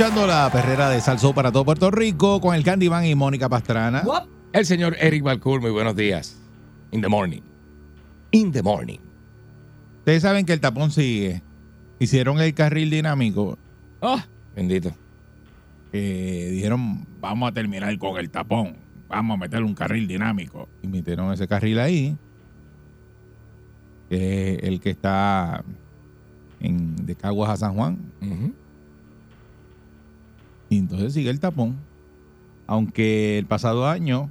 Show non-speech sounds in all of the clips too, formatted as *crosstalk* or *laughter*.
Escuchando la perrera de Salsó para todo Puerto Rico con el Candyman y Mónica Pastrana. El señor Eric Balcour, muy buenos días. In the morning. In the morning. Ustedes saben que el tapón sigue. Hicieron el carril dinámico. Ah, bendito. que dijeron, vamos a terminar con el tapón. Vamos a meterle un carril dinámico. Y metieron ese carril ahí. el que está en, de Caguas a San Juan. Ujú. Y entonces sigue el tapón. Aunque el pasado año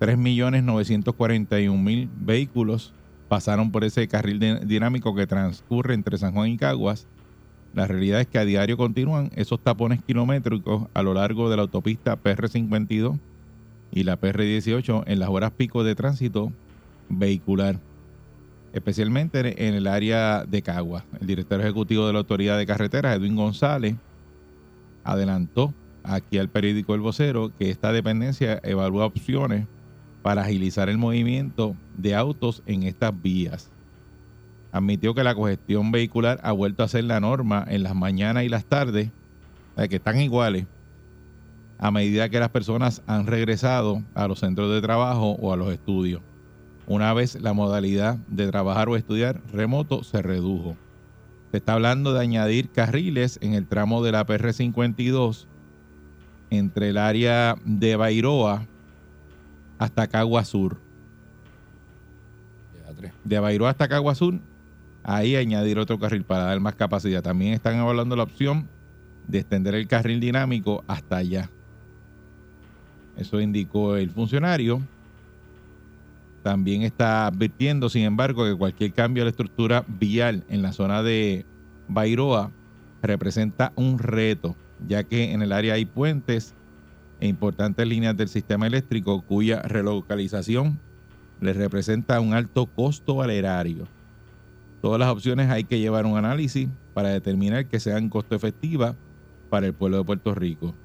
3.941.000 vehículos pasaron por ese carril di- dinámico que transcurre entre San Juan y Caguas. La realidad es que a diario continúan esos tapones kilométricos a lo largo de la autopista PR52 y la PR18 en las horas pico de tránsito vehicular, especialmente en el área de Caguas. El director ejecutivo de la Autoridad de Carreteras, Edwin González, adelantó aquí al periódico El Vocero que esta dependencia evalúa opciones para agilizar el movimiento de autos en estas vías. Admitió que la congestión vehicular ha vuelto a ser la norma en las mañanas y las tardes, que están iguales, a medida que las personas han regresado a los centros de trabajo o a los estudios. Una vez la modalidad de trabajar o estudiar remoto se redujo. Se está hablando de añadir carriles en el tramo de la PR52 entre el área de Bairoa hasta Cagua Sur. De Bairoa hasta Cagua Sur, ahí añadir otro carril para dar más capacidad. También están evaluando la opción de extender el carril dinámico hasta allá. Eso indicó el funcionario. También está advirtiendo, sin embargo, que cualquier cambio de la estructura vial en la zona de Bairoa representa un reto, ya que en el área hay puentes e importantes líneas del sistema eléctrico cuya relocalización le representa un alto costo al erario. Todas las opciones hay que llevar un análisis para determinar que sean costo efectivas para el pueblo de Puerto Rico.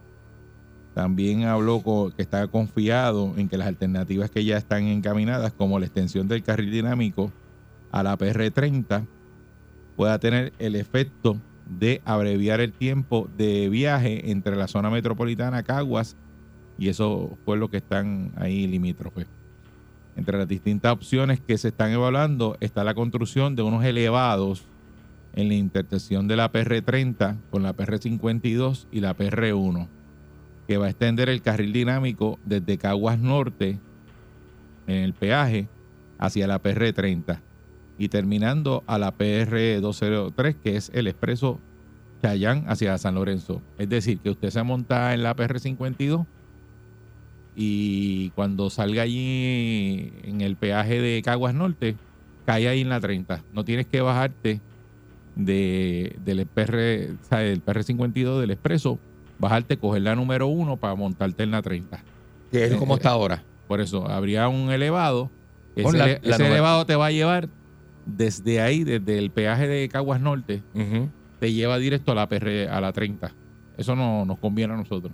También habló que está confiado en que las alternativas que ya están encaminadas, como la extensión del carril dinámico a la PR30, pueda tener el efecto de abreviar el tiempo de viaje entre la zona metropolitana Caguas y eso fue lo que están ahí limítrofes. Entre las distintas opciones que se están evaluando está la construcción de unos elevados en la intersección de la PR30 con la PR52 y la PR1, que va a extender el carril dinámico desde Caguas Norte en el peaje hacia la PR30 y terminando a la PR203, que es el expreso Chayán hacia San Lorenzo. Es decir, que usted se monta en la PR52 y cuando salga allí en el peaje de Caguas Norte, cae ahí en la 30. No tienes que bajarte de, del, PR, del PR52 del expreso, bajarte, coger la número 1 para montarte en la 30. Que es Eh, como eh, está ahora. Por eso habría un elevado. Ese, la- la elevado te va a llevar desde ahí, desde el peaje de Caguas Norte, te lleva directo a la PR, a la 30. Eso no nos conviene a nosotros.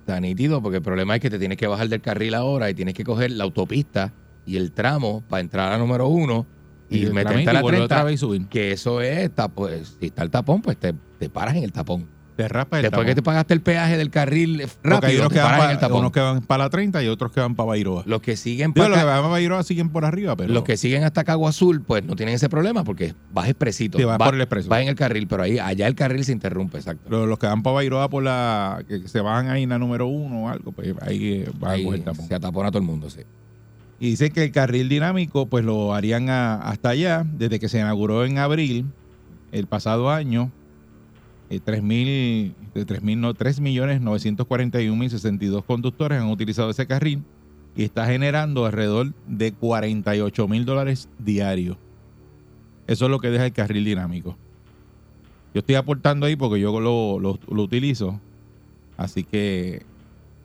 Está nítido, porque el problema es que te tienes que bajar del carril ahora y tienes que coger la autopista y el tramo para entrar a la número uno y, el meterte a la y volver 30. otra vez y subir. Que eso es, está, pues, si está el tapón, pues te, te paras en el tapón. Te raspa el Después que te pagaste el peaje del carril eh, Porque hay rápido, unos te que, van paras en pa- el tapón. unos que van para la 30 y otros que van para Bairoa. Los que siguen Digo, para los que van para Bairoa siguen por arriba, pero los que siguen hasta Cagua Azul, pues no tienen ese problema porque vas expresito. Sí, vas Va- por el expreso. Vas en el carril, pero ahí allá el carril se interrumpe, exacto. los, los que van para Bairoa por la que se bajan ahí en la número uno o algo, pues ahí eh, van a coger tapón. se atapona todo el mundo, sí. Y dicen que el carril dinámico pues lo harían a- hasta allá, desde que se inauguró en abril el pasado año. Eh, 3.000, de 3.000, no, 3.941.062 conductores han utilizado ese carril y está generando alrededor de 48 mil dólares diarios. Eso es lo que deja el carril dinámico. Yo estoy aportando ahí porque yo lo, lo- lo utilizo. Así que,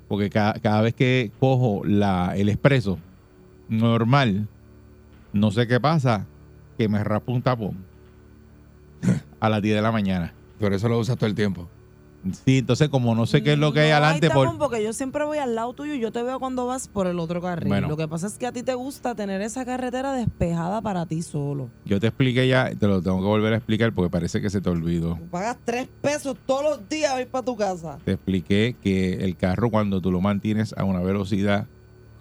porque cada, cada vez que cojo la, el expreso normal, no sé qué pasa, que me raspa un tapón *laughs* a las 10 de la mañana. Por eso lo usas todo el tiempo. Sí, entonces como no sé qué es lo que hay adelante por... tapón porque yo siempre voy al lado tuyo y yo te veo cuando vas por el otro carril. Bueno. Lo que pasa es que a ti te gusta tener esa carretera despejada para ti solo. Yo te expliqué ya, te lo tengo que volver a explicar porque parece que se te olvidó. Pagas tres pesos todos los días a ir para tu casa. Te expliqué que el carro cuando tú lo mantienes a una velocidad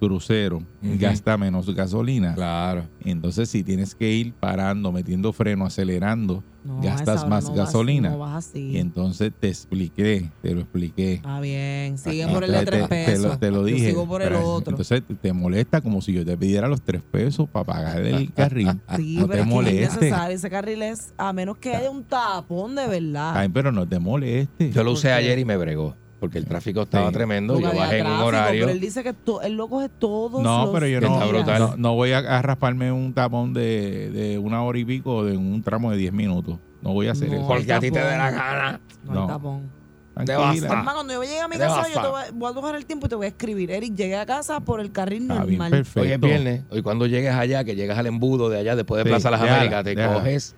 crucero gasta menos gasolina. Claro. Entonces si tienes que ir parando, metiendo freno, acelerando, No, gastas más no vas- gasolina. no vas así. Y entonces te expliqué, te lo expliqué. Ah, bien. Sigue Ajá, por el de tres te- te pesos. lo, te lo Yo dije. sigo por el otro. Entonces te- molesta como si yo te pidiera los tres pesos para pagar el *laughs* carril. sí, no pero te es es moleste. necesario. Ese carril es, a menos que haya un tapón de verdad. Ay, pero no te moleste. Yo lo usé ayer y me bregó. Porque el tráfico estaba Sí. tremendo. Porque Yo bajé en un horario. Pero él dice que to- él lo coge todos No, los pero yo no, está días. brutal. no, no voy a, a rasparme un tapón de, de una hora y pico de un tramo de 10 minutos. No voy a hacer No, eso. Porque a ti te dé la gana. No, No. hay tapón. Hermano, cuando yo llegue a mi Te casa, basta. yo te voy, a- voy a coger el tiempo y te voy a escribir. Eric, llegué a casa por el carril Está bien, normal. perfecto. Hoy es viernes. Hoy cuando llegues allá, que llegas al embudo de allá después de Sí, Plaza Las déjala, Américas, te déjala. coges.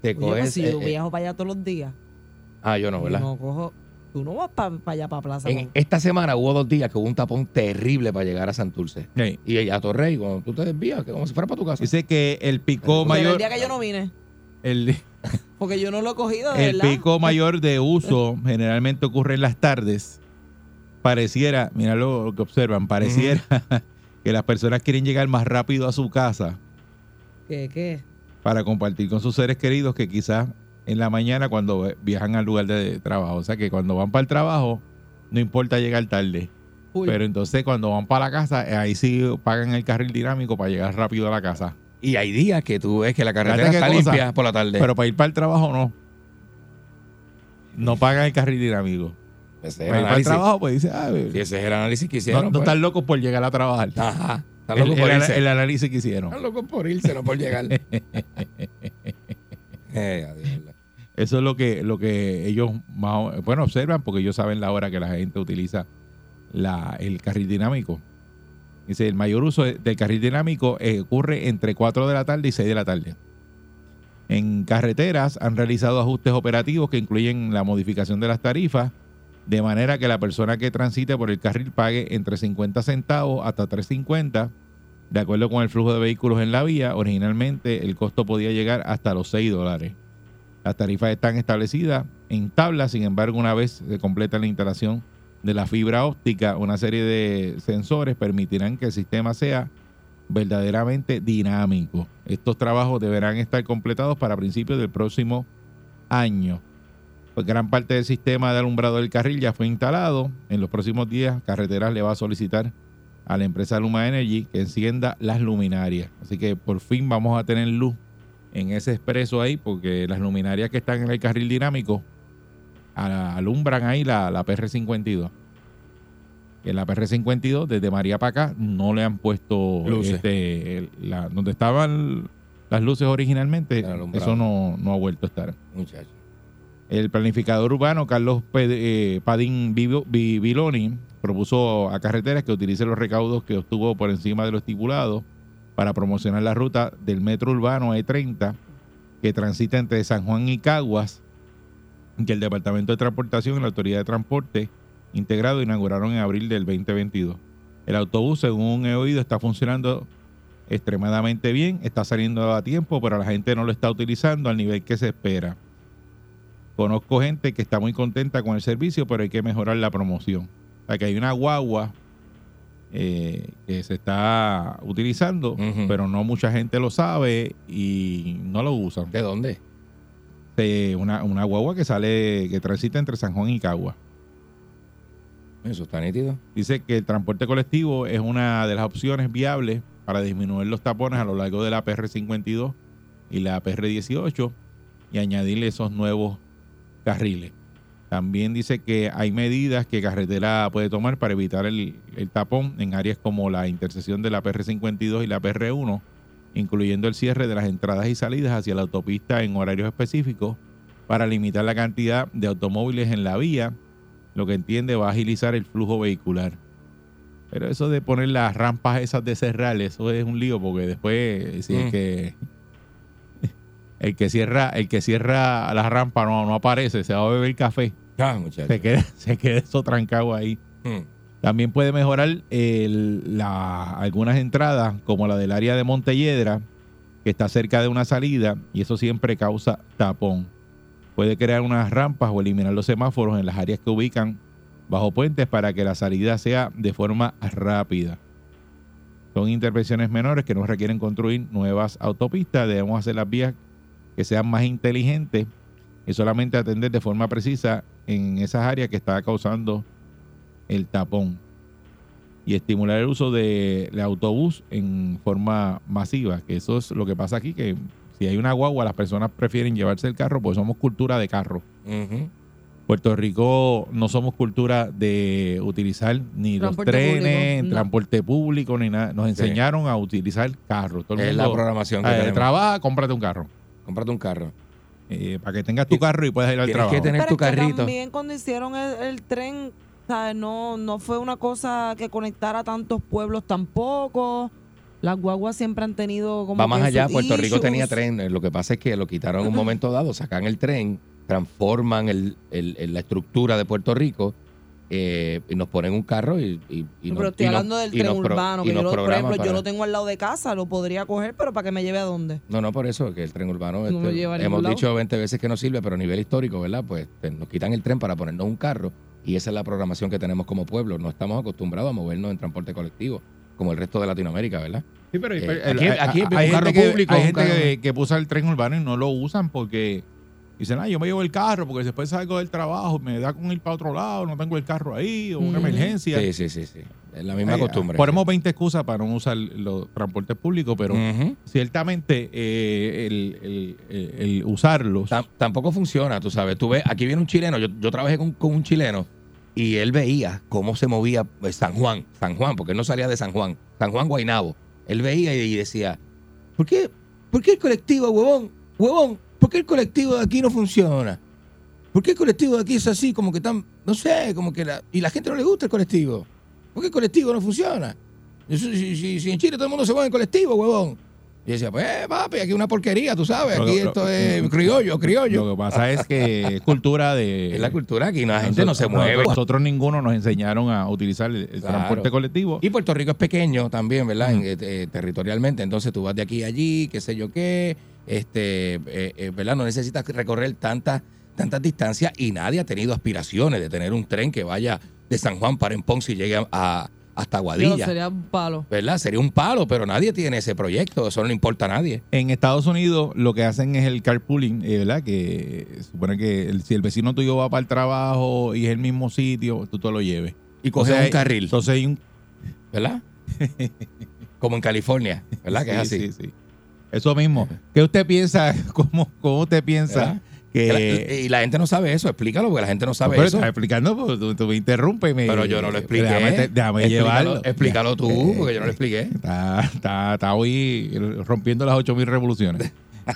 Te Oye, pues coges. si yo eh, eh, viajo para allá todos los días. ah, yo no, ¿verdad? No cojo. Tú no vas para allá, para Plaza. En esta semana hubo dos días que hubo un tapón terrible para llegar a Santurce. Sí. Y a Torrey, cuando tú te desvías, que como si fuera para tu casa. Dice que el pico Pero mayor, el día que yo no vine. el, *laughs* Porque yo no lo he cogido, de el verdad. pico mayor de uso generalmente ocurre en las tardes. Pareciera, mira lo, lo que observan, pareciera *laughs* que las personas quieren llegar más rápido a su casa ¿Qué, qué? para compartir con sus seres queridos que quizás en la mañana cuando viajan al lugar de trabajo. O sea que cuando van para el trabajo, no importa llegar tarde. Uy. Pero entonces cuando van para la casa, eh, ahí sí pagan el carril dinámico para llegar rápido a la casa. Y hay días que tú ves que la carretera está cosa. limpia por la tarde. Pero para ir para el trabajo no. No pagan el carril dinámico. Ese es el Para ir para el trabajo, pues dice, ah, Sí, ese es el análisis que no, hicieron. no pues. están locos por llegar a trabajar. Ajá. Están El, locos por el- irse. el análisis que hicieron. Están locos por irse, no por llegar. *laughs* Eh, adiós. Eso es lo que, lo que ellos más, bueno, observan porque ellos saben la hora que la gente utiliza el carril dinámico. Dice, el mayor uso de- del carril dinámico eh, ocurre entre 4 de la tarde y 6 de la tarde. En carreteras han realizado ajustes operativos que incluyen la modificación de las tarifas, de manera que la persona que transite por el carril pague entre 50 centavos hasta 3.50, de acuerdo con el flujo de vehículos en la vía. Originalmente el costo podía llegar hasta los 6 dólares. Las tarifas están establecidas en tabla, sin embargo, una vez se completa la instalación de la fibra óptica, una serie de sensores permitirán que el sistema sea verdaderamente dinámico. Estos trabajos deberán estar completados para principios del próximo año. Pues gran parte del sistema de alumbrado del carril ya fue instalado. En los próximos días, Carreteras le va a solicitar a la empresa Luma Energy que encienda las luminarias. Así que por fin vamos a tener luz en ese expreso ahí, porque las luminarias que están en el carril dinámico alumbran ahí la, la PR52. En la PR52, desde María para acá, no le han puesto Luces. este, el- la- donde estaban las luces originalmente, eso no, no ha vuelto a estar. Muchacho. El planificador urbano Carlos Ped- eh, Padín Viloni propuso a carreteras que utilicen los recaudos que obtuvo por encima de lo estipulado para promocionar la ruta del metro urbano E30 que transita entre San Juan y Caguas, que el Departamento de Transportación y la Autoridad de Transporte integrado inauguraron en abril del 2022. El autobús, según he oído, está funcionando extremadamente bien, está saliendo a tiempo, pero la gente no lo está utilizando al nivel que se espera. Conozco gente que está muy contenta con el servicio, pero hay que mejorar la promoción. O hay una guagua eh, que se está utilizando, pero no mucha gente lo sabe y no lo usan. ¿De dónde? Eh, una, una guagua que sale, que transita entre San Juan y Cagua. Eso está nítido. Dice que el transporte colectivo es una de las opciones viables para disminuir los tapones a lo largo de la PR52 y la PR18 y añadirle esos nuevos carriles. También dice que hay medidas que carretera puede tomar para evitar el, el tapón en áreas como la intersección de la PR52 y la PR1, incluyendo el cierre de las entradas y salidas hacia la autopista en horarios específicos para limitar la cantidad de automóviles en la vía, lo que entiende va a agilizar el flujo vehicular. Pero eso de poner las rampas esas de cerrar, eso es un lío porque después si Mm. es que el que cierra, el que cierra la rampa no, no aparece, se va a beber café, Ah, se queda, *laughs* se queda eso trancado ahí. Mm. También puede mejorar el- la- algunas entradas, como la del área de Montelledra, que está cerca de una salida, y eso siempre causa tapón. Puede crear unas rampas o eliminar los semáforos en las áreas que ubican bajo puentes para que la salida sea de forma rápida. Son intervenciones menores que no requieren construir nuevas autopistas. Debemos hacer las vías que sean más inteligentes y solamente atender de forma precisa en esas áreas que está causando el tapón y estimular el uso del autobús en forma masiva, que eso es lo que pasa aquí, que si hay una guagua las personas prefieren llevarse el carro, pues somos cultura de carro. Puerto Rico no somos cultura de utilizar ni los trenes, público, no. transporte público, ni nada. Nos Sí. enseñaron a utilizar carro. Todo el Es la programación que eh, tenemos. trabaja, cómprate un carro. Cómprate un carro. eh, para que tengas tu carro y puedas ir al Tienes trabajo. que tener Pero tu es que carrito. también cuando hicieron el, el tren, ¿sabes? No, no fue una cosa que conectara tantos pueblos tampoco. Las guaguas siempre han tenido como Va más que allá, sus Puerto Rico tenía tren. eh, Lo que pasa es que lo quitaron en un momento dado, sacan el tren, transforman el- el- el- la estructura de Puerto Rico eh, y nos ponen un carro y, y, y No, nos- pero estoy y nos- hablando del tren nos urbano, que yo lo, por ejemplo, para- yo lo tengo al lado de casa, lo podría coger, pero para que me lleve a dónde. No, no, por eso, que el tren urbano, No este, hemos lado. dicho 20 veces que no sirve, pero a nivel histórico, ¿verdad? Pues te- nos quitan el tren para ponernos un carro y esa es la programación que tenemos como pueblo. No estamos acostumbrados a movernos en transporte colectivo, como el resto de Latinoamérica, ¿verdad? Sí, pero Eh, aquí- hay- hay, un hay carro gente que, público, hay gente carro- que, que puso el tren urbano y no lo usan porque dicen, ah, yo me llevo el carro porque después salgo del trabajo, me da con ir para otro lado, no tengo el carro ahí, o una emergencia. Sí, sí, sí, sí. Es la misma Eh, costumbre. Ponemos 20 excusas para no usar los transportes públicos, pero ciertamente eh, el, el- el- el usarlos. Tam- tampoco funciona, tú sabes. Tú ves, aquí viene un chileno, yo, yo trabajé con, con un chileno y él veía cómo se movía pues, San Juan, San Juan, porque él no salía de San Juan, San Juan Guainabo. Él veía y, y decía, ¿por qué, ¿por qué el colectivo, huevón, huevón, por qué el colectivo de aquí no funciona? ¿Por qué el colectivo de aquí es así, como que tan, no sé, como que la, y la gente no le gusta el colectivo? ¿Por qué el colectivo no funciona? Si, si- en Chile todo el mundo se mueve en colectivo, huevón. Y decía, pues, eh, papi, aquí es una porquería, tú sabes, aquí lo- esto es criollo, criollo. Lo que pasa es que es cultura de... Es la cultura aquí, la gente no se mueve. Nosotros ninguno nos enseñaron a utilizar el, Claro. transporte colectivo. Y Puerto Rico es pequeño también, ¿verdad? Mm. Eh, eh, territorialmente. Entonces tú vas de aquí a allí, qué sé yo qué, este, eh, eh, ¿verdad? No necesitas recorrer tantas tantas distancias y nadie ha tenido aspiraciones de tener un tren que vaya de San Juan para en Ponce y llegue a, hasta Guadilla. sería un palo. ¿Verdad? Sería un palo, pero nadie tiene ese proyecto. Eso no le importa a nadie. En Estados Unidos lo que hacen es el carpooling, eh, ¿verdad? Que supone que el- si el vecino tuyo va para el trabajo y es el mismo sitio, tú te lo lleves. Y coge Entonces un carril, Entonces hay un... ¿verdad? *laughs* Como en California, ¿verdad? Que es Sí, así. sí, sí. Eso mismo. ¿Qué usted piensa? *laughs* ¿Cómo, cómo usted piensa y la gente no sabe eso, explícalo, porque la gente no sabe Pero eso. estás explicando, porque tú, tú me interrumpes me... Pero yo no lo expliqué. Déjame, te- déjame Explícalo- llevarlo. Explícalo tú, porque yo no lo expliqué. Está, está, está hoy rompiendo las 8000 revoluciones. *laughs*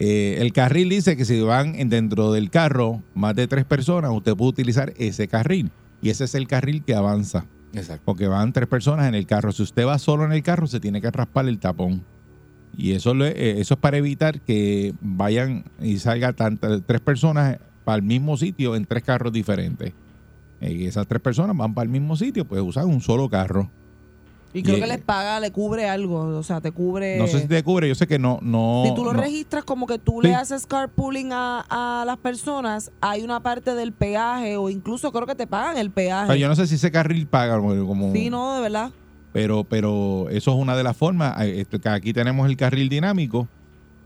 Eh, el carril dice que si van en- dentro del carro más de tres personas, usted puede utilizar ese carril. Y ese es el carril que avanza. Exacto. Porque van tres personas en el carro. Si usted va solo en el carro, se tiene que raspar el tapón. Y eso, lo- eh, eso es para evitar que vayan y salgan tantas, tres personas para el mismo sitio en tres carros diferentes. Eh, Y esas tres personas van para el mismo sitio, pues usan un solo carro. Y creo Y- que les paga, le cubre algo. O sea, te cubre. No sé si te cubre, yo sé que no. no si tú lo no- registras como que tú Sí. le haces carpooling a, a las personas, hay una parte del peaje o incluso creo que te pagan el o peaje. sea, yo no sé si ese carril paga como- Sí, no, de verdad. Pero, pero eso es una de las formas. Eh, que Aquí tenemos el carril dinámico,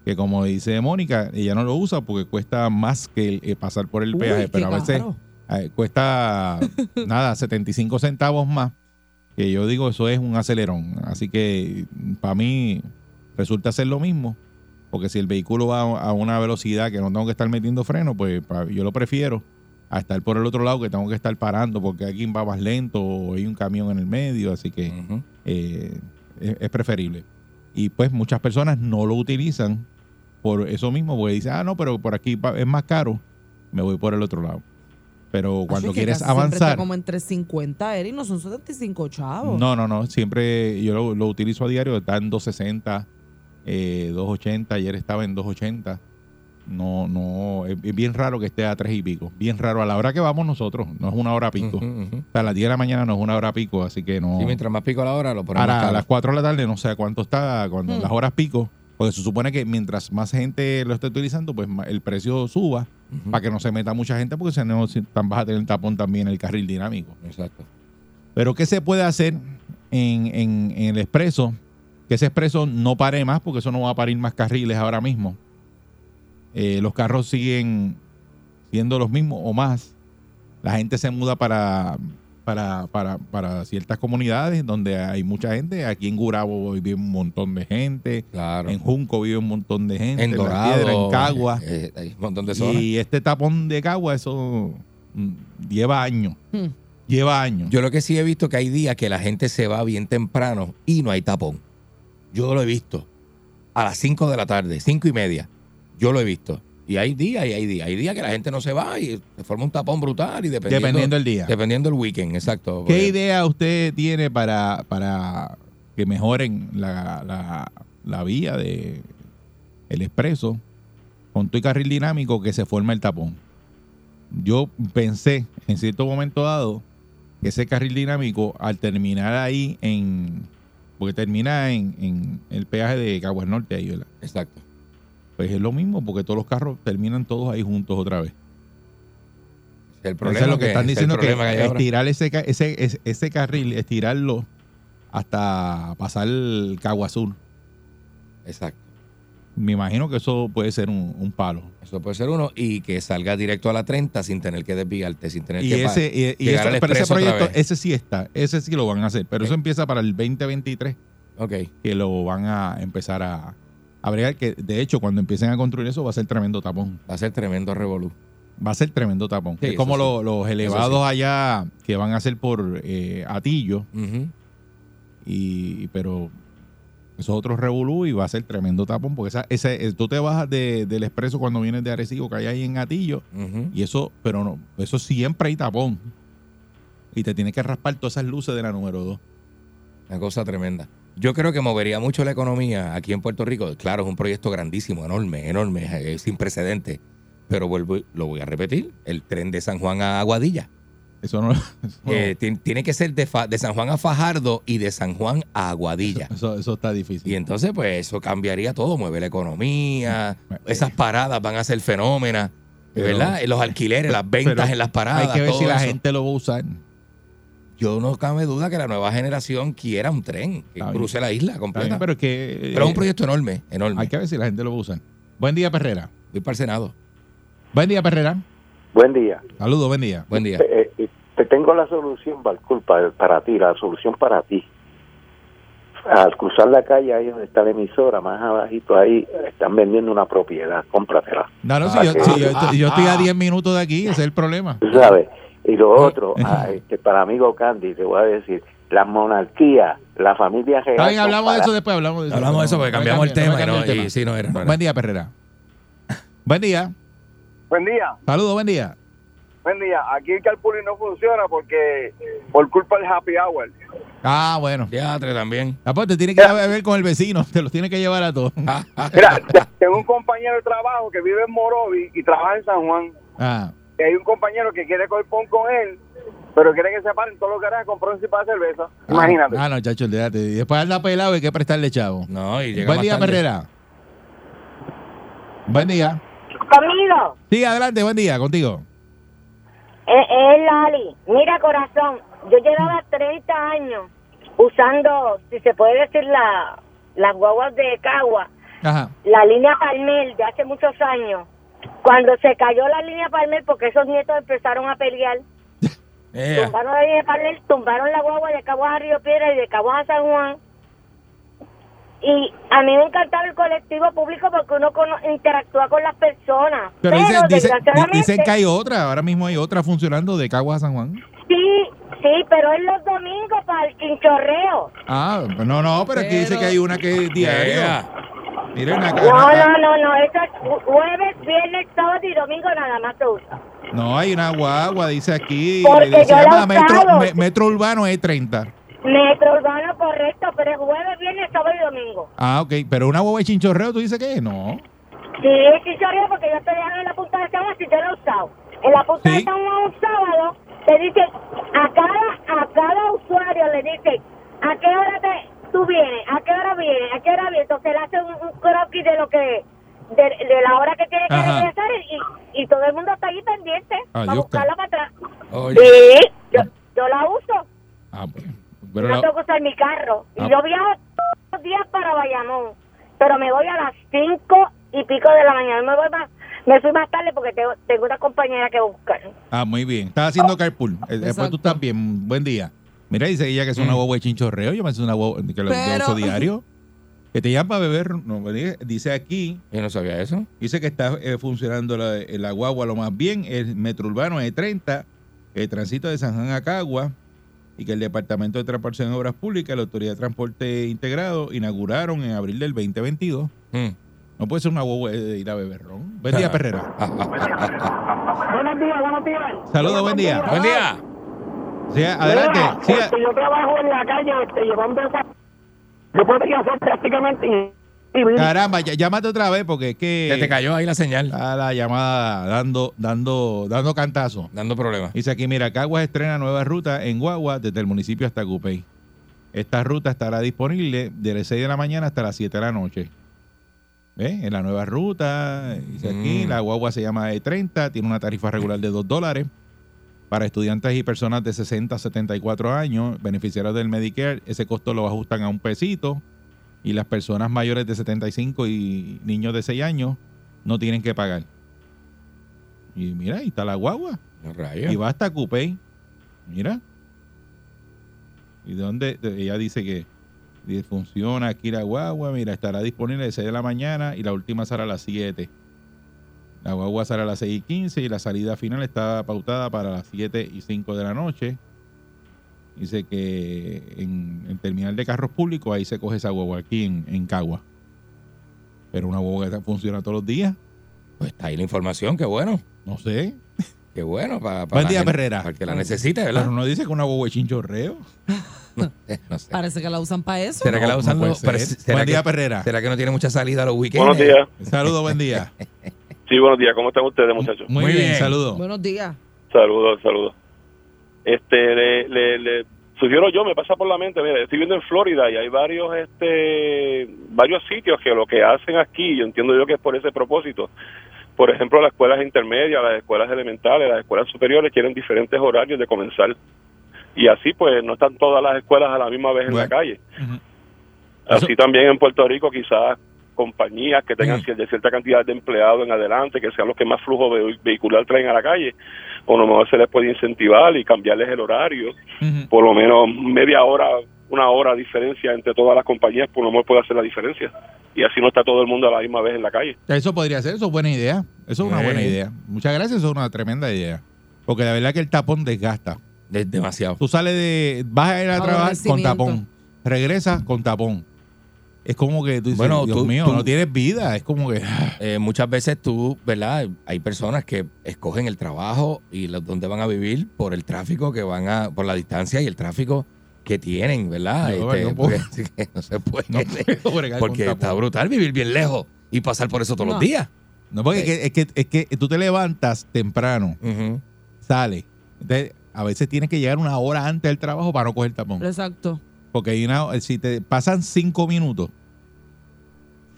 que como dice Mónica, ella no lo usa porque cuesta más que el- eh, pasar por el Uy, peaje, pero a veces eh, cuesta *laughs* nada, 75 centavos más. que yo digo eso es un acelerón. Así que para mí resulta ser lo mismo, porque si el vehículo va a una velocidad que no tengo que estar metiendo freno, pues yo lo prefiero a estar por el otro lado que tengo que estar parando porque alguien va más lento o hay un camión en el medio, así que eh, es, es preferible. Y pues muchas personas no lo utilizan por eso mismo, porque dicen, ah, no, pero por aquí es más caro, me voy por el otro lado. Pero cuando Así que quieres casi siempre está avanzar... como entre 50, Eri, no son 75 chavos. No, no, no. Siempre yo lo, lo utilizo a diario. Está en 260, eh, 280. Ayer estaba en 280. No, no. Es, es bien raro que esté a tres y pico. Bien raro. A la hora que vamos nosotros. No es una hora pico. O sea, a las 10 de la mañana no es una hora pico. Así que no. Sí, mientras más pico la hora, lo ponemos Ahora, a las 4 de la tarde no sé a cuánto está. Cuando Hmm. las horas pico. Porque se supone que mientras más gente lo esté utilizando, pues el precio suba. Para que no se meta mucha gente. Porque si no, tan vas a tener tapón también el carril dinámico. Exacto. Pero ¿qué se puede hacer en, en- en el expreso? Que ese expreso no pare más, porque eso no va a parir más carriles ahora mismo. Eh, los carros siguen siendo los mismos o más. La gente se muda para, para, para, para ciertas comunidades donde hay mucha gente. Aquí en Gurabo vive un montón de gente. Claro. En Junco vive un montón de gente. En La Dorado. Piedra, en Cagua. eh, hay un montón de zonas. y este tapón de Cagua, eso mm, lleva años. Hmm. Lleva años. Yo lo que sí he visto que hay días que la gente se va bien temprano y no hay tapón. Yo lo he visto. A las 5 de la tarde, cinco y media. Yo lo he visto. Y hay días y hay días. Hay días que la gente no se va y se forma un tapón brutal y dependiendo, Dependiendo del día. Dependiendo del weekend, exacto. ¿Qué idea usted tiene para, para que mejoren la, la, la vía de el expreso con tu carril dinámico que se forma el tapón? Yo pensé en cierto momento dado que ese carril dinámico al terminar ahí en porque termina en, en el peaje de Caguas Norte ahí, ¿verdad? Exacto. Pues es lo mismo porque todos los carros terminan todos ahí juntos otra vez. El problema es lo que están ese es diciendo que, ahora. estirar ese, ese, ese, carril, estirarlo hasta pasar el Cagua Sur. Exacto. Me imagino que eso puede ser un, un palo. Eso puede ser uno y que salga directo a la 30 sin tener que desviarte, sin tener Y que ese, y, y llegar eso- al pero ese proyecto, ese sí está, ese sí lo van a hacer, pero eso empieza para el 2023, Ok. que lo van a empezar a, a bregar, que de hecho cuando empiecen a construir eso va a ser tremendo tapón. Va a ser tremendo revolú. Va a ser tremendo tapón. Sí, es como sí. los elevados allá que van a hacer por eh, Atillo, y pero eso es otro revolú y va a ser tremendo tapón porque esa, ese, eh, tú te bajas de- del expreso cuando vienes de Arecibo que hay ahí en Atillo y eso pero no eso siempre hay tapón y te tienes que raspar todas esas luces de la número 2 Una cosa tremenda. Yo creo que movería mucho la economía aquí en Puerto Rico. Claro, es un proyecto grandísimo, enorme, enorme, eh, sin precedentes. Pero vuelvo, lo voy a repetir, el tren de San Juan a Aguadilla. eso no, *laughs* eso, Eh, ti- tiene que ser de, Fa- de San Juan a Fajardo y de San Juan a Aguadilla. eso, eso está difícil Y entonces, pues, eso cambiaría todo, mueve la economía, Eh, esas paradas van a ser fenómenas, Pero- ¿verdad? Los alquileres, las ventas Pero en las paradas. hay que ver todo si la eso. gente lo va a usar Yo no cabe duda que la nueva generación quiera un tren que Está bien. cruce la isla completa. bien, pero es que Pero es un eh, proyecto enorme, enorme. hay que ver si la gente lo va a usar buen día Perrera Voy para el Senado. buen día Perrera Buen día. saludos buen día Buen día. Eh, eh, te tengo la solución, Balcul, para, para ti, la solución para ti. Al cruzar la calle, ahí donde está la emisora, más abajito ahí, están vendiendo una propiedad, cómpratela. no no si Ah, yo, que- si yo, estoy- yo estoy a 10 minutos de aquí ese es el problema Tú sabes. Y lo otro, ah, *laughs* este, para amigo Candy, te voy a decir, la monarquía, la familia real. Son hablamos de eso después hablamos de eso Hablamos de eso porque cambiamos el tema. y no- sí, era, no era. Buen día, Perrera. Buen día. Buen día, Saludos, buen día. buen día. Aquí el carpooling no funciona porque por culpa del happy hour. Ah, bueno. Teatro también. Ah, pues te tiene que ir a beber con el vecino. Te los tiene que llevar a todos. Ah, *laughs* ah. Mira, tengo un compañero de trabajo que vive en Morovi y trabaja en San Juan. Ah, Y hay un compañero que quiere coger pon con él, pero quiere que se paren todos los garajes comprar un de cerveza. Imagínate. Ah, no, chacho, olvídate. Y después anda pelado y hay que prestarle chavo. No, y llega Buen más día, tarde. Perrera. Buen día. Conmigo, Sí, adelante, buen día, contigo. es, es Lali. Mira, corazón, yo llevaba 30 años usando, si se puede decir, la, las guaguas de Cagua, Ajá. la línea Palmer de hace muchos años. Cuando se cayó la línea Palmer, porque esos nietos empezaron a pelear, *laughs* Ea. Tumbaron ahí de Parler, tumbaron la guagua de Caguas a Río Piedra y de Caguas a San Juan. Y a mí me encantaba el colectivo público porque uno cono- interactúa con las personas. Pero dice- dice- desgraciadamente, dicen que hay otra, ahora mismo hay otra funcionando de Caguas a San Juan. Sí, sí, pero es los domingos para el chinchorreo. Ah, no, no, pero aquí dice que hay una que es diario. Ea. No, no, no, no, eso es ju- jueves, viernes, sábado y domingo nada más se usa. No, hay una guagua, dice aquí. Porque se yo la llama Metro, usado. Me- Metro Urbano E30. Metro urbano correcto, pero es jueves, viernes, sábado y domingo. Ah, ok. Pero una guagua de chinchorreo, ¿tú dices que no? Sí, chinchorreo porque yo estoy en la punta de Juan si yo lo he usado. En la punta Sí. de Juan un sábado te dicen, a cada, a cada usuario le dicen, ¿a qué hora te, tú vienes? ¿A qué hora vienes? ¿A qué hora vienes? Entonces le hacen un, un croquis de lo que, de, de la hora que tiene que Ajá. regresar y, y todo el mundo está ahí pendiente para Adiós, buscarla para atrás. Oye. Sí, yo, yo la uso. Ah, pues, pero no la- tengo que usar mi carro. Ah. Y yo viajo todos los días para Bayamón. Pero me voy a las cinco y pico de la mañana. Me voy más, me fui más tarde porque tengo, tengo una compañera que buscar. ah, muy bien. Estás haciendo carpool. Eh, Después Exacto. tú estás bien. Buen día. Mira, dice ella que es una Mm. guagua de chinchorreo. Yo me hace una guagua que lo de Pero- uso diario. Que te llama para beber. No, dice aquí. Yo no sabía eso. Dice que está eh, funcionando la, la guagua lo más bien. El metro urbano E30, el tránsito de San Juan a Cagua y que el Departamento de Transportación y Obras Públicas la Autoridad de Transporte Integrado inauguraron en abril del 2022. Mm. No puede ser una guagua de ir a beber ron. Buen día, *laughs* Perrera. Buenos días, buenos días. Saludos, buen día. Buen día. Sí, adelante. Sí, a- yo trabajo en la calle este, llevando esa... Yo podría hacer prácticamente... caramba, llámate otra vez porque es que Se te cayó ahí la señal. está la llamada dando, dando, dando cantazo. Dando problemas. Dice aquí, mira, Caguas estrena nueva ruta en Guagua desde el municipio hasta Cupey. Esta ruta estará disponible de las 6 de la mañana hasta las 7 de la noche. ¿Ves? En la nueva ruta, dice aquí, Mm. la guagua se llama E30, tiene una tarifa regular de 2 dólares. Para estudiantes y personas de 60 a 74 años, beneficiarios del Medicare, ese costo lo ajustan a un pesito. Y las personas mayores de 75 y niños de 6 años no tienen que pagar. Y mira, ahí está la guagua. Y va hasta Coupey. Mira. ¿Y de dónde? de- Ella dice que funciona aquí la guagua. Mira, estará disponible de 6 de la mañana y la última será a las 7. La guagua será a las 6 y 15 y la salida final está pautada para las 7 y 5 de la noche. Dice que en el terminal de carros públicos ahí se coge esa guagua aquí en, en Cagua. Pero una guagua que funciona todos los días, Pues está ahí la información, qué bueno. no sé. Qué bueno. Para, Buen día, Perrera. Para el que la necesite, ¿verdad? Pero no dice que una guagua es chinchorreo. *laughs* No sé. Parece que la usan para eso. ¿Será que la usan no los- ser. ¿será Buen día, que- Perrera. ¿Será que no tiene mucha salida a los weekends? Buenos días. Saludos, buen día. *laughs* Sí, buenos días. ¿Cómo están ustedes, muchachos? Muy, Muy bien, bien. saludos. Buenos días. Saludos, saludos. Este, le, le, le sugiero yo, me pasa por la mente, mira, estoy viendo en Florida y hay varios, este, varios sitios que lo que hacen aquí, yo entiendo yo que es por ese propósito. Por ejemplo, las escuelas intermedias, las escuelas elementales, las escuelas superiores tienen diferentes horarios de comenzar. Y así, pues, no están todas las escuelas a la misma vez en la calle. Así también en Puerto Rico, quizás compañías que tengan Mm. cierta cantidad de empleados en adelante, que sean los que más flujo ve- vehicular traen a la calle, o a lo mejor se les puede incentivar y cambiarles el horario, por lo menos media hora, una hora de diferencia entre todas las compañías, por lo menos puede hacer la diferencia. Y así no está todo el mundo a la misma vez en la calle. Eso podría ser, eso es buena idea. Eso es una buena idea. Muchas gracias, eso es una tremenda idea. Porque la verdad que el tapón desgasta. De- demasiado. Tú sales de. Vas a ir a trabajar con tapón. Regresas con tapón. Es como que tú dices, Bueno, Dios tú- mío, tú- no tienes vida. Es como que. *laughs* Eh, muchas veces tú, ¿verdad? Hay personas que escogen el trabajo y los, donde van a vivir por el tráfico que van a, por la distancia y el tráfico que tienen, ¿verdad? Yo, Este, no puedo. *laughs* porque, no se puede. No puedo porque está brutal vivir bien lejos y pasar por eso todos No. los días. No, porque es, que, es, que, es que tú te levantas temprano, Ujú. sales. Entonces, a veces tienes que llegar una hora antes del trabajo para no coger tapón. Exacto. Porque hay una, si te pasan cinco minutos,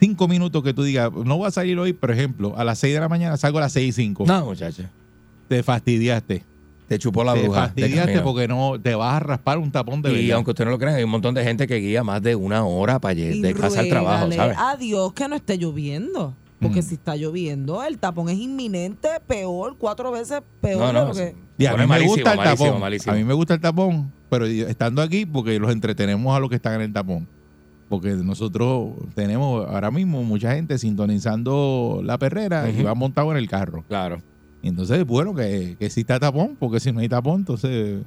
cinco minutos que tú digas, no voy a salir hoy, por ejemplo, a las seis de la mañana salgo a las seis y cinco. No, muchacha. Te fastidiaste. Te chupó la te bruja. de fastidiaste porque no te vas a raspar un tapón de y aunque usted no lo crea, hay un montón de gente que guía más de una hora para Y de casa al trabajo, ¿sabes? a Dios que no esté lloviendo. Porque Mm. si está lloviendo, el tapón es inminente, peor, cuatro veces peor No, de no, lo que... Y a Pone mí me malísimo, gusta el malísimo, tapón. malísimo. A mí me gusta el tapón, pero yo- estando aquí porque los entretenemos a los que están en el tapón. Porque nosotros tenemos ahora mismo mucha gente sintonizando la perrera y va montado en el carro. Claro. Y entonces, bueno, que, que sí está tapón, porque si no hay tapón, entonces...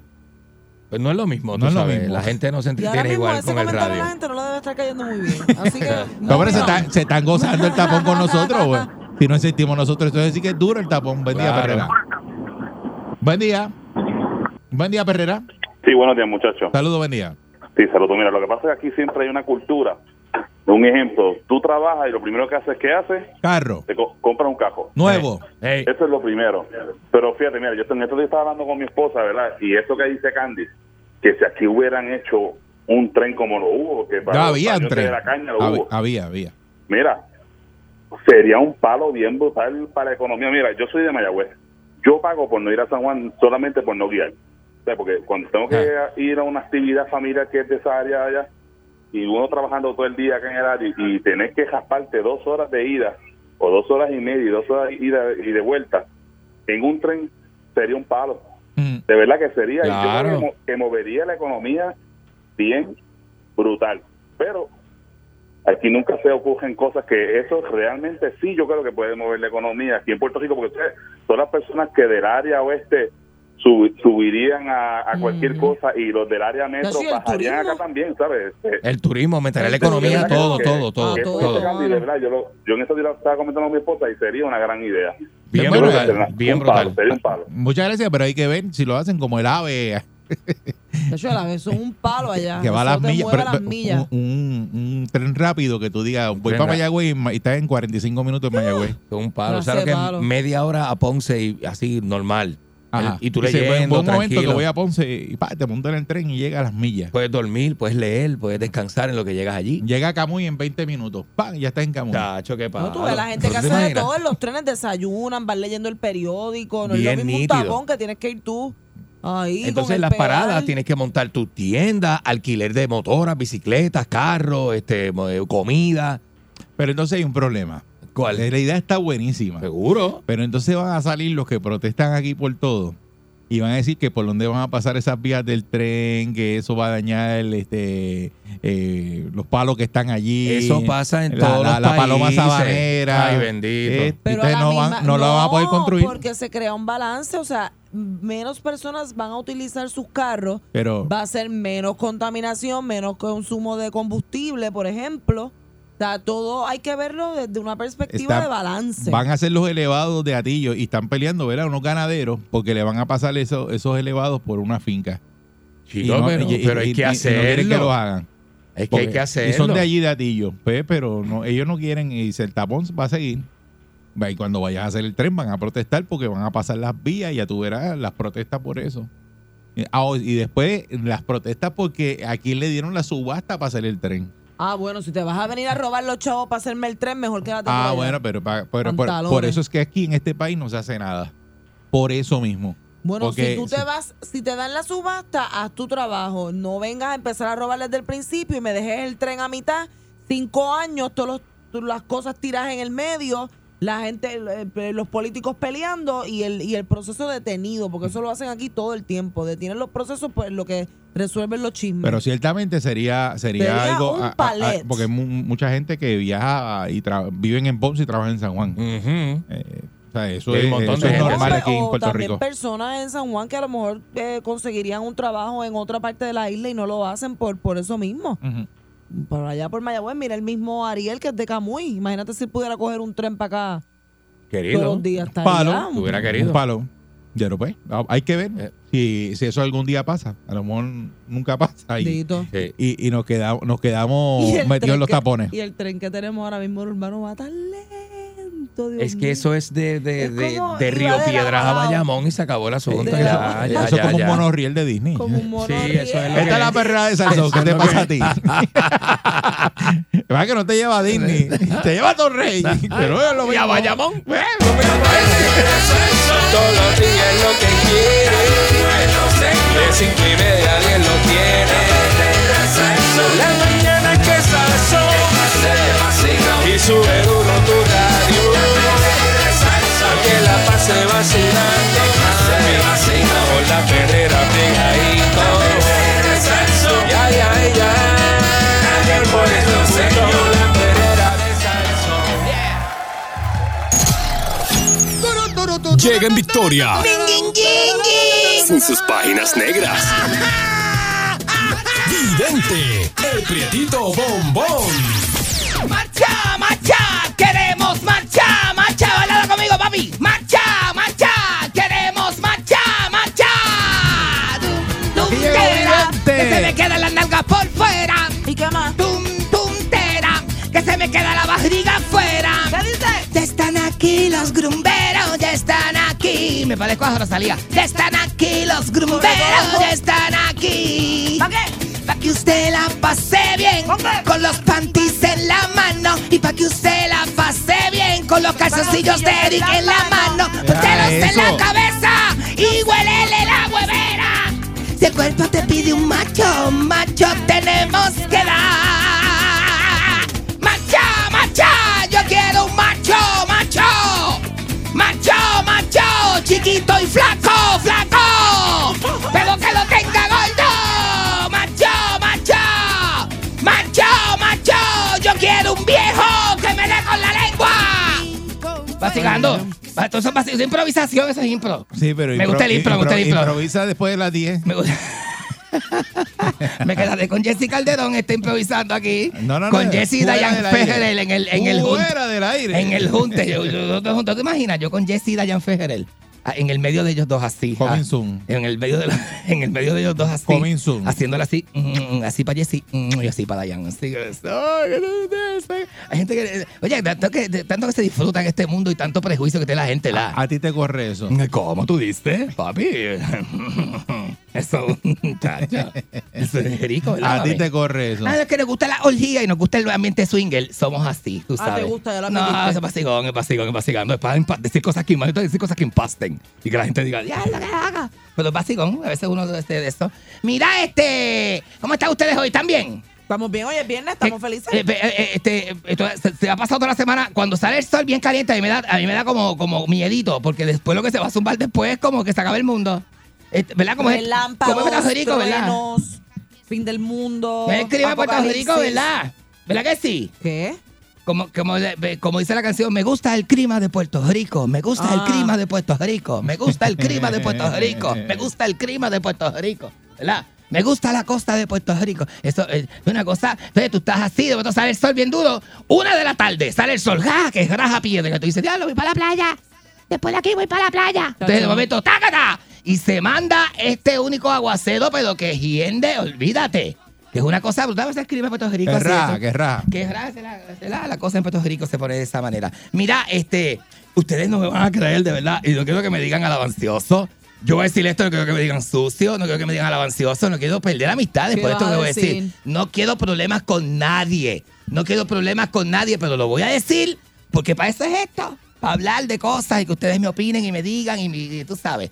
Pues no es lo mismo, No tú es lo sabes. mismo. La gente no se entretiene igual ese con el radio. la gente no lo debe estar cayendo muy bien. Así que... *laughs* No, pero se, está- están gozando el tapón con nosotros, güey. Si no existimos nosotros, entonces sí que es duro el tapón. Buen día. Perrera. Buen día. Buen día, Perrera. Sí, buenos días, muchachos. Saludos, buen día. Sí, saludos. Mira, lo que pasa es que aquí siempre hay una cultura. Un ejemplo, tú trabajas y lo primero que haces, ¿qué haces? Carro, Te co- compras un cajo. nuevo. Eso es lo primero. Pero fíjate, mira, yo en estos días estaba hablando con mi esposa, ¿verdad? Y eso que dice Candy, que si aquí hubieran hecho un tren como lo hubo, que para los había un tren. de la caña lo Había, hubo. había, había. Mira, sería un palo bien brutal para la economía. Mira, yo soy de Mayagüez. Yo pago por no ir a San Juan solamente por no guiar. Sea, porque cuando tengo que ir a una actividad familiar que es de esa área allá, y uno trabajando todo el día acá en el área, y, y tenés que jasparte dos horas de ida, o dos horas y media, y dos horas de ida y de vuelta, en un tren, sería un palo. Mm. De verdad que sería, y yo creo que movería la economía bien brutal. Pero aquí nunca se ocurren cosas que eso realmente sí yo creo que puede mover la economía aquí en Puerto Rico, porque ustedes son las personas que del área oeste sub- subirían a, a cualquier Mm. cosa y los del área metro Sí, el bajarían turismo. acá también, ¿sabes? Eh, el turismo aumentaría la economía, todo, que- todo, todo, que todo. eso, todo. Candy, de verdad, yo, lo- yo en lo estaba comentando con mi esposa y sería una gran idea. Bien Sería brutal, un bien palo, brutal. sería un palo. Muchas gracias, pero hay que ver si lo hacen como el ave De hecho, a la vez son un palo allá. que va a Eso las millas. mueve pero- las pero millas. un, un- un tren rápido que tú digas, voy tren para ra- Mayagüez y estás en 45 minutos en Mayagüez. Con un palo. Clase ¿Sabes de que palo. media hora a Ponce y así normal? Ajá. Y tú Dice, leyendo, "Buen- buen momento que tranquilo. voy a Ponce y pa, te monto en el tren y llega a las millas. Puedes dormir, puedes leer, puedes descansar en lo que llegas allí. Llega a Camuy en 20 minutos. ¡Pam! Ya está en Camuy. Chacho, qué palo. No, tú ves la gente que ¿Tú te hace de todo en los trenes, desayunan, van leyendo el periódico. No es Bien lo mismo nítido. un tapón que tienes que ir tú ahí. Entonces el las pedal. paradas tienes que montar tu tienda, alquiler de motoras, bicicletas, carros, este, eh, comida. Pero entonces hay un problema. ¿Cuál? La idea está buenísima. Seguro. Pero entonces van a salir los que protestan aquí por todo y van a decir que por dónde van a pasar esas vías del tren, que eso va a dañar este eh, los palos que están allí. Eso pasa en la, todos la, los la paloma sabanera. Ay, bendito. Eh, Pero ustedes no, misma- van, no la van a poder construir. porque se crea un balance, o sea, menos personas van a utilizar sus carros, Pero va a ser menos contaminación, menos consumo de combustible, por ejemplo. O sea, todo hay que verlo desde una perspectiva Está- de balance. van a ser los elevados de Atillo y están peleando, ¿verdad? Unos ganaderos porque le van a pasar esos, esos elevados por una finca. Chico, no- pero, y- y- pero hay y- que y no quieren que lo hacerlo. hagan. Es que hay que hacerlo. Y son de allí de Atillo, pues, pero no, ellos no quieren y dice, el tapón va a seguir. Y cuando vayas a hacer el tren van a protestar porque van a pasar las vías y ya tú verás las protestas por eso. Y, ah, y después las protestas porque aquí le dieron la subasta para hacer el tren. Ah, bueno, si te vas a venir a robar los chavos para hacerme el tren, mejor quédate Ah, bueno, pero, pa- pero por, eso es que aquí en este país no se hace nada. Por eso mismo. Bueno, Porque si tú te vas, si te dan la subasta, haz tu trabajo. No vengas a empezar a robar desde el principio y me dejes el tren a mitad. Cinco años, todas las cosas tiras en el medio, la gente, eh, los políticos peleando y el, y el proceso detenido, porque eso lo hacen aquí todo el tiempo. Detienen los procesos, pues lo que resuelven los chismes. Pero ciertamente sería sería, Sería algo un a- a- porque mu- mucha gente que viaja y viven en Ponce y trabajan en San Juan. Eh, o sea, eso Hay un es, montón de es normal aquí en Puerto también Rico. personas en San Juan que a lo mejor eh, conseguirían un trabajo en otra parte de la isla y no lo hacen por, por eso mismo. Ujú. Por allá por Mayagüez, mira el mismo Ariel que es de Camuy. Imagínate si pudiera coger un tren para acá todos Querido. los días. Un palo. Tú hubiera querido. Un palo. Ya lo pues. Ah, Hay que ver Eh. Si, si eso algún día pasa. A lo mejor nunca pasa. Y. Sí. y, y nos, quedamos nos quedamos *laughs* metidos en los que- tapones. Y el tren que tenemos ahora mismo urbano va tan Dios Es que mío. eso es de, de, Es de, Río de Piedras a. Bayamón y se acabó el asunto. Ya, ya, eso ya, es como ya. un monorriel de Disney. como un mono. Sí, eso es lo Esta es la perra de Salsón. ¿Qué te pasa a ti? *laughs* Va que no te lleva a Disney. *laughs* te lleva a Torrey. Pero es lo Y a. Bayamón. Todos los días lo que quiere. De cinco y media a diez lo tiene. La mañana que salsó. Y sube duro tu clase vacilando. Me vacila con la perrera pegadito. Ya, ya, ya. Por eso se la perrera de Salsón. Llega en victoria. Sin sus páginas negras. Vidente, el prietito bombón. ¡Marcha, marcha! ¡Queremos marcha, marcha! ¡Bailala conmigo, papi! ¡Marcha, marcha! Me parezco a Rosalía. Ya están aquí los grumberos, ya están aquí. ¿Para qué? Pa' que usted la pase bien ¿Con qué? con los panties en la mano y pa' que usted la pase bien con los calzoncillos de Eric en la mano. Póntelos en la cabeza y huélele la huevera. Si el cuerpo te pide un macho, macho tenemos que dar. Chiquito y flaco, flaco. Pero que lo tenga gordo. Macho, macho. Macho, macho, yo quiero un viejo que me dé con la lengua. Vacilando. Esto es vaci- es improvisación, eso es impro. Sí, pero Me gusta el impro, me gusta el impro. Improvisa después de las 10. Me, gusta- *laughs* Me quedaré con Jessy Calderón, está improvisando aquí. No, no, no, con Jessy fuera Dayan. Fejerel en el, en el junte. Fuera del aire. En el junte. Yo, yo- yo- yo- ¿Te imaginas? Yo con Jessy Dayan Fejerel. Ah, En el medio de ellos dos así. Ah. En el medio de la- *laughs* en el medio de ellos dos así. Coming soon. Así, mm, así para Jessy mm, y así para Dayan. Así tristeza. Hay gente que. Oye, tanto que, tanto que se disfruta en este mundo y tanto prejuicio que tiene la gente. La, A ti te corre eso. ¿Cómo tú diste, papi? *laughs* Eso, *laughs* muchacho. Eso es rico, ¿verdad? A ti te corre eso. A los que nos gusta la orgía y nos gusta el ambiente swinger, somos así, tú Ah, ¿te sabes. gusta? No, es pasigón, es pasigón, es pasigón. Es para impa- decir cosas que, decir cosas que impasten. Y que la gente diga, ya, lo que haga. Pero es pasigón, a veces uno este, de esto. Mira, este, ¿cómo están ustedes hoy? ¿Están bien? Estamos bien, oye, es viernes, estamos Que- felices. eh, eh, eh, este, esto se, se ha pasado toda la semana. Cuando sale el sol bien caliente, a mí me da, a mí me da como, como miedito, porque después lo que se va a zumbar después es como que se acaba el mundo. Este, ¿Verdad? Como es, Relámpagos, como es Puerto Rico, ¿verdad? truenos, fin del mundo. Me escribe Puerto Rico, apocalipsis. ¿verdad? ¿Verdad que sí? ¿Qué? Como, como, de- como dice la canción, me gusta el clima de Puerto Rico, me gusta el Ah. clima de Puerto Rico, me gusta el clima de Puerto *laughs* Rico, me gusta el clima de Puerto Rico, ¿verdad? Me gusta la costa de Puerto Rico. Eso es una cosa. Entonces tú estás así, de momento sale el sol bien duro. Una de la tarde sale el sol, ¡ja! que es raja piedra. Tú dices, diablo, voy para la playa. Después de aquí voy para la playa. Entonces de momento, ¡tácata! Y se manda este único aguacero, pero que hiende, olvídate. Que es una cosa brutal. Se escribe en Puerto Rico. Que eso. que raja. Que se la, se la- la cosa en Puerto Rico se pone de esa manera. Mira, este, ustedes no me van a creer de verdad. Y no quiero que me digan alabancioso. Yo voy a decir esto, no quiero que me digan sucio, no quiero que me digan alabancioso, no quiero perder amistades ¿Qué por esto que voy a decir. decir? No quiero problemas con nadie. No quiero problemas con nadie, pero lo voy a decir porque para eso es esto. Para hablar de cosas y que ustedes me opinen y me digan y, me- y tú sabes.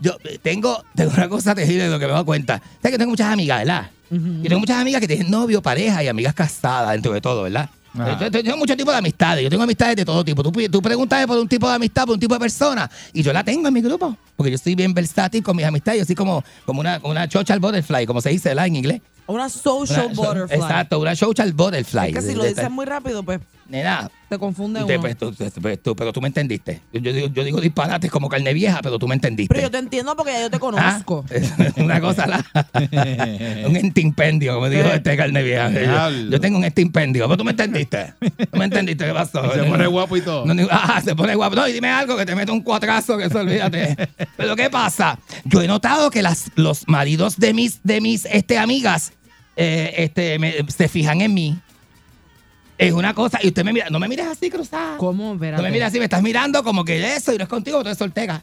Yo eh, tengo, tengo una cosa terrible de lo que me doy cuenta. Sabes que tengo muchas amigas, ¿verdad? Yo tengo muchas amigas que tienen novio, pareja y amigas casadas dentro de todo, ¿verdad? Yo, yo tengo muchos tipos de amistades. Yo tengo amistades de todo tipo. Tú, tú preguntas por un tipo de amistad, por un tipo de persona, y yo la tengo en mi grupo. Porque yo soy bien versátil con mis amistades. Yo soy como, como una, como una social butterfly, como se dice ¿verdad? en inglés. Una social Una- butterfly. Exacto, una social butterfly. Es que si lo dices muy rápido, pues Nena, te confunde te- uno. pues, tú- pues, tú- pero tú me entendiste. Yo, yo digo, yo digo disparates como carne vieja, pero tú me entendiste. Pero yo te entiendo porque ya yo te ¿Ah? conozco. *laughs* Una cosa, la, *laughs* un entimpendio, como dijo Eh. este carne vieja. Yo, tengo un entimpendio, pero tú me entendiste. Tú me entendiste qué pasó. *laughs* Se pone guapo y todo. No, ah, se pone guapo. No, y dime algo que te meto un cuatrazo, que eso olvídate. Pero ¿qué pasa? Yo he notado que las, los maridos de mis, de mis este, amigas eh, este, me- se fijan en mí. Es una cosa, y usted me mira, no me mires así cruzada. ¿Cómo? Espérate. No me mires así, me estás mirando como que eso y no es contigo, tú eres soltera.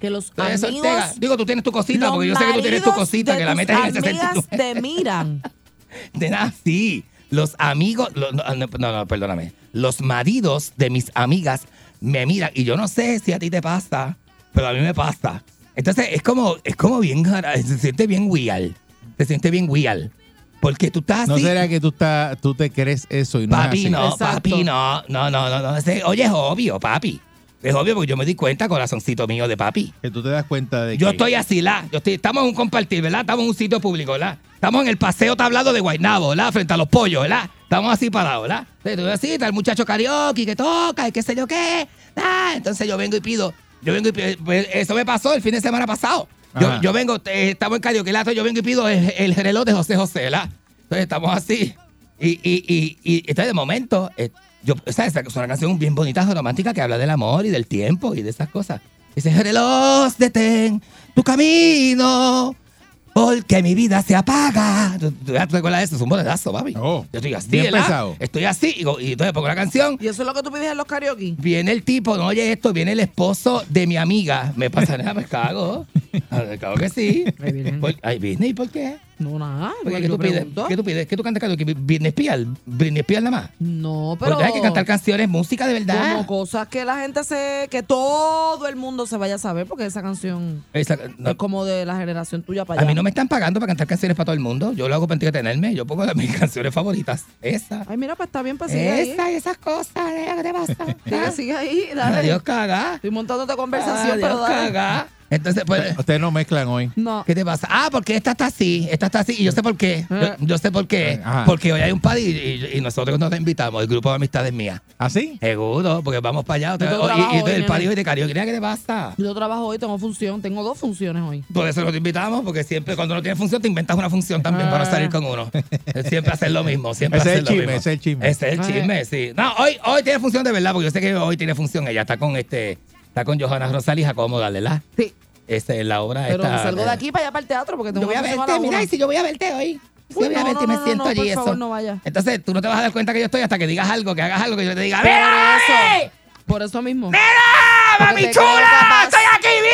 Que los Tú eres amigos... Digo, tú tienes tu cosita, porque yo sé que tú tienes tu cosita, que la metes en ese amigas sentido. te miran. *laughs* De nada, sí. Los amigos, no, no, no, perdóname. Los maridos de mis amigas me miran y yo no sé si a ti te pasa, pero a mí me pasa. Entonces es como, es como bien, *laughs* se siente bien weird. Se siente bien weird. Porque tú estás ¿No así. será que tú, estás, tú te crees eso y no es Papi, así? no, Exacto. papi, no, no, no, no, no. Oye, es obvio, papi. Es obvio porque yo me di cuenta, corazoncito mío de papi. Que tú te das cuenta de Yo que... estoy así, ¿la? Yo estoy, estamos en un compartir, ¿verdad? Estamos en un sitio público, ¿verdad? Estamos en el paseo tablado de Guaynabo, ¿verdad? Frente a los pollos, ¿verdad? Estamos así parados, ¿verdad? Entonces, así, está el muchacho karaoke que toca y qué sé yo qué. Ah, entonces yo vengo y pido, yo vengo y pido, pues, eso me pasó el fin de semana pasado. Yo, yo vengo, eh, estamos en. Entonces yo vengo y pido el, el reloj de José José, ¿verdad? Entonces estamos así. Y, y, y, y entonces de momento, eh, yo, ¿sabes? Es una canción bien bonita, romántica, que habla del amor y del tiempo y de esas cosas. Dice, reloj, detén tu camino, porque mi vida se apaga. ¿Tú, tú, tú te acuerdas de eso? Es un boledazo, papi. Oh, yo estoy así, bien ¿verdad? pesado. Estoy así, y, y entonces pongo la canción. ¿Y eso es lo que tú pides en los karaoke? Viene el tipo, no oye esto, viene el esposo de mi amiga. Me pasa nada, me cago. *laughs* Ah, Me cago que sí. Ay, Disney, ¿por qué? No, nada. ¿Por qué? porque ¿Qué yo tú pides? ¿Qué tú pides? ¿Qué tú cantas karaoke? ¿Britney Spears? ¿Britney Spears nada más? No, Pero pero. hay que cantar canciones, música de verdad. Como cosas que la gente se. que todo el mundo se vaya a saber, porque esa canción Esa- no, es como de la generación tuya para a allá. mí no me están pagando para cantar canciones para todo el mundo. Yo lo hago para entretenerme. Yo pongo mis *laughs* canciones favoritas. Esa. Ay, mira, pues está bien, pues sigue ahí. Esa y esas cosas. ¿Qué te pasa? *laughs* Sigue, sigue ahí, dale. Adiós, caga. Estoy montándote conversación, Adiós, pero dale. caga. Entonces, pues. Ustedes no mezclan hoy. No. ¿Qué te pasa? Ah, porque esta está así, esta está así, y yo sé por qué. Yo, Eh. yo sé por qué. Ajá. Porque hoy hay un party y, y- y nosotros nos invitamos, el grupo de amistades mías. ¿Así? Seguro, porque vamos para allá. Yo y, y hoy, el party nene. hoy de. Mira, ¿qué te pasa? Yo trabajo hoy, tengo función, tengo dos funciones hoy. Por eso nos invitamos, porque siempre cuando no tienes función te inventas una función también Ah. para salir con uno. Siempre hacer lo mismo, siempre Ese es hacer el lo chisme, mismo. ese es el chisme. Ese es el Ah. chisme, sí. No, hoy, hoy tiene función de verdad, porque yo sé que hoy tiene función. Ella está con este, está con Johanna Rosales y Jacobo ¿verdad? Sí. Esa es la obra Pero esta. salgo de aquí para allá para el teatro porque Yo tengo voy a una función verte, mira, y si yo voy a verte hoy. Uy, yo voy a verte y no, me no, siento allí por eso. favor, no vaya. Entonces, tú no te vas a dar cuenta que yo estoy hasta que digas algo, que hagas algo, que yo te diga, Por ¡Mira, eso. mami! Por eso mismo. ¡Mira, mami chula! ¡Estoy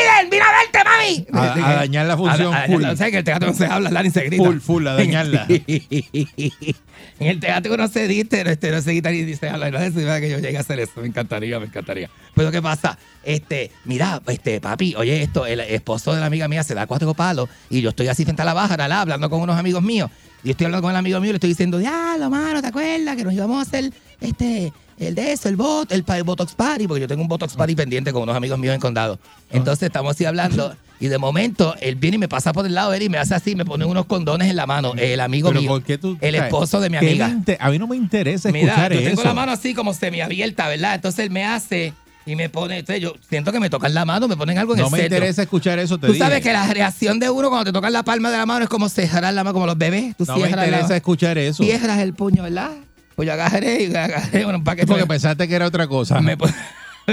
miren! ¡Mira a verte, mami! A, a dañar la función A- a- full. O sea, que el teatro no se habla, habla ni se grita. Full, full, a dañarla. *laughs* en el teatro no se dice, no, este, no se grita ni dice habla. No es que yo llegue a hacer eso. Me encantaría, me encantaría. Pero ¿qué pasa? Este, mira, este, papi, oye esto, el esposo de la amiga mía se da cuatro palos y yo estoy así frente a la baja, la, hablando con unos amigos míos. Y estoy hablando con el amigo mío y le estoy diciendo, ya, lo mano, ¿te acuerdas que nos íbamos a hacer este, el de eso, el bot, el, el Botox Party? Porque yo tengo un Botox Party pendiente con unos amigos míos en condado. Entonces estamos así hablando y de momento él viene y me pasa por el lado de él y me hace así, me pone unos condones en la mano. El amigo Pero mío, ¿por qué tú- el esposo de mi ¿qué amiga. a mí no me interesa Mira, escuchar yo tengo eso. la mano así como semiabierta, ¿verdad? Entonces él me hace y me pone, entonces yo siento que me tocan la mano, me ponen algo en no el me centro. interesa escuchar eso, te Tú dije. sabes que la reacción de uno cuando te tocan la palma de la mano es como cerrar la mano, como los bebés. Tú No me cierras la interesa escuchar eso. cierras el puño, ¿verdad? Pues yo agarré y agarré bueno, un paquete. Porque pensaste que era otra cosa. me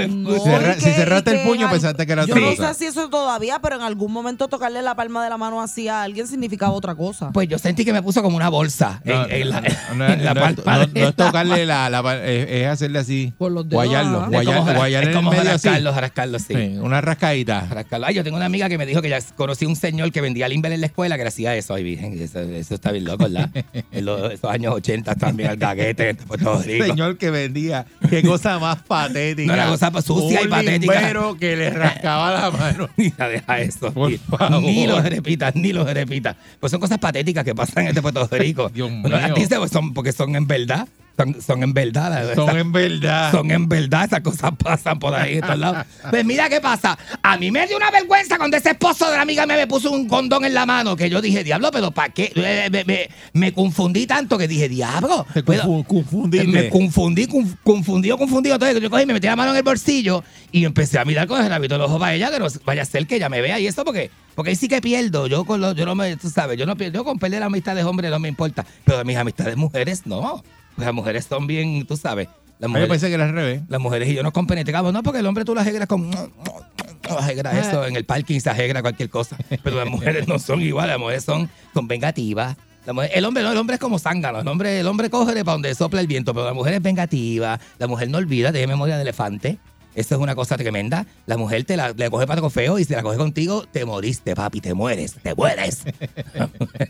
No, cerra- si cerraste el puño, al- pensaste que era Yo otra no cosa. sé si eso todavía, pero en algún momento tocarle la palma de la mano así a alguien significaba otra cosa. Pues yo sentí que me puso como una bolsa No, en, en la, no, en la no, *laughs* palma no- de no es tocarle la, la- es, es hacerle así. Por los dedos, guayarlo. ajá. Es como, Guayar, jar- guayar es como jarascarlo, sí. Sí, una rascadita. Jarascarlo. Ay, yo tengo una amiga que me dijo que ya conocí un señor que vendía limber en la escuela que le hacía eso. Ay, virgen, eso, eso está bien loco, ¿verdad? *laughs* en los, esos años 80 también, el gaguete Rico. Señor que vendía. Qué cosa más patética. Sucia y patética. limbero que le rascaba la *laughs* mano. Mira, deja eso. Por Ni- favor. Ni lo repitas, ni lo repitas. Pues son cosas patéticas que pasan en este Puerto Rico. *laughs* Dios pues son, porque son en verdad. Son, son en verdad. Son esas- en verdad. son en verdad, esas cosas pasan por ahí en todos lados. Pues mira qué pasa. A mí me dio una vergüenza cuando ese esposo de la amiga mía me puso un condón en la mano. Que yo dije, diablo, pero ¿para qué? Eh, Me, me- me confundí tanto que dije, diablo. Pero- confu- confundiste. me confundí, conf- confundido, confundido. Entonces yo cogí, me metí la mano en el bolsillo y empecé a mirar con el rabito del ojo para ella, que no vaya a ser que ella me vea y eso porque, porque ahí sí que pierdo. Yo con los, yo no me, tú sabes, yo no pierdo, yo con perder amistades hombres no me importa. Pero mis amistades mujeres no. Las mujeres son bien, tú sabes. Las Ah, Yo mujeres, pensé que era al revés. las mujeres y yo nos compenetramos, no, porque el hombre tú las agregas con. Ajegra eso, en el parking se ajegra cualquier cosa. Pero las mujeres no son iguales, las mujeres son, vengativas. Mujer- el hombre no, el hombre es como zángano. El hombre, el hombre coge para donde sopla el viento, pero la mujer es vengativa. La mujer no olvida, tiene memoria de elefante. Eso es una cosa tremenda. La mujer te la, le coge para feo y si la coge contigo, te moriste, papi, te mueres, te mueres.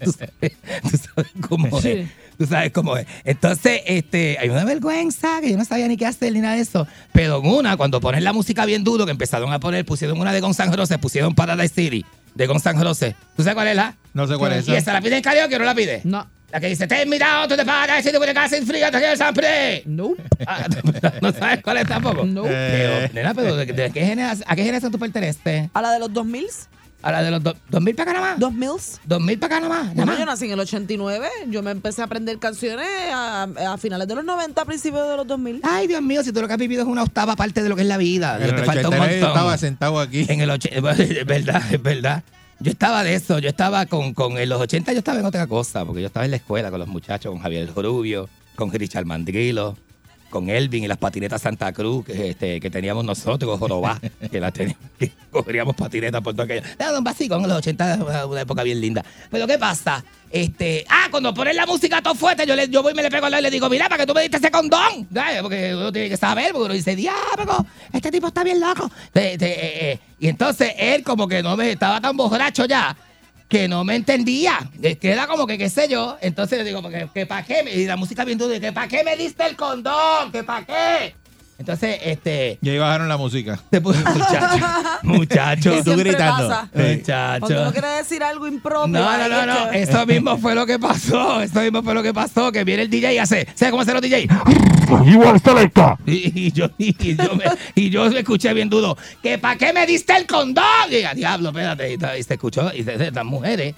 tú, sabes, *laughs* *laughs* tú sabes cómo es. Sí. Tú sabes cómo es. Entonces, este, hay una vergüenza que yo no sabía ni qué hacer ni nada de eso. Pero en una, cuando ponen la música bien duro, que empezaron a poner, pusieron una de Gonzalo Roses, pusieron Paradise City de Gonzalo Roses. ¿Tú sabes cuál es la? No sé cuál es ¿Y esa. esa la pide en karaoke o no la pide? No. La que dice, ten mirado, tú te paras, si te pones casa en frío, te quedas siempre. No. Ah, *laughs* no sabes cuál es tampoco. No. Eh. Pero, nena, pero ¿de, de qué generación, ¿a qué generación tú perteneces? A la de los 2000 ¿A la de los do- 2000 para acá nada más? 2000 ¿2000 para acá nada más? Bueno, yo nací en el 89. Yo me empecé a aprender canciones a, a finales de los 90, a principios de los 2000. Ay, Dios mío, si tú lo que has vivido es una octava parte de lo que es la vida. En te el falta un 89 montón. estaba sentado aquí. En el 80, *laughs* es verdad, es verdad. Yo estaba de eso, yo estaba con, con en los 80 yo estaba en otra cosa, porque yo estaba en la escuela con los muchachos, con Javier Rubio, con Richard Mandrilo, con Elvin y las patinetas Santa Cruz que, este, teníamos nosotros, Jorobá, que las teníamos, que cogíamos patinetas por todo aquello. Era un vacío en los 80, una, época bien linda. Pero ¿qué pasa? Este, ah, cuando ponen la música todo fuerte, yo, yo voy y me le pego al lado y le digo, mira, para que tú me diste ese condón. ¿Sabes? Porque uno tiene que saber, porque uno dice, diablo, este tipo está bien loco. Te- te- eh, eh. Y entonces él como que no me estaba tan borracho ya que no me entendía. Que era como que, qué sé yo. Entonces le digo, ¿que, que para qué? Y la música bien dura, que para qué me diste el condón? ¿Que para qué? Entonces, este... Y ahí bajaron la música. Se puso, *laughs* muchacho, *laughs* muchacho, siempre gritando. pasa. muchacho. Cuando uno quiere decir algo impropio. No, no, no, no. que- Eso mismo fue lo que pasó. Eso mismo fue lo que pasó. Que viene el DJ y hace. ¿Sabes cómo hacen los DJ? Y, y yo, y, yo me, y yo me escuché bien duro. ¿Que para qué me diste el condón? Y diablo, espérate. Y, y se escuchó. Y estas mujeres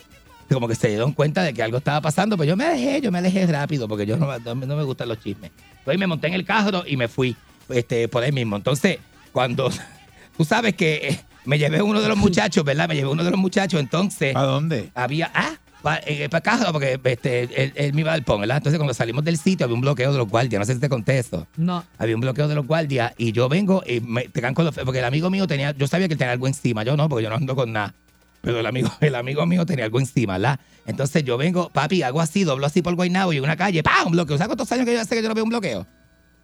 como que se dieron cuenta de que algo estaba pasando. Pero yo me alejé, yo me alejé rápido porque yo no, no, me- no me gustan los chismes. Entonces me monté en el carro y me fui este, por ahí mismo. Entonces, cuando *laughs* tú sabes que eh, me llevé uno de los *laughs* muchachos, ¿verdad? Me llevé uno de los muchachos. Entonces ¿A dónde? había, ah, para acá, porque este, me iba al pon, ¿verdad? Entonces cuando salimos del sitio había un bloqueo de los guardias, no sé si te contesto. No. Había un bloqueo de los guardias y yo vengo y me pegan con los, porque el amigo mío tenía, yo sabía que él tenía algo encima, yo no, porque yo no ando con nada. Pero el amigo, el amigo mío tenía algo encima, ¿verdad? Entonces yo vengo, papi, hago así, doblo así por Guaynabo y en una calle, ¡pam! Un bloqueo. ¿Sabes cuántos años que yo hace que yo no veo un bloqueo?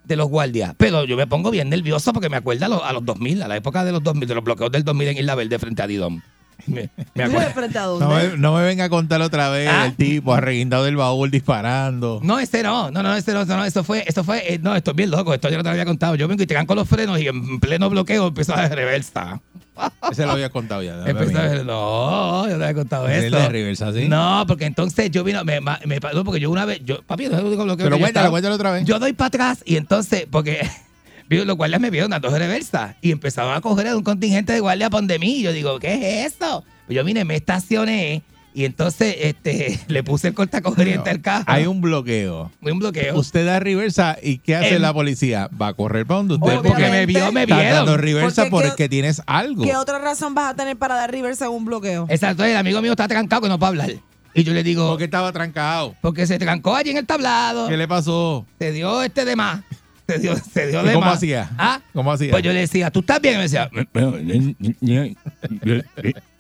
De los guardias. Pero yo me pongo bien nervioso porque me acuerda a los, a los 2000, a la época de los 2000, de los bloqueos del 2000 en Isla Verde frente a Didom. Me, me acuerdo. ¿Frente a No me, no me venga a contar otra vez Ah. el tipo arreguindado del baúl disparando. No, ese no, no, no, ese no, no, eso fue, eso fue, eh, no, esto es bien loco, esto yo no te lo había contado. Yo vengo y te con los frenos y en pleno bloqueo empezó a reversa. *laughs* Ese lo había contado ya. Empezó a ver, no, yo no había contado ¿Es el eso. de reversa, sí? No, porque entonces yo vino, me, me pasó porque yo una vez, yo, papi, no sé lo que Pero cuéntalo, cuéntalo otra vez. Yo doy para atrás y entonces, porque *laughs* vio, los guardias me vieron dando reversa y empezaban a coger a un contingente de guardias por de mí. Y yo digo, ¿qué es eso? Pues yo vine, me estacioné y entonces este, *laughs* le puse el cortacorriente al carro. Hay un bloqueo. un bloqueo. Usted da reversa y ¿qué hace El- la policía? Va a correr para donde usted Obviamente. porque me vio, me está dando vieron. reversa Porque porque, qué- tienes algo. ¿Qué otra razón vas a tener para dar reversa en un bloqueo? Exacto, el amigo mío está trancado que no puede hablar. Y yo le digo, Porque estaba trancado. porque se trancó allí en el tablado. ¿Qué le pasó? Se dio este de más. Se dio, se dio ¿Y de cómo más. hacía? ¿Ah? ¿Cómo hacía? Pues yo le decía, ¿tú estás bien? Y me decía,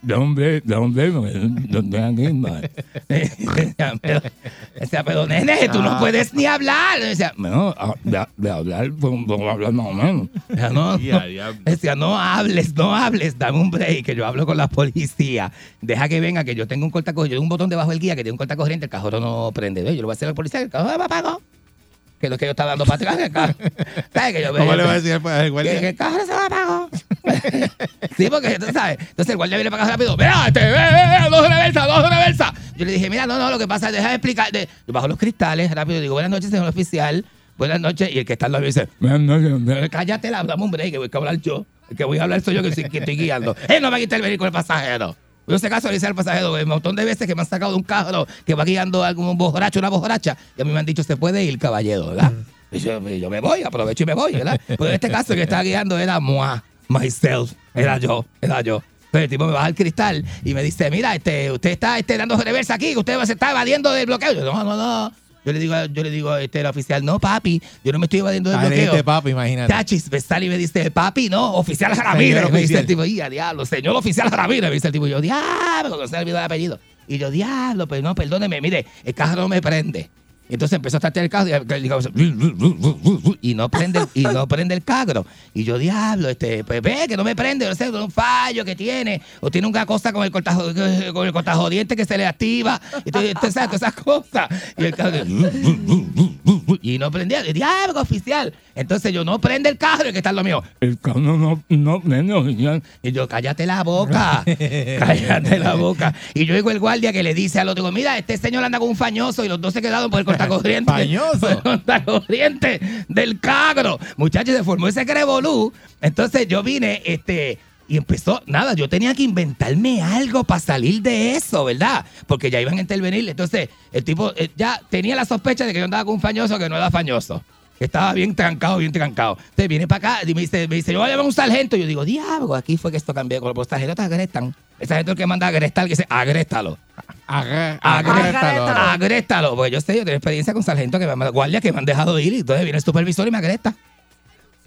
¿dónde? ¿Dónde? ¿Dónde? *laughs* Pero, decía, pero nene, tú no Ah. puedes ni hablar. Decía, no, ah, de, hablar, puedo hablar más o menos. Decía, no, *laughs* Ya, no. diablo. Decía, no hables, no hables, dame un break, que yo hablo con la policía. Deja que venga, que yo tengo un cortacorriente, yo tengo un botón debajo del guía que tiene un cortacorriente, el cajón no prende. Yo le voy a decir al policía que el cajón me apagó. Que es lo que yo estaba dando para atrás. el carro. *laughs* ¿Sabes? Que yo, ¿Cómo le va a decir al al que, guardia? que el carro se me apagó. *laughs* sí, porque tú sabes. Entonces el guardia viene para acá rápido. Mira, este, ve, ve, ve, dos reversa, dos reversa. Yo le dije, mira, no, no, lo que pasa es, deja de explicar. De, yo bajo los cristales rápido. Digo, buenas noches, señor oficial. Buenas noches. Y el que está al lado me dice, buenas noches. Cállate, la, dame un break, que voy a hablar yo. El que voy a hablar soy yo, que, que estoy guiando. *laughs* Él no va a quitar el vehículo del pasajero. Yo le dice al pasajero un montón de veces que me han sacado de un carro que va guiando a algún borracho, una borracha, y a mí me han dicho, se puede ir, caballero, ¿verdad? Y yo, y yo me voy, aprovecho y me voy, ¿verdad? Pero en este caso el que estaba guiando era moi, myself, era yo, era yo. Pero el tipo me baja el cristal y me dice, mira, este, usted está este, dando reversa aquí, usted se está evadiendo del bloqueo. Yo, no, no, no. Yo le digo, yo le digo este, al oficial, no, papi, yo no me estoy evadiendo del bloqueo. dijiste, papi, imagínate. Tachis, me sale y me dice, papi, no, oficial Ramírez. Me dice el tipo, y a diablo, señor oficial Ramírez. Me dice el tipo, y yo, diablo, no se me olvidó el apellido. Y yo, diablo, pero no, perdóneme, mire, el carro no me prende. Entonces empezó a estar el carro y, no prende y no prende el carro. Y yo, diablo, este, pues ve que no me prende, no sé, un fallo que tiene, o tiene una cosa con el cortajo, con el cortajodiente que se le activa, y esas cosas. Y el carro, y no prendía. Diablo, oficial. Entonces yo, no prende el carro, y que está lo mío. El carro no, no prende, oficial. Y yo, cállate la boca. *laughs* cállate la boca. Y yo digo el guardia que le dice al otro, mira, este señor anda con un fañoso y los dos se quedaron por el cortacorriente. Fañoso. *laughs* El cortacorriente del carro. Muchachos, se formó ese crebolú. Entonces yo vine, este. Y empezó, nada, yo tenía que inventarme algo para salir de eso, ¿verdad? Porque ya iban a intervenir. Entonces, el tipo eh, ya tenía la sospecha de que yo andaba con un fañoso que no era fañoso. Estaba bien trancado, bien trancado. Entonces viene para acá y me dice, me dice, yo voy a llamar a un sargento. Y yo digo, diablo, aquí fue que esto cambió. Con los sargentos te agrestan. El sargento es el que manda a agrestar, que dice, agréstalo. Agre- Agréstalo. agréstalo. Porque yo sé, yo tengo experiencia con sargentos que me han- guardias que me han dejado ir y entonces viene el supervisor y me agresta.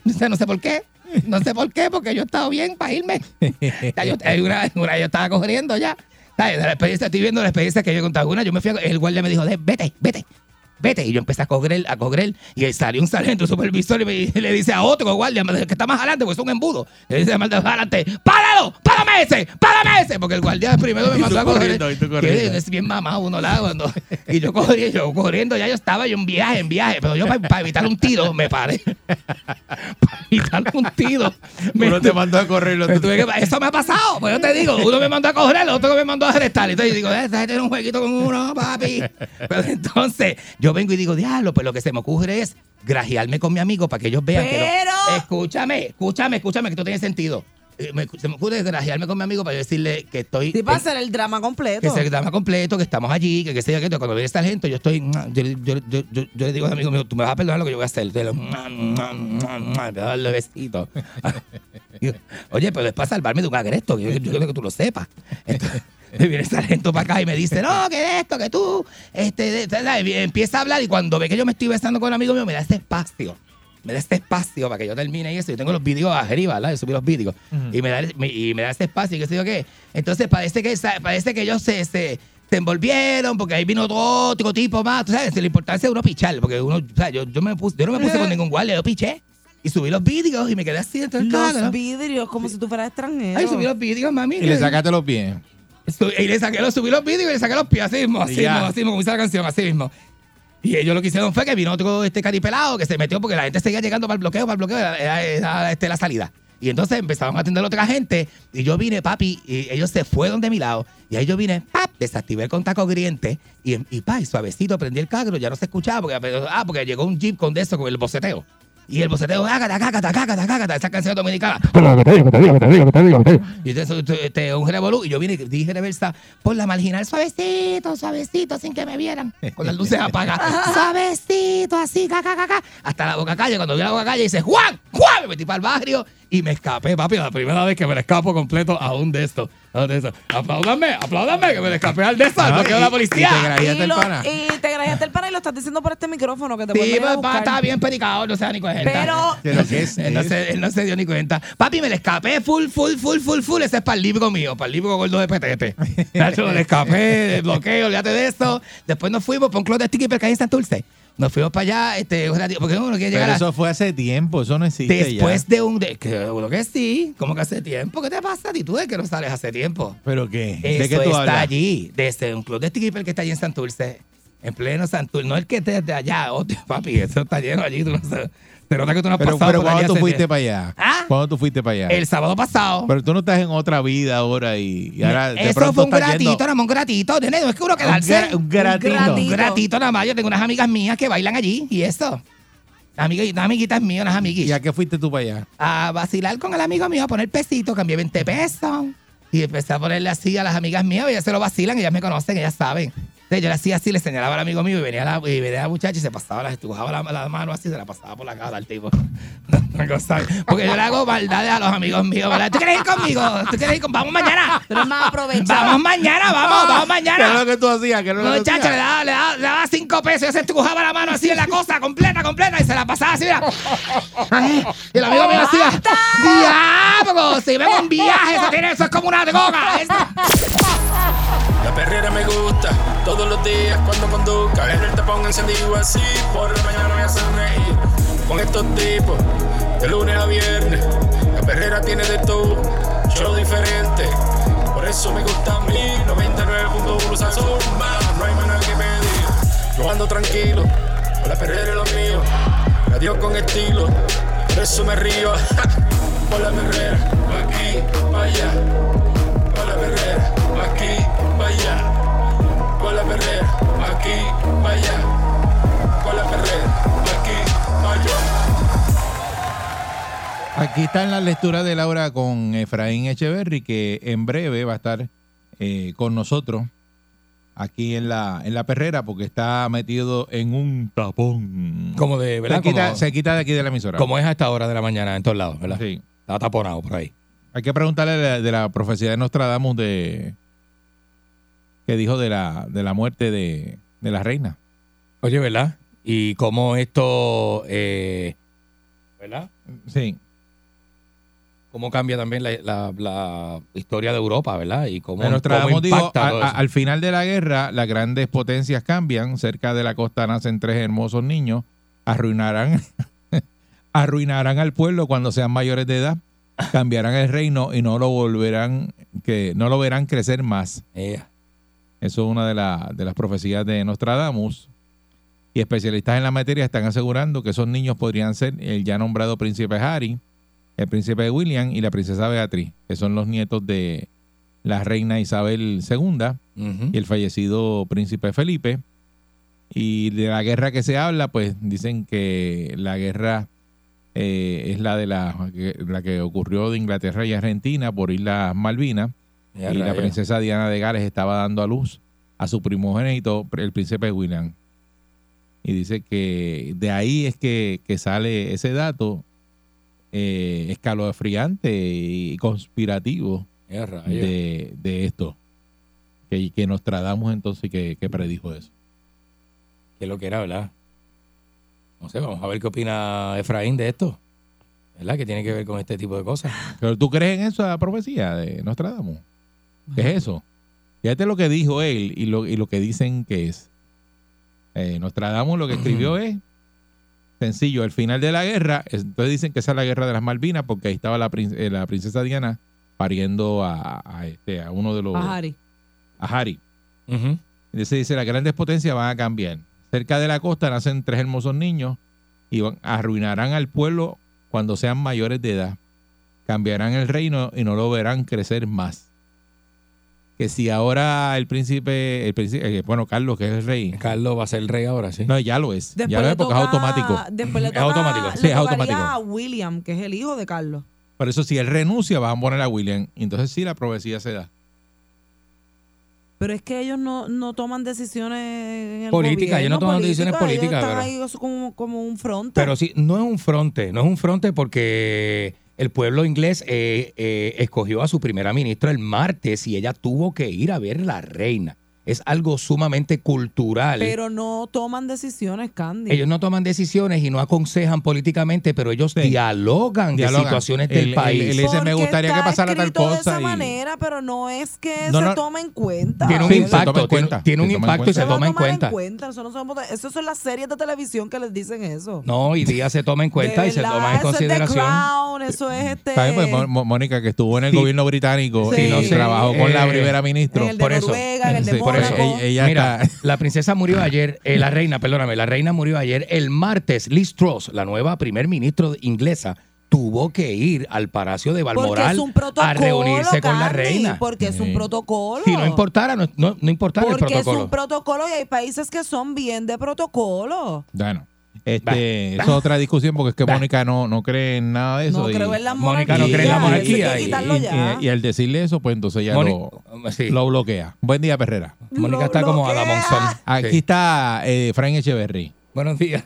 *laughs* O sea, no sé por qué. No sé por qué, porque yo he estado bien para irme. *laughs* Ya yo, hay una, una yo estaba corriendo ya. La experiencia, estoy viendo la experiencia que yo he contado. Una, yo me fui a- el guardia me dijo, "De- vete, vete. Vete. Y yo empecé a correr, a correr. Y ahí salió un sargento, un supervisor, y, me- y le dice a otro guardia, que está más adelante, porque es un embudo. Le dice más adelante, ¡páralo! ¡Párame ese! ¡Párame ese! Porque el guardia primero me mandó a correr. Que Es bien mamado uno la cuando. Y yo corriendo, yo corriendo, ya yo estaba yo en viaje, en viaje. Pero yo para evitar un tiro me paré. *laughs* para evitar un tiro. me Uno te mandó a correr los me tuve que- eso me ha pasado, pues yo te digo, uno me mandó a correr, el otro me mandó a arrestar. Entonces yo digo, esta gente tiene un jueguito con uno, papi. Pero entonces yo vengo y digo, diablo, pues lo que se me ocurre es grajearme con mi amigo para que ellos vean que Pero- no. Escúchame, escúchame, escúchame, que esto tiene sentido. Eh, me- se me ocurre grajearme con mi amigo para yo decirle que estoy. Sí, para hacer el drama completo. que se el drama completo, que estamos allí, que, que sé yo, que cuando viene esta gente, yo estoy. Yo, yo, yo, yo, yo le digo al amigo mío, tú me vas a perdonar lo que yo voy a hacer. Te lo- me voy a darle besito. *laughs* Oye, pero es para salvarme de un agresto, que yo, yo quiero que tú lo sepas. Entonces, me *laughs* viene el sargento para acá y me dice, no, que esto, que tú, este, empieza a hablar y cuando ve que yo me estoy besando con un amigo mío, me da este espacio. Me da este espacio para que yo termine y eso. Yo tengo los vídeos arriba, ¿verdad? Yo subí los vídeos. y, me da, me- y me da este espacio y qué sé yo qué. Entonces parece que, parece que ellos se, se, se envolvieron porque ahí vino otro, otro tipo más. Tú sabes, la importancia de uno pichar. Porque uno, o sea, yo, yo, me puse, yo no me puse con ningún guardia, yo piché. Y subí los vídeos y me quedé así dentro del Los carro. vidrios, como si tú fueras extranjero. Ay, subí los vídeos, mami. Y le sacaste los pies. Y le saqué los, subí los vídeos y le saqué los pies así mismo, así mismo, así mismo, como dice la canción, así mismo. Y ellos lo que hicieron fue que vino otro este caripelado que se metió porque la gente seguía llegando para el bloqueo, para el bloqueo, era, era- era, este, la salida. Y entonces empezaron a atender a otra gente y yo vine, papi, y ellos se fueron de mi lado. Y ahí yo vine, pap, desactivé el contacto corriente y, y pa, y suavecito prendí el carro, ya no se escuchaba porque, ah, porque llegó un jeep con de eso, con el boceteo. Y el boceteo, cágata, cágata, cágata, cágata, esa canción dominicana. Y entonces este, un revolú. Y yo vine y dije reversa por la marginal, suavecito, suavecito, sin que me vieran. Con las luces apagadas. *laughs* suavecito, así, ca, ca, ca, ca, Hasta la boca calle. Cuando vi la boca calle, dice, Juan, Juan. Me metí para el barrio y me escapé, papi. La primera vez que me le escapo completo a un de estos. A un de estos. Apláudanme, apláudanme, que me le escapé al de estos, al Ah, bloqueo de y- la y policía. te grajeaste y, el pana. y te grajeaste el pana y lo estás diciendo por este micrófono que te Sí, vuelven a pues, buscar. estaba bien pericado, no se da ni cuenta. Pero- Pero ¿qué es él, no se, él no se dio ni cuenta. Papi, me le escapé full, full, full, full, full. Ese es para el libro mío, para el libro gordo de petete. *laughs* Nacho, me le escapé, del bloqueo, olvídate de eso. Después nos fuimos para un club de sticky que hay en Santurce. Nos fuimos para allá, este, un ratito, porque uno quiere Pero llegar a- eso fue hace tiempo, eso no existe Después ya. de un... De, que, seguro que sí, como que hace tiempo. ¿Qué te pasa a ti? Tú de que no sales hace tiempo. ¿Pero qué? ¿De Eso qué tú está hablas? allí, desde un club de stripper que está allí en Santurce, en pleno Santurce, no el que esté de allá, otro, *laughs* papi, eso está lleno allí, tú no sabes. Se nota que tú no has Pero, pasado pero ¿cuándo tú fuiste para allá? ¿Ah? ¿Cuándo tú fuiste para allá? El sábado pasado. Pero tú no estás en otra vida ahora y, y ahora de eso pronto fue un estás gratito, yendo- nada más un gratito, no es que uno un, quedarse. gra- un gratito. gratito. Un gratito nada más. Yo tengo unas amigas mías que bailan allí y eso. Amigas, unas amiguitas mías, unas ¿Y amiguitas. a qué fuiste tú para allá? a vacilar con el amigo mío, a poner pesito, cambié 20 pesos. Y empecé a ponerle así a las amigas mías, y ellas se lo vacilan, ellas me conocen, ellas saben. Entonces yo le hacía así, le señalaba al amigo mío y venía la, y venía la muchacha y se pasaba, la, dibujaba la, la mano así, se la pasaba por la cara al tipo. *laughs* Porque yo le hago maldades a los amigos míos, ¿verdad? ¿Tú quieres ir conmigo? ¿Tú quieres ir con... Vamos mañana. Pero más aprovechado. Vamos mañana, vamos, vamos ¿Qué es mañana. lo que tú hacías? ¿Qué es lo que tú Muchacha, le daba, le, daba, le daba cinco pesos y se estrujaba la mano así en la cosa, completa, completa, y se la pasaba así, mira. Y el amigo mío decía, ¡Diablo! Si ven un viaje, eso, tiene, eso es como una droga. *laughs* La perrera me gusta todos los días cuando conduzca. En el tapón encendido así, por la mañana me hacen reír. Con estos tipos, de lunes a viernes. La perrera tiene de todo, show diferente. Por eso me gusta a mí, 99.1 Sazón más. No hay nada que pedir. Yo ando tranquilo, La perrera es lo mío, radio con estilo, por eso me río. *laughs* Por la perrera, pa' aquí, pa' allá. Por la perrera, pa' aquí, pa' allá. Por la perrera, pa' aquí, pa' allá. Por la perrera, pa' aquí, pa' allá. Aquí está en la lectura de Laura con Efraín Echeverry, que en breve va a estar eh, con nosotros aquí en la, en la perrera, porque está metido en un tapón. Como de, ¿verdad? Se quita, Como- se quita de aquí de la emisora. Como es a esta hora de la mañana en todos lados, ¿verdad? Sí. Está taponado por ahí. Hay que preguntarle de la, de la profecía de Nostradamus de que dijo de la, de la muerte de, de la reina. Oye, ¿verdad? Y cómo esto, eh, ¿verdad? Sí. Cómo cambia también la, la- la historia de Europa, ¿verdad? Y cómo, Nostradamus cómo impacta a- al final de la guerra, las grandes potencias cambian. Cerca de la costa nacen tres hermosos niños. Arruinarán, *laughs* arruinarán al pueblo cuando sean mayores de edad. Cambiarán el reino y no lo volverán, que no lo verán crecer más. Ea. Eso es una de, la- de las profecías de Nostradamus. Y especialistas en la materia están asegurando que esos niños podrían ser el ya nombrado príncipe Harry, el príncipe William y la princesa Beatriz, que son los nietos de la reina Isabel II y el fallecido príncipe Felipe. Y de la guerra que se habla, pues dicen que la guerra eh, es la de la, que- la que ocurrió de Inglaterra y Argentina por Islas Malvinas Y la princesa Diana de Gales estaba dando a luz a su primogénito, el príncipe William. Y dice que de ahí es que, que sale ese dato eh, escalofriante y conspirativo de, de esto. Que, que Nostradamus entonces que, que predijo eso. que lo que era, ¿verdad? No sé, vamos a ver qué opina Efraín de esto. ¿Verdad? Que tiene que ver con este tipo de cosas. Pero tú crees en esa profecía de Nostradamus. ¿Qué es eso? Fíjate lo que dijo él y lo, y lo que dicen que es. Eh, Nostradamus lo que escribió es sencillo, al final de la guerra, es- entonces dicen que esa es la guerra de las Malvinas porque ahí estaba la, eh, la princesa Diana pariendo a, a este, a uno de los... A Harry. a Harry. Dice, dice, las grandes potencias van a cambiar. Cerca de la costa nacen tres hermosos niños y van- arruinarán al pueblo cuando sean mayores de edad. Cambiarán el reino y no lo verán crecer más. Que si ahora el príncipe, el príncipe eh, bueno, Carlos, que es el rey, Carlos va a ser el rey ahora, sí. no, ya lo es. Después ya lo es porque es automático. Después le Es toca, automático. le Sí, es automático. a William, que es el hijo de Carlos. Por eso, si él renuncia, van a poner a William. Entonces, sí, la profecía se da. Pero es que ellos no, no toman decisiones en el Política, ellos no toman decisiones política, políticas, Ellos están pero- ahí como, como un fronte. Pero sí, no es un fronte, no es un fronte porque el pueblo inglés eh, eh, escogió a su primera ministra el martes y ella tuvo que ir a ver la reina. Es algo sumamente cultural. Pero no toman decisiones, Candy. ellos no toman decisiones y no aconsejan políticamente, pero ellos Sí. dialogan, de Dialogan. situaciones Él- del él- país. él dice, me Porque gustaría que está pasara tal escrito de cosa esa y- manera, pero no es que No, se no. tome en cuenta. tiene un Sí, se impacto, tiene, cuenta, tiene un se toma en impacto y se Se toma en cuenta. Eso, no somos- eso son las series de televisión que les dicen eso. No, hoy día se toma en cuenta De y se toma en eso es consideración. Crown, eso es este. ¿Sabes? Pues, Mónica, que estuvo en el Sí. gobierno británico Sí. y No sé, trabajó con la eh, primera ministra. el de por eso. Noruega, en el de Sí, por eso Mónaco. ella- ella Mira, está- *laughs* la princesa murió ayer, eh, la reina, perdóname, la reina murió ayer. El martes, Liz Truss, la nueva primer ministro inglesa, tuvo que ir al Palacio de Balmoral es un protocolo. a reunirse con la reina. Porque es un protocolo. Si no importara, no, no, no importara el Porque es protocolo. un protocolo y hay países que son bien de protocolo. Bueno, este, Bah, eso bah. es otra discusión porque es que Bah. Mónica no, no cree en nada de eso. No y, creo en la Mónica monarquía. no cree en la monarquía y- quitarlo y- ya. y- y al decirle eso, pues entonces ya Mónica, lo, sí. lo bloquea. Buen día, Perrera. Mónica está como bloquea. Adam Monzón. Aquí Sí. está eh, Frank Echeverry. Buenos días.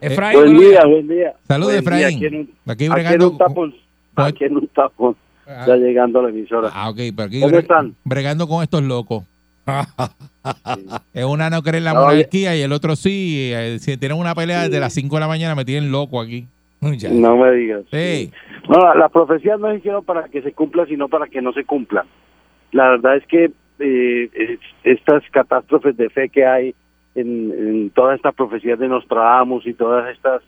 Eh, Efraín, Buen buenos día, días. buen día. Saludos, Buen día, Efraín. Aquí en Aquí en bregando un tapón. Aquí en un tapón. Ah. Está llegando la emisora. Ah, ok, pero aquí ¿Cómo bre- están? bregando con estos locos. *laughs* Es una no cree en la No, monarquía y el otro sí. eh, si tienen una pelea desde las 5 de la mañana, me tienen loco aquí. *laughs* Ya. No me digas. Sí. No, la- las profecías no se hicieron para que se cumplan, sino para que no se cumplan. La verdad es que eh, es- estas catástrofes de fe que hay en, en todas estas profecías de Nostradamus y todas estas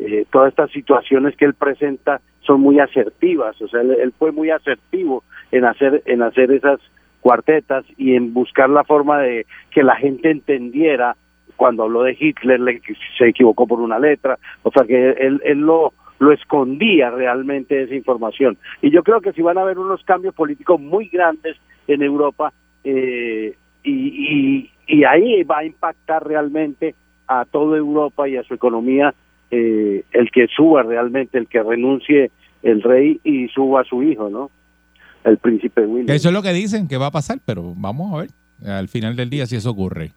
eh, todas estas situaciones que él presenta son muy asertivas. O sea, él, él fue muy asertivo en hacer en hacer esas cuartetas y en buscar la forma de que la gente entendiera cuando habló de Hitler le- se equivocó por una letra, o sea que él, él lo, lo escondía realmente esa información. Y yo creo que si van a haber unos cambios políticos muy grandes en Europa eh, y, y, y ahí va a impactar realmente a toda Europa y a su economía eh, el que suba realmente, el que renuncie el rey y suba a su hijo, ¿no? El príncipe William. Eso es lo que dicen que va a pasar, pero vamos a ver al final del día si eso ocurre.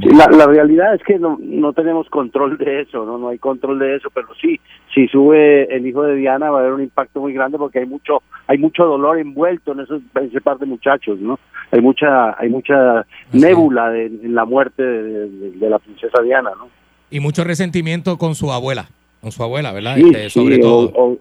Sí, La, la realidad es que no, no tenemos control de eso, ¿no? No hay control de eso, pero sí, si sube el hijo de Diana va a haber un impacto muy grande porque hay mucho hay mucho dolor envuelto en, esos, en ese par de muchachos, ¿no? Hay mucha hay mucha nébula de- en la muerte de, de- de la princesa Diana, ¿no? Y mucho resentimiento con su abuela. Con su abuela, ¿verdad? Sí, Este, sobre sí, todo. o- o-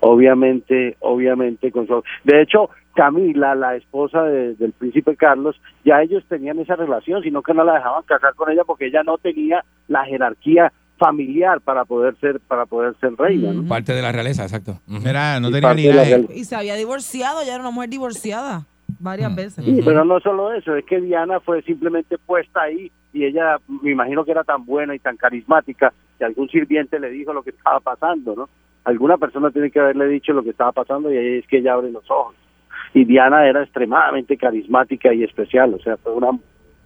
obviamente, obviamente con su- De hecho, Camila, la esposa de- del príncipe Carlos, ya ellos tenían esa relación, sino que no la dejaban casar con ella porque ella no tenía la jerarquía familiar para poder ser para poder ser reina, ¿no? Parte de la realeza, exacto. Mira, no Y tenía ligaje. real- Y se había divorciado, ya era una mujer divorciada varias veces. Sí, pero no solo eso, es que Diana fue simplemente puesta ahí y ella, me imagino que era tan buena y tan carismática que algún sirviente le dijo lo que estaba pasando, ¿no? Alguna persona tiene que haberle dicho lo que estaba pasando y ahí es que ella abre los ojos. Y Diana era extremadamente carismática y especial, o sea, fue una,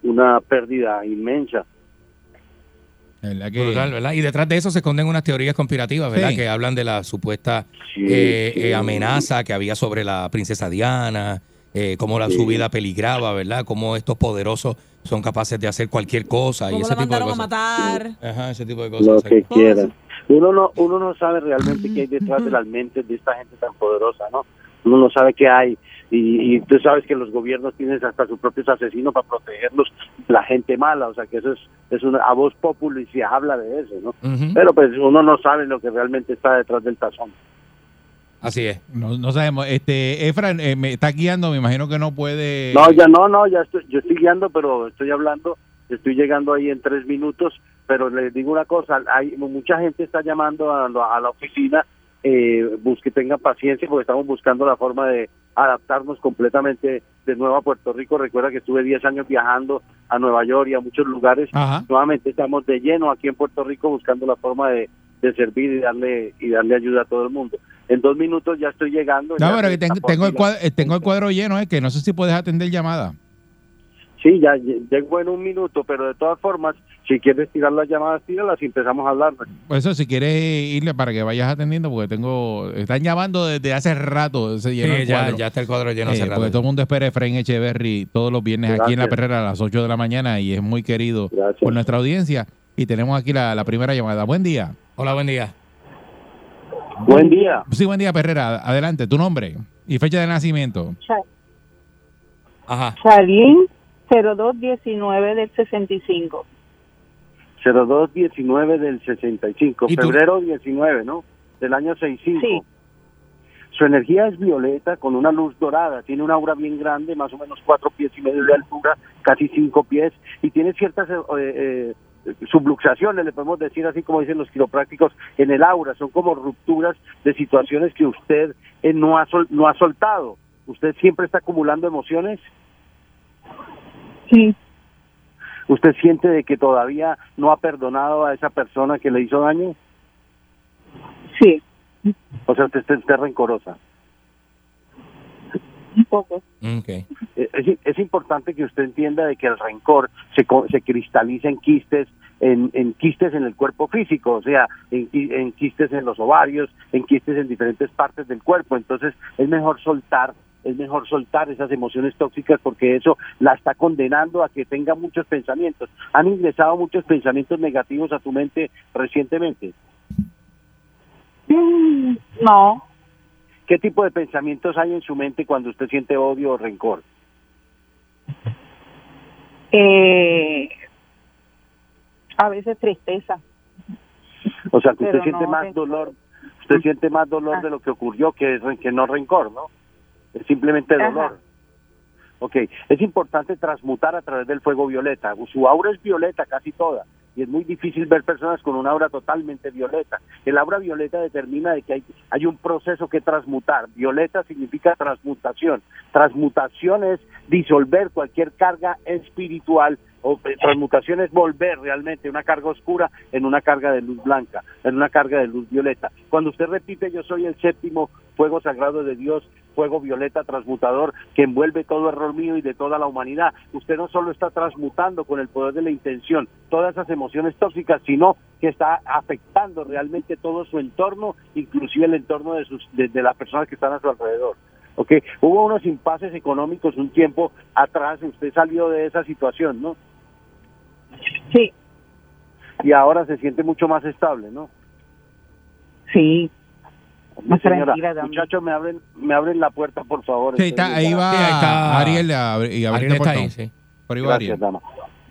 una pérdida inmensa. ¿Verdad que- Brutal, ¿verdad? Y detrás de eso se esconden unas teorías conspirativas, ¿verdad? Sí. Que hablan de la supuesta Sí, eh, sí. eh, amenaza que había sobre la princesa Diana, eh, cómo la, Sí. su vida peligraba, ¿verdad? Cómo estos poderosos son capaces de hacer cualquier cosa y ese la tipo de mandaron a cosas. matar. Ajá, ese tipo de cosas. lo que quieran. Uno no, uno no sabe realmente qué hay detrás de las mentes de esta gente tan poderosa, ¿no? Uno no sabe qué hay. Y, y tú sabes que los gobiernos tienen hasta sus propios asesinos para protegerlos la gente mala, o sea que eso es, es una, a voz popular y se habla de eso, ¿no? Pero pues uno no sabe lo que realmente está detrás del tazón. Así es. No, no sabemos. Este, Efra eh, me está guiando, me imagino que no puede. No, ya no, no, ya estoy, yo estoy guiando, pero estoy hablando, estoy llegando ahí en tres minutos, pero les digo una cosa, hay mucha gente está llamando a, la- a la oficina, eh, busque, tengan paciencia porque estamos buscando la forma de adaptarnos completamente de nuevo a Puerto Rico. Recuerda que estuve 10 años viajando a Nueva York y a muchos lugares. Ajá. Nuevamente estamos de lleno aquí en Puerto Rico buscando la forma de, de servir y darle y darle ayuda a todo el mundo. En dos minutos ya estoy llegando. No, pero que tengo, el cuadro, eh, tengo el cuadro lleno, es que no sé si puedes atender llamada. Sí, ya lle- llego en un minuto, pero de todas formas, si quieres tirar las llamadas, tíralas y empezamos a hablar. Por eso, si quieres irle para que vayas atendiendo, porque tengo. Están llamando desde hace rato. Se llenó Sí, el ya, está el cuadro lleno Eh, hace rato. porque todo el mundo espera a Efraín Echeverry todos los viernes aquí en La. Perrera a las 8 de la mañana y es muy querido Gracias. por nuestra audiencia. Y tenemos aquí la, la primera llamada. Buen día. Hola, buen día. Buen día. Sí, buen día, Perrera. Adelante, tu nombre y fecha de nacimiento. Ajá. Charlene 0219 del 65. 0219 del 65, ¿Y tú? febrero 19, ¿no? Del año 65. Sí. Su energía es violeta con una luz dorada, tiene una aura bien grande, más o menos cuatro pies y medio de altura, casi cinco pies, y tiene ciertas eh, eh, subluxaciones, le podemos decir así como dicen los quiroprácticos, en el aura, son como rupturas de situaciones que usted eh, no, ha sol- no ha soltado. ¿Usted siempre está acumulando emociones? Sí. ¿Usted siente de que todavía no ha perdonado a esa persona que le hizo daño? Sí, O sea, usted está está rencorosa. un poco. Ok. Eh, Es, es importante que usted entienda de que el rencor se, co- se cristaliza en quistes, en, en quistes en el cuerpo físico, o sea, en, qui- en quistes en los ovarios, en quistes en diferentes partes del cuerpo. Entonces, es mejor soltar, es mejor soltar esas emociones tóxicas porque eso la está condenando a que tenga muchos pensamientos. ¿Han ingresado muchos pensamientos negativos a tu mente recientemente? Mm, No, ¿Qué tipo de pensamientos hay en su mente cuando usted siente odio o rencor? eh, a veces tristeza. O sea, que usted Pero siente no más dolor, usted siente más dolor Ah. de lo que ocurrió que, que no rencor, ¿no? Es simplemente Ajá. dolor. Ok, es importante transmutar a través del fuego violeta. Su aura es violeta casi toda y es muy difícil ver personas con una aura totalmente violeta. El aura violeta determina de que hay, hay un proceso que transmutar. Violeta significa transmutación. Transmutación es disolver cualquier carga espiritual O, transmutación es volver realmente una carga oscura en una carga de luz blanca, en una carga de luz violeta. Cuando usted repite yo soy el séptimo fuego sagrado de Dios, fuego violeta transmutador que envuelve todo error mío y de toda la humanidad, usted no solo está transmutando con el poder de la intención todas esas emociones tóxicas, sino que está afectando realmente todo su entorno, inclusive el entorno de, sus, de, de las personas que están a su alrededor. ¿Ok? Hubo unos impases económicos un tiempo atrás, usted salió de esa situación, ¿no? Sí, Y ahora se siente mucho más estable, ¿no? sí. Mi señora, muchachos, me abren, me abren la puerta, por favor. Sí, está, ahí va Sí, ahí está. Ariel a y abrir Ariel el está ahí, sí. Por ahí va Gracias, Ariel. dama.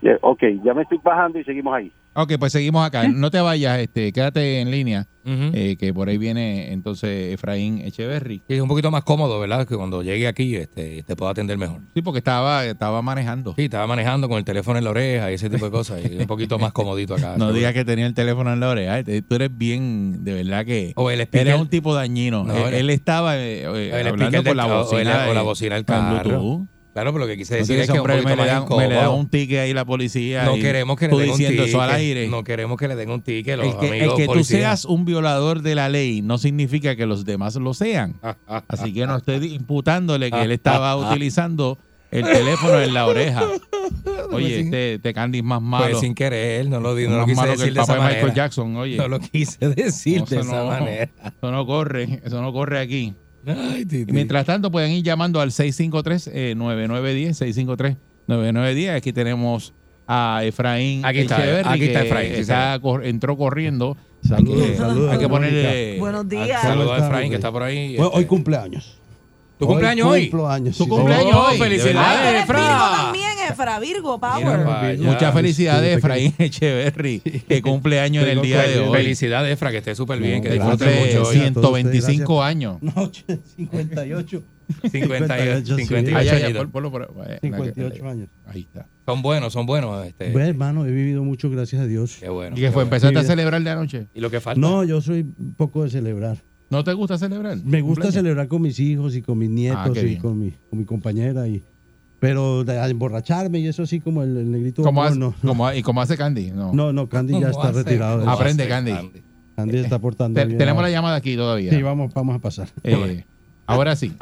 Yeah, ok, ya me estoy bajando y seguimos ahí. Ok, pues seguimos acá. No te vayas, este, quédate en línea, eh, que por ahí viene entonces Efraín Echeverry. Es un poquito más cómodo, ¿verdad? Que cuando llegue aquí este, te puedo atender mejor. Sí, porque estaba, estaba manejando. Sí, estaba manejando con el teléfono en la oreja y ese tipo de cosas. Y un poquito más comodito acá. *laughs* No digas que tenía el teléfono en la oreja. Ay, Tú eres bien, de verdad que O el speaker. eres un tipo dañino. No, él, el- él estaba eh, eh, el hablando por la o- bocina. o la- o la bocina del con carro. Bluetooth. Claro, pero lo que quise decir es que un me, le da, me le da incómodo. un ticket ahí la policía. No queremos que le den un ticket. eso al aire. No queremos que le den un ticket los el que, el amigos que tú seas un violador de la ley no significa que los demás lo sean. *laughs* Así que no estoy imputándole que él estaba *laughs* utilizando el teléfono en la oreja. *laughs* Oye, sin- este, este Candy es más malo. Pues sin querer, no lo, di- no lo quise malo que decir el de esa Michael. Jackson, oye. No lo quise decir No, de esa no- manera. Eso no corre, eso no corre aquí. Ay, titi. Y mientras tanto, pueden ir llamando al 653-9910, 653-9910. Aquí tenemos a Efraín Aquí está, Echeverry, aquí está que Efraín, sí, está entró corriendo. Saludos, hay que, saludos. hay que ponerle... Buenos días. Saludos a ¿Cómo Efraín, que está por ahí. Este. hoy cumpleaños. ¿Tu cumpleaños hoy? Cumplo años. ¿Tu sí, cumpleaños. Oh, hoy? felicidades. Eres Efra. Virgo Power. Muchas felicidades, Efraín Echeverry, que *laughs* cumple años en el día de hoy. Felicidades, Efra, que esté súper bien, No, que disfrute mucho hoy. Cien- 125 años. No, 58. 58, 58 Ay, ay, ay, añitos. pon- ponlo por- eh, 58 años. Ahí está. Son buenos, son buenos. Este, Bueno, hermano, he vivido mucho, gracias a Dios. qué bueno. ¿Y que qué fue? ¿Empezaste a celebrar de anoche? ¿Y lo que falta? No, yo soy un poco de celebrar. ¿No te gusta celebrar? Me gusta ¿Cumpleaños? celebrar con mis hijos y con mis nietos qué y con mi, con mi compañera. y Pero de- a emborracharme y eso así como el, el negrito. ¿Cómo no, hace, no, cómo- ¿Y cómo hace Candy? No. no, no, Candy ya ¿Cómo está hace? retirado. de ¿Cómo eso. Aprende, hace, Candy. Candy está portando Te- bien. tenemos la llamada aquí todavía. Sí, vamos, vamos a pasar. Eh, ahora sí.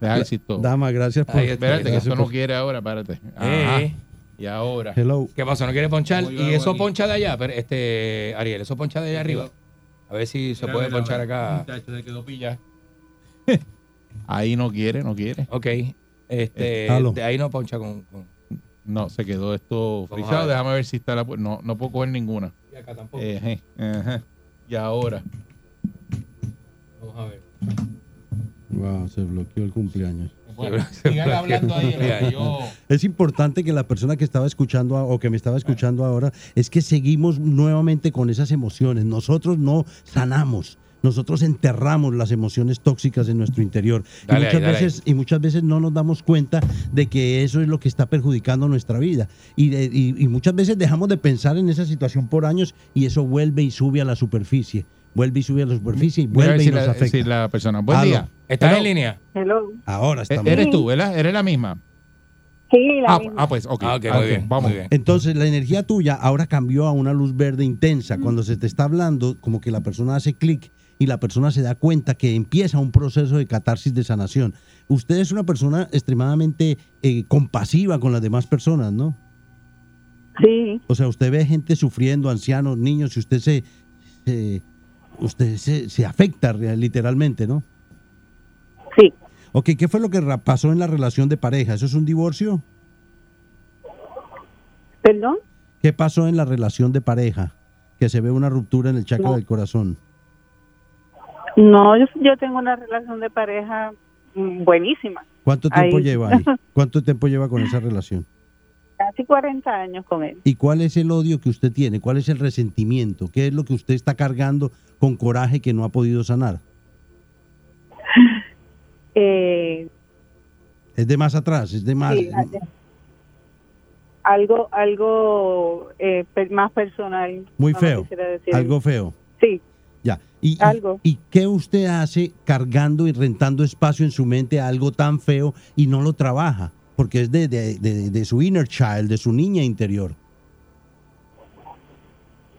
Deja ver si esto- Dama, gracias por. Está. Espérate, que esto no quiere ahora, espérate. Ajá. Eh, Y ahora. Hello. ¿Qué pasó? ¿No quiere ponchar? ¿Cómo yo ¿Y eso aquí? poncha de allá? Pero, este, Ariel, eso poncha de allá arriba. A ver si se puede ponchar acá. Muchacho, se quedó pillado. *laughs* Ahí no quiere, no quiere. Ok. Este, Halo. de ahí no poncha con. con- No, se quedó esto Vamos a frisado. ver. Déjame ver si está la. pu- No, no puedo coger ninguna. Y acá tampoco. Ejé, ajá. Y ahora. Vamos a ver. Wow, se bloqueó el cumpleaños. Bueno, sigan hablando ahí. en lo que yo- Es importante que la persona que estaba escuchando a- o que me estaba escuchando ahora es que seguimos nuevamente con esas emociones. Nosotros no sanamos. Nosotros enterramos las emociones tóxicas en nuestro interior Dale y, muchas dale veces, y muchas veces no nos damos cuenta de que eso es lo que está perjudicando nuestra vida. Y, de- y- y muchas veces dejamos de pensar en esa situación por años y eso vuelve y sube a la superficie. Vuelve y sube a la superficie y Voy a ver vuelve y si nos la, afecta. si la persona. Buen día. ¿Estás Hello. en línea? Hello. Ahora Eh, estamos. Eres tú, ¿verdad? Eres la misma. Sí, la Ah, misma. ah, pues, ok. Ah, ok, Ah, muy bien. Vamos. Muy bien. Entonces la energía tuya ahora cambió a una luz verde intensa. Cuando se te está hablando, como que la persona hace clic y la persona se da cuenta que empieza un proceso de catarsis de sanación. Usted es una persona extremadamente eh, compasiva con las demás personas, ¿no? Sí, O sea, usted ve gente sufriendo, ancianos, niños, y usted se, se- usted se, se afecta literalmente, ¿no? sí. Ok, ¿qué fue lo que pasó en la relación de pareja? ¿Eso es un divorcio? ¿Perdón? ¿Qué pasó en la relación de pareja? Que se ve una ruptura en el chakra No. del corazón. No, yo, yo tengo una relación de pareja mm, buenísima. ¿Cuánto tiempo Ahí. lleva ahí? *laughs* ¿Cuánto tiempo lleva con esa relación? Casi 40 años con él. ¿Y cuál es el odio que usted tiene? ¿Cuál es el resentimiento? ¿Qué es lo que usted está cargando con coraje que no ha podido sanar? *laughs* Eh, ¿Es de más atrás? ¿Es de más...? sí, algo algo eh, más personal. Muy no feo. Algo feo. Sí, Ya. ¿Y, y- Algo. ¿Y qué usted hace cargando y rentando espacio en su mente a algo tan feo y no lo trabaja? porque es de, de- de- de su inner child, de su niña interior.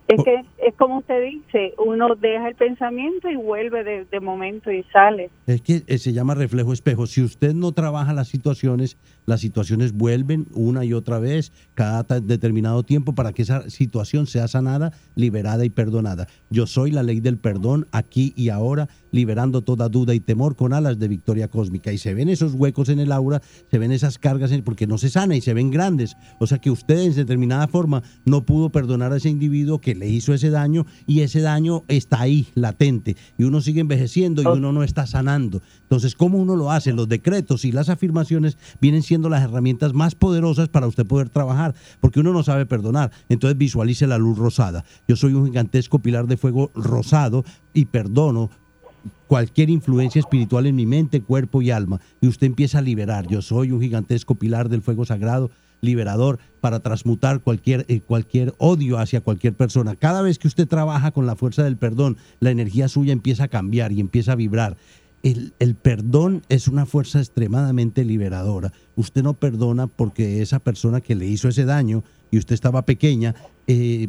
Es que es como usted dice, uno deja el pensamiento y vuelve de, de momento y sale. Es que eh, se llama reflejo espejo. Si usted no trabaja las situaciones, las situaciones vuelven una y otra vez cada determinado tiempo para que esa situación sea sanada, liberada y perdonada. Yo soy la ley del perdón aquí y ahora, liberando toda duda y temor con alas de victoria cósmica. Y se ven esos huecos en el aura, se ven esas cargas, en- porque no se sana y se ven grandes. O sea que usted en determinada forma no pudo perdonar a ese individuo que le hizo ese daño y ese daño está ahí, latente. Y uno sigue envejeciendo y uno no está sanando. Entonces, ¿cómo uno lo hace? Los decretos y las afirmaciones vienen siendo las herramientas más poderosas para usted poder trabajar, porque uno no sabe perdonar. Entonces, visualice la luz rosada. Yo soy un gigantesco pilar de fuego rosado y perdono cualquier influencia espiritual en mi mente, cuerpo y alma. Y usted empieza a liberar. Yo soy un gigantesco pilar del fuego sagrado, liberador, para transmutar cualquier, eh, cualquier odio hacia cualquier persona. Cada vez que usted trabaja con la fuerza del perdón, la energía suya empieza a cambiar y empieza a vibrar. El, el perdón es una fuerza extremadamente liberadora. Usted no perdona porque esa persona que le hizo ese daño y usted estaba pequeña, eh,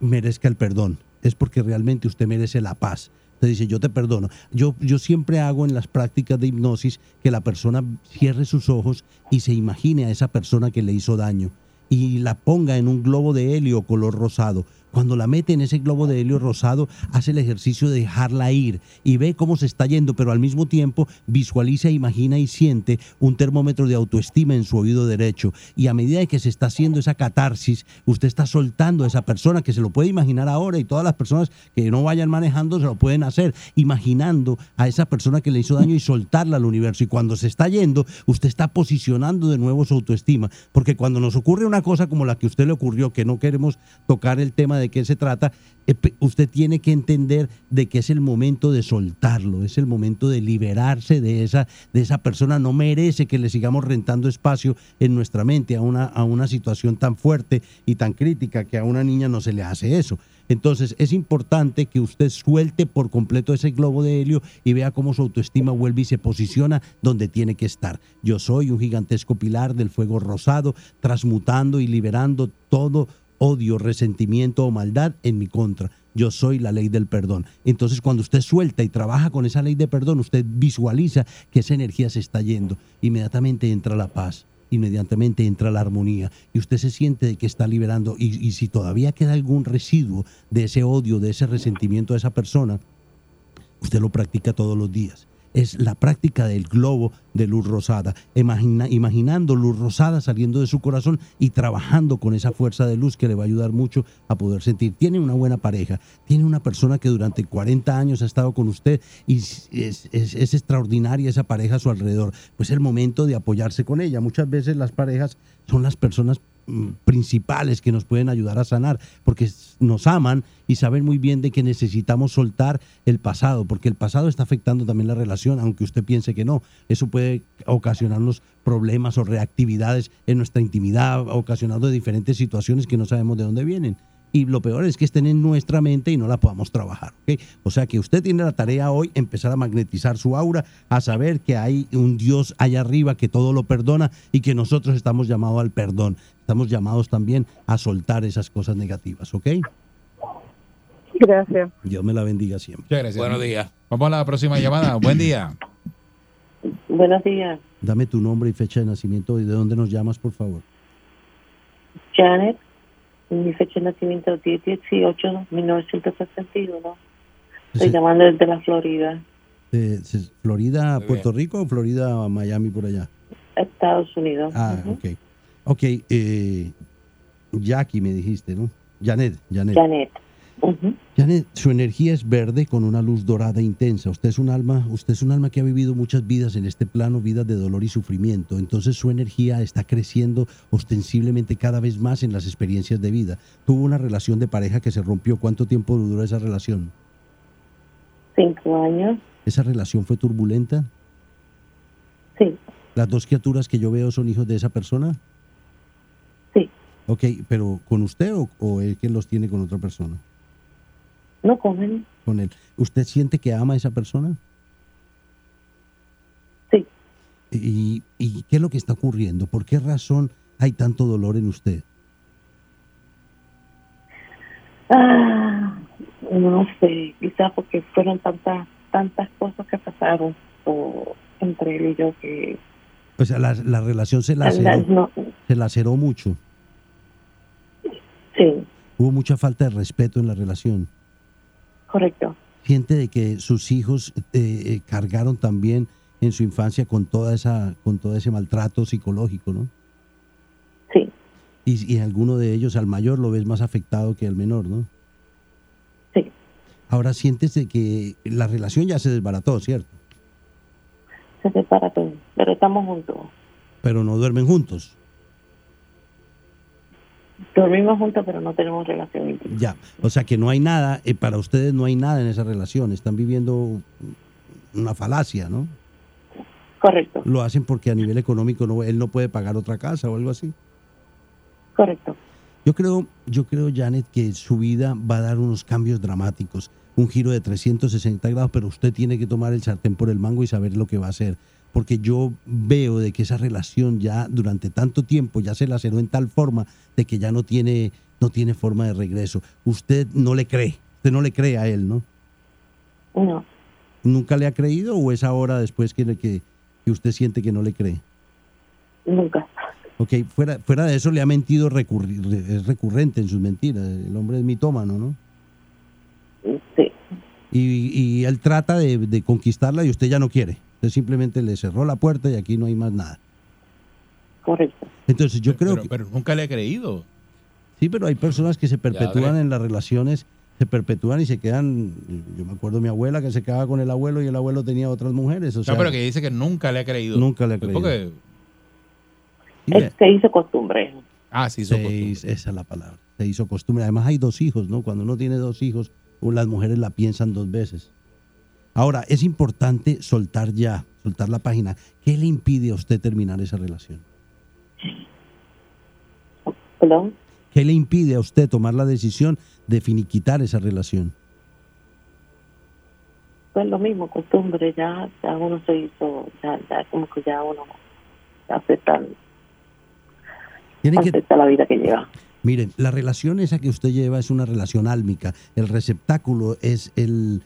merezca el perdón. Es porque realmente usted merece la paz. Usted dice, yo te perdono. Yo, yo siempre hago en las prácticas de hipnosis que la persona cierre sus ojos y se imagine a esa persona que le hizo daño y la ponga en un globo de helio color rosado. Cuando la mete en ese globo de helio rosado, hace el ejercicio de dejarla ir y ve cómo se está yendo, pero al mismo tiempo visualiza, imagina y siente un termómetro de autoestima en su oído derecho. Y a medida que se está haciendo esa catarsis, usted está soltando a esa persona que se lo puede imaginar ahora y todas las personas que no vayan manejando se lo pueden hacer, imaginando a esa persona que le hizo daño y soltarla al universo. Y cuando se está yendo, usted está posicionando de nuevo su autoestima, porque cuando nos ocurre una cosa como la que a usted le ocurrió, que no queremos tocar el tema de qué se trata, eh, usted tiene que entender de que es el momento de soltarlo, es el momento de liberarse de esa, de esa persona. No merece que le sigamos rentando espacio en nuestra mente a una, a una situación tan fuerte y tan crítica que a una niña no se le hace eso. Entonces es importante que usted suelte por completo ese globo de helio y vea cómo su autoestima vuelve y se posiciona donde tiene que estar. Yo soy un gigantesco pilar del fuego rosado, transmutando y liberando todo odio, resentimiento o maldad en mi contra. Yo soy la ley del perdón. Entonces, cuando usted suelta y trabaja con esa ley de perdón, usted visualiza que esa energía se está yendo. Inmediatamente entra la paz, inmediatamente entra la armonía y usted se siente de que está liberando. Y, y si todavía queda algún residuo de ese odio, de ese resentimiento a esa persona, usted lo practica todos los días. Es la práctica del globo de luz rosada, Imagina- imaginando luz rosada saliendo de su corazón y trabajando con esa fuerza de luz que le va a ayudar mucho a poder sentir. Tiene una buena pareja, tiene una persona que durante 40 años ha estado con usted y es, extraordinaria esa pareja a su alrededor. Pues es el momento de apoyarse con ella. Muchas veces las parejas son las personas principales que nos pueden ayudar a sanar, porque nos aman y saben muy bien de que necesitamos soltar el pasado, porque el pasado está afectando también la relación, aunque usted piense que no. Eso puede ocasionarnos problemas o reactividades en nuestra intimidad, ocasionando diferentes situaciones que no sabemos de dónde vienen. Y lo peor es que estén en nuestra mente y no la podamos trabajar. ¿ok? O sea que usted tiene la tarea hoy empezar a magnetizar su aura, a saber que hay un Dios allá arriba que todo lo perdona y que nosotros estamos llamados al perdón. Estamos llamados también a soltar esas cosas negativas. ¿Ok? Gracias. Dios me la bendiga siempre. Muchas gracias. Buenos días. Vamos a la próxima llamada. Buen día. Buenos días, Dame tu nombre y fecha de nacimiento y de dónde nos llamas, por favor. Janet. Mi fecha de nacimiento es 10-18, 1961. Estoy Sí. llamando desde la Florida, Eh, ¿es ¿Florida, Muy Puerto Rico o Florida, Miami, por allá? Estados Unidos. Ah, Ujú. ok. Ok, eh, Jackie me dijiste, ¿no? Janet, Janet. Janet. Janet, su energía es verde con una luz dorada intensa. Usted es un alma, usted es un alma que ha vivido muchas vidas en este plano, vidas de dolor y sufrimiento. Entonces su energía está creciendo ostensiblemente cada vez más en las experiencias de vida. Tuvo una relación de pareja que se rompió. ¿Cuánto tiempo duró esa relación? Cinco años. ¿Esa relación fue turbulenta? Sí, ¿Las dos criaturas que yo veo son hijos de esa persona? sí. Ok, pero ¿con usted o, o él que los tiene con otra persona? No comen. Con él. ¿Usted siente que ama a esa persona? Sí. ¿Y, ¿Y qué es lo que está ocurriendo? ¿Por qué razón hay tanto dolor en usted? Ah, no sé, quizás porque fueron tantas tantas cosas que pasaron o, entre él y yo que O sea, la, la relación se la- laceró, no, se laceró mucho. sí, Hubo mucha falta de respeto en la relación. Correcto. Siente de que sus hijos eh, eh, cargaron también en su infancia con toda esa, con todo ese maltrato psicológico, ¿no? Sí. Y, y alguno de ellos, al mayor, lo ves más afectado que al menor, ¿no? Sí. Ahora sientes de que la relación ya se desbarató, ¿cierto? Se todo, pero estamos juntos. Pero no duermen juntos. Dormimos juntos, pero no tenemos relación íntima. Ya, o sea que no hay nada, eh, para ustedes no hay nada en esa relación, están viviendo una falacia, ¿no? Correcto, Lo hacen porque a nivel económico no, él no puede pagar otra casa o algo así. correcto. Yo creo, yo creo, Janet, que su vida va a dar unos cambios dramáticos, un giro de 360 grados, pero usted tiene que tomar el sartén por el mango y saber lo que va a hacer. Porque yo veo de que esa relación ya durante tanto tiempo ya se laceró en tal forma de que ya no tiene, no tiene forma de regreso. Usted no le cree, usted no le cree a él, ¿no? No, ¿Nunca le ha creído o es ahora después que, que, que usted siente que no le cree? nunca. Ok, fuera, fuera de eso le ha mentido, recurri- re- es recurrente en sus mentiras. El hombre es mitómano, ¿no? Sí. Y, y él trata de, de conquistarla y usted ya no quiere. Usted simplemente le cerró la puerta y aquí no hay más nada. Correcto. Entonces yo creo pero, que... pero nunca le he creído. Sí, pero hay personas que se perpetúan en las relaciones, se perpetúan y se quedan... Yo me acuerdo de mi abuela que se quedaba con el abuelo y el abuelo tenía otras mujeres. O sea, no, pero que dice que nunca le ha creído. Nunca le ha Pues creído. porque- Es- se hizo costumbre. ah, sí, se son costumbres. hizo- esa es la palabra. Se hizo costumbre. Además hay dos hijos, ¿no? Cuando uno tiene dos hijos, las mujeres la piensan dos veces. Ahora, es importante soltar ya, soltar la página. ¿Qué le impide a usted terminar esa relación? Perdón. ¿Qué le impide a usted tomar la decisión de finiquitar esa relación? Pues lo mismo, costumbre, ya, ya uno se hizo, ya, ya como que ya uno acepta, que, acepta la vida que lleva. Miren, la relación esa que usted lleva es una relación álmica. El receptáculo es el,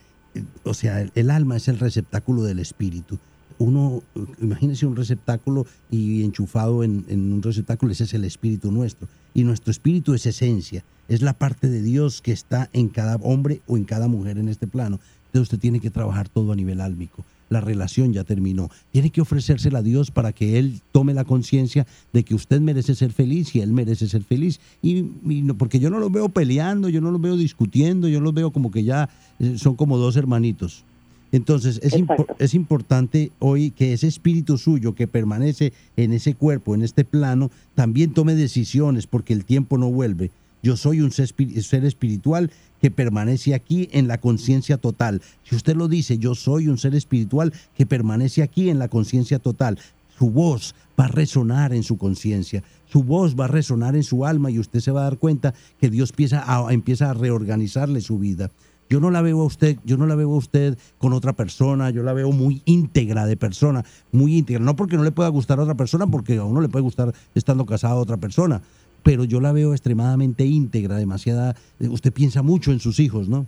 o sea, el, alma es el receptáculo del espíritu. Uno, imagínese un receptáculo y enchufado en, en un receptáculo, ese es el espíritu nuestro. Y nuestro espíritu es esencia, es la parte de Dios que está en cada hombre o en cada mujer en este plano. Entonces usted tiene que trabajar todo a nivel álmico. La relación ya terminó. Tiene que ofrecérsela a Dios para que Él tome la conciencia de que usted merece ser feliz y Él merece ser feliz. Y, y no- porque yo no los veo peleando, yo no los veo discutiendo, yo los veo como que ya eh, son como dos hermanitos. Entonces es, impo- es importante hoy que ese espíritu suyo que permanece en ese cuerpo, en este plano, también tome decisiones porque el tiempo no vuelve. Yo soy un ser espiritual que permanece aquí en la conciencia total. Si usted lo dice, yo soy un ser espiritual que permanece aquí en la conciencia total. Su voz va a resonar en su conciencia, su voz va a resonar en su alma y usted se va a dar cuenta que Dios empieza a, reorganizarle su vida. Yo no la veo a usted, yo no la veo usted con otra persona, yo la veo muy íntegra de persona, muy íntegra. No porque no le pueda gustar a otra persona, porque a uno le puede gustar estando casado a otra persona, pero yo la veo extremadamente íntegra, demasiada. Usted piensa mucho en sus hijos, ¿no?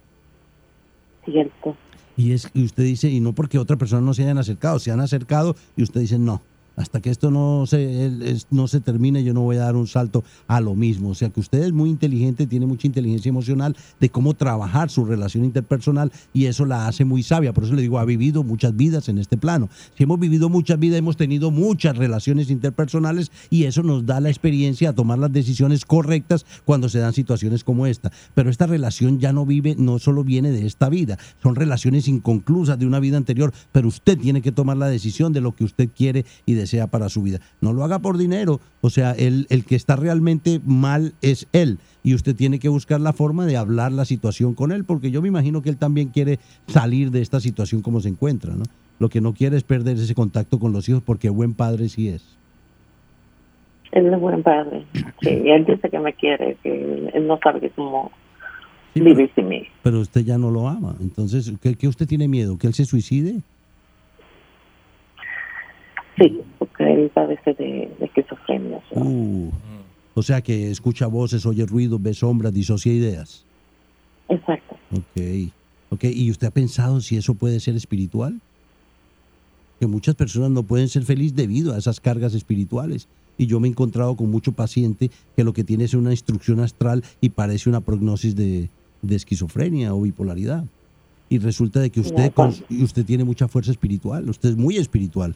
Cierto. Y, es, y usted dice, y no porque otra persona no se hayan acercado, se han acercado y usted dice, no, hasta que esto no se, no se termine, yo no voy a dar un salto a lo mismo. O sea que usted es muy inteligente, tiene mucha inteligencia emocional de cómo trabajar su relación interpersonal y eso la hace muy sabia. Por eso le digo, ha vivido muchas vidas en este plano. Si hemos vivido muchas vidas, hemos tenido muchas relaciones interpersonales y eso nos da la experiencia a tomar las decisiones correctas cuando se dan situaciones como esta. Pero esta relación ya no vive, no solo viene de esta vida, son relaciones inconclusas de una vida anterior, pero usted tiene que tomar la decisión de lo que usted quiere y desea para su vida. No lo haga por dinero, o sea, el, el que está realmente mal es él y usted tiene que buscar la forma de hablar la situación con él, porque yo me imagino que él también quiere salir de esta situación como se encuentra, ¿no? Lo que no quiere es perder ese contacto con los hijos porque buen padre sí es. Él es buen padre. Sí, y él dice que me quiere, que él no sabe cómo Sí, vivir sin mí. Pero usted ya no lo ama. Entonces, ¿qué, qué usted tiene miedo? ¿Que él se suicide? Sí, porque él padece de, de esquizofrenia. o sea. Uh, o sea que escucha voces, oye ruidos, ve sombras, disocia ideas. Exacto. Ok. Ok, ¿y usted ha pensado si eso puede ser espiritual? Que muchas personas no pueden ser felices debido a esas cargas espirituales. Y yo me he encontrado con mucho paciente que lo que tiene es una instrucción astral y parece una prognosis de, de esquizofrenia o bipolaridad. Y resulta de que usted, con- usted tiene mucha fuerza espiritual, usted es muy espiritual.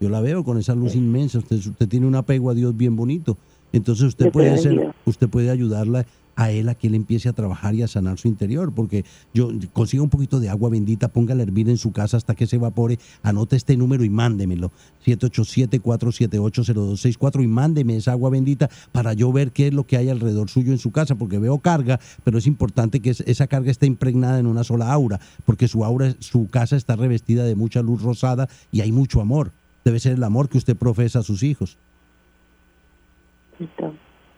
Yo la veo con esa luz inmensa, usted, usted tiene un apego a Dios bien bonito. Entonces usted puede ser, usted puede ayudarla a él a que él empiece a trabajar y a sanar su interior, porque yo consiga un poquito de agua bendita, póngala a hervir en su casa hasta que se evapore, anote este número y mándemelo, 787-478-0264 y mándeme esa agua bendita para yo ver qué es lo que hay alrededor suyo en su casa, porque veo carga, pero es importante que es- esa carga esté impregnada en una sola aura, porque su aura, su casa está revestida de mucha luz rosada y hay mucho amor. Debe ser el amor que usted profesa a sus hijos.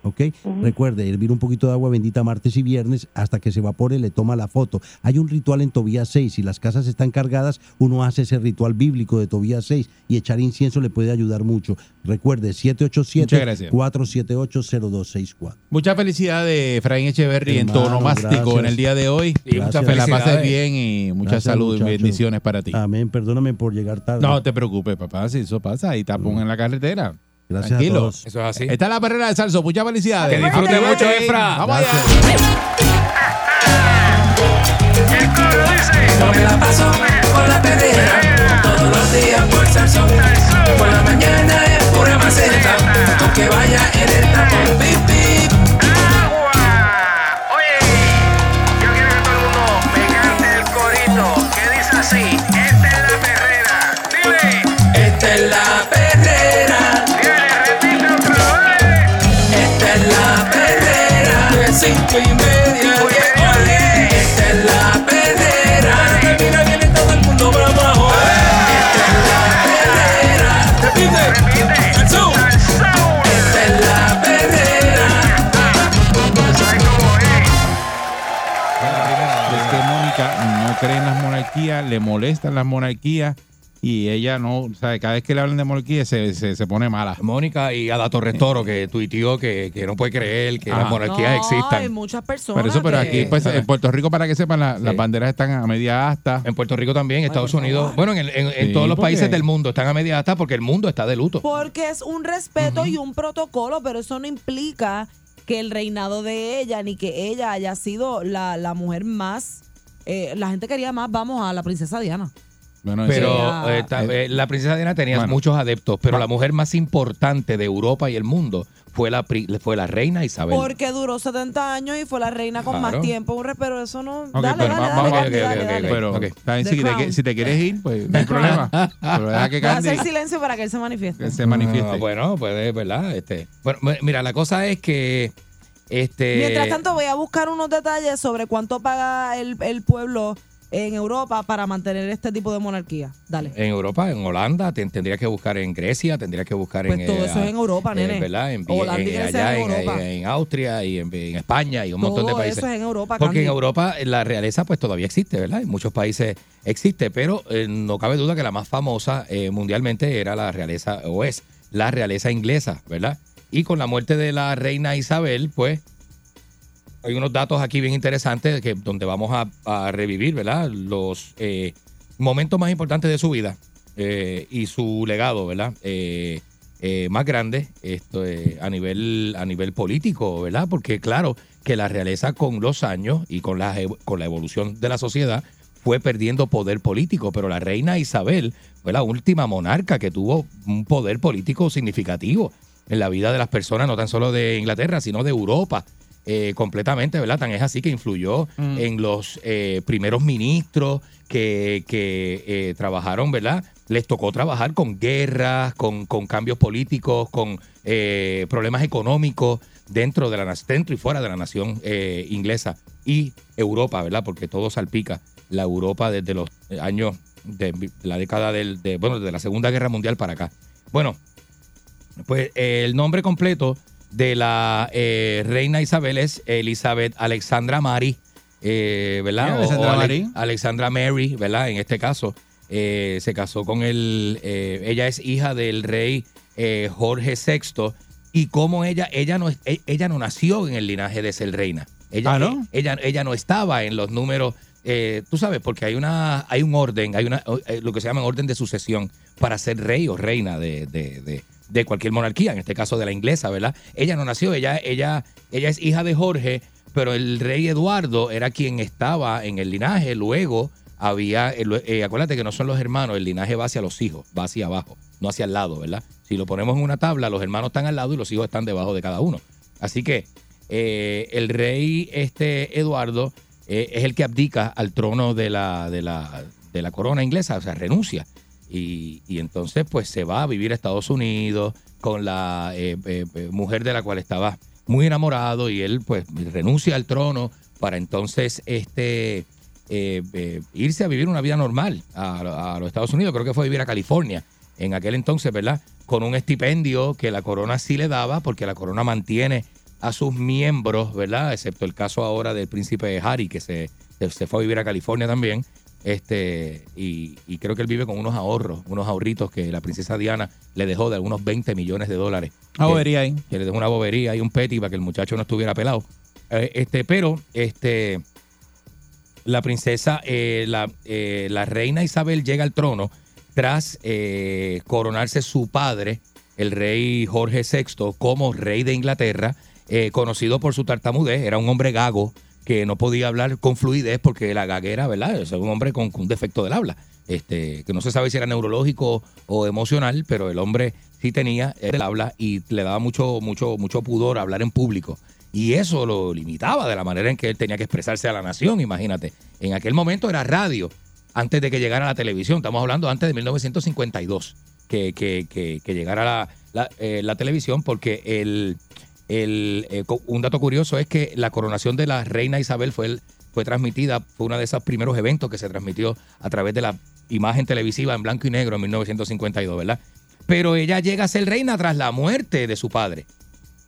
¿Ok? Recuerde, hervir un poquito de agua bendita martes y viernes hasta que se evapore, le toma la foto. Hay un ritual en Tobías 6. Si las casas están cargadas, uno hace ese ritual bíblico de Tobías 6 y echar incienso le puede ayudar mucho. Recuerde, Muchas gracias. 787-478-0264. Mucha felicidad de Efraín Echeverry en tono mástico gracias. en el día de hoy. Y muchas que la pases felicidades. bien y mucha Gracias, salud y bendiciones para ti. Amén. Perdóname por llegar tarde. No te preocupes, papá, si eso pasa, ahí tapón en la carretera. Gracias a Tranquilo. todos. Eso es así. Está la perrera de Salso. Muchas felicidades. Que disfrute mucho. Efra. Vamos allá. Yo me la paso con la perrera todos los días por Salsón. Por la mañana es pura maceta, aunque vaya en el tapón. Pip, en monarquías, le molestan las monarquías y ella no, o sea, cada vez que le hablan de monarquía se, se, se pone mala. Mónica y Ada Torres Toro, que tuiteó que, que no puede creer que Ajá. las monarquías hay existan. muchas personas. Por eso, pero que- aquí, pues, en Puerto Rico, para que sepan, la- las banderas están a media asta. En Puerto Rico también, Estados Unidos. Bueno, en, el- en- en Sí, todos los países del mundo están a media asta porque el mundo está de luto. Porque es un respeto y un protocolo, pero eso no implica que el reinado de ella ni que ella haya sido la, la mujer más. Eh, la gente quería más, vamos, a la princesa Diana. Bueno, Pero eh, ta- eh, la princesa Diana tenía Bueno. muchos adeptos, pero la mujer más importante de Europa y el mundo fue la, fue la reina Isabel. Porque duró 70 años y fue la reina con más tiempo. un re- Pero eso no. Pero si, te, quieres ir, pues no hay problema. Pero deja que *laughs* Candy hacer silencio para que él se manifieste. que se manifieste. Ah, bueno, pues verdad. Este, bueno, mira, la cosa es que este Mientras tanto, voy a buscar unos detalles sobre cuánto paga el, el pueblo en Europa para mantener este tipo de monarquía. Dale. en Europa, en Holanda, ten- tendría que buscar en Grecia, tendría que buscar Pues en todo eh, eso es en Europa, eh, nene. ¿verdad? En, Holanda en- allá en Europa. en Austria y en, España y un montón de Todo países. eso es en Europa, Porque en. Europa eh, la realeza pues todavía existe, ¿verdad? En muchos países existe, pero eh, no cabe duda que la más famosa eh, mundialmente era la realeza, o es la realeza inglesa, ¿verdad? Y con la muerte de la reina Isabel, pues hay unos datos aquí bien interesantes que, donde vamos a, revivir, ¿verdad? Los eh, momentos más importantes de su vida eh, y su legado, ¿verdad? Eh, eh, más grande esto, eh, a, nivel, a nivel político, ¿verdad? Porque claro que la realeza con los años y con la, con la evolución de la sociedad fue perdiendo poder político, pero la reina Isabel fue la última monarca que tuvo un poder político significativo en la vida de las personas, no tan solo de Inglaterra, sino de Europa eh, completamente, ¿verdad? Tan es así que influyó Mm. en los eh, primeros ministros que, que, eh, trabajaron, ¿verdad? Les tocó trabajar con guerras, con, con cambios políticos, con eh, problemas económicos dentro de la dentro y fuera de la nación eh, inglesa y Europa, ¿verdad? Porque todo salpica la Europa desde los años de la década del, de, bueno, de la Segunda Guerra Mundial para acá. Bueno, pues eh, el nombre completo de la eh, reina Isabel es Elizabeth Alexandra Mary, eh, ¿verdad? Sí, Alexandra o Mary. Alexandra Mary, ¿verdad? En este caso. se casó con el, ella es hija del rey Jorge VI y como ella, ella no, es- e- ella no nació en el linaje de ser reina. Ella, Ah, ¿no? ella, ella no estaba en los números, eh, tú sabes, porque hay una, hay un orden, hay una, eh, lo que se llama orden de sucesión para ser rey o reina de, de- de- de cualquier monarquía, en este caso de la inglesa, ¿verdad? Ella no nació, ella, ella, ella es hija de Jorge, pero el rey Eduardo era quien estaba en el linaje, luego había, eh, acuérdate que no son los hermanos, el linaje va hacia los hijos, va hacia abajo, no hacia el lado, ¿verdad? Si lo ponemos en una tabla, los hermanos están al lado y los hijos están debajo de cada uno. Así que eh, el rey este Eduardo eh, es el que abdica al trono de la, de la, de la corona inglesa, o sea, renuncia. Y, y entonces pues se va a vivir a Estados Unidos con la eh, eh, eh, mujer de la cual estaba muy enamorado y él pues renuncia al trono para entonces este eh, eh, irse a vivir una vida normal a, los Estados Unidos. Creo que fue a vivir a California en aquel entonces, ¿verdad? Con un estipendio que la corona sí le daba, porque la corona mantiene a sus miembros, ¿verdad? Excepto el caso ahora del príncipe Harry, que se- se fue a vivir a California también. Este, y, y creo que él vive con unos ahorros, unos ahorritos que la princesa Diana le dejó de algunos 20 millones de dólares. Que- bobería ahí. que le dejó una bobería y un petty para que el muchacho no estuviera pelado. Eh, este, pero este, la princesa, eh, la, eh, la reina Isabel llega al trono tras coronarse su padre, el rey Jorge VI, como rey de Inglaterra, conocido por su tartamudez. Era un hombre gago que no podía hablar con fluidez porque la gaguera, ¿verdad? Es un hombre con, un defecto del habla. Este, que no se sabe si era neurológico o emocional, pero el hombre sí tenía el habla y le daba mucho, mucho, mucho pudor hablar en público. Y eso lo limitaba de la manera en que él tenía que expresarse a la nación, imagínate. En aquel momento era radio, antes de que llegara la televisión. Estamos hablando antes de 1952, que, que, que, que llegara la, la, eh, televisión, porque el, eh, un dato curioso es que la coronación de la reina Isabel fue, fue transmitida, fue uno de esos primeros eventos que se transmitió a través de la imagen televisiva en blanco y negro en 1952, ¿verdad? Pero ella llega a ser reina tras la muerte de su padre.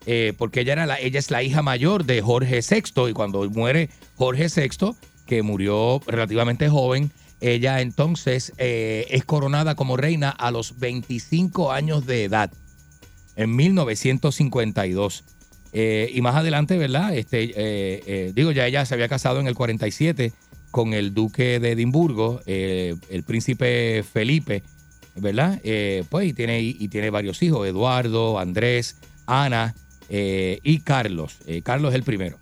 Eh, porque ella, era la, ella es la hija mayor de Jorge VI y cuando muere Jorge VI, que murió relativamente joven, ella entonces eh, es coronada como reina a los 25 años de edad, en 1952. Eh, y más adelante, ¿verdad? Este, eh, eh, digo, ya ella se había casado en el 47 con el duque de Edimburgo, el príncipe Felipe, ¿verdad? Pues y tiene, y tiene varios hijos, Eduardo, Andrés, Ana y Carlos. Carlos es el primero,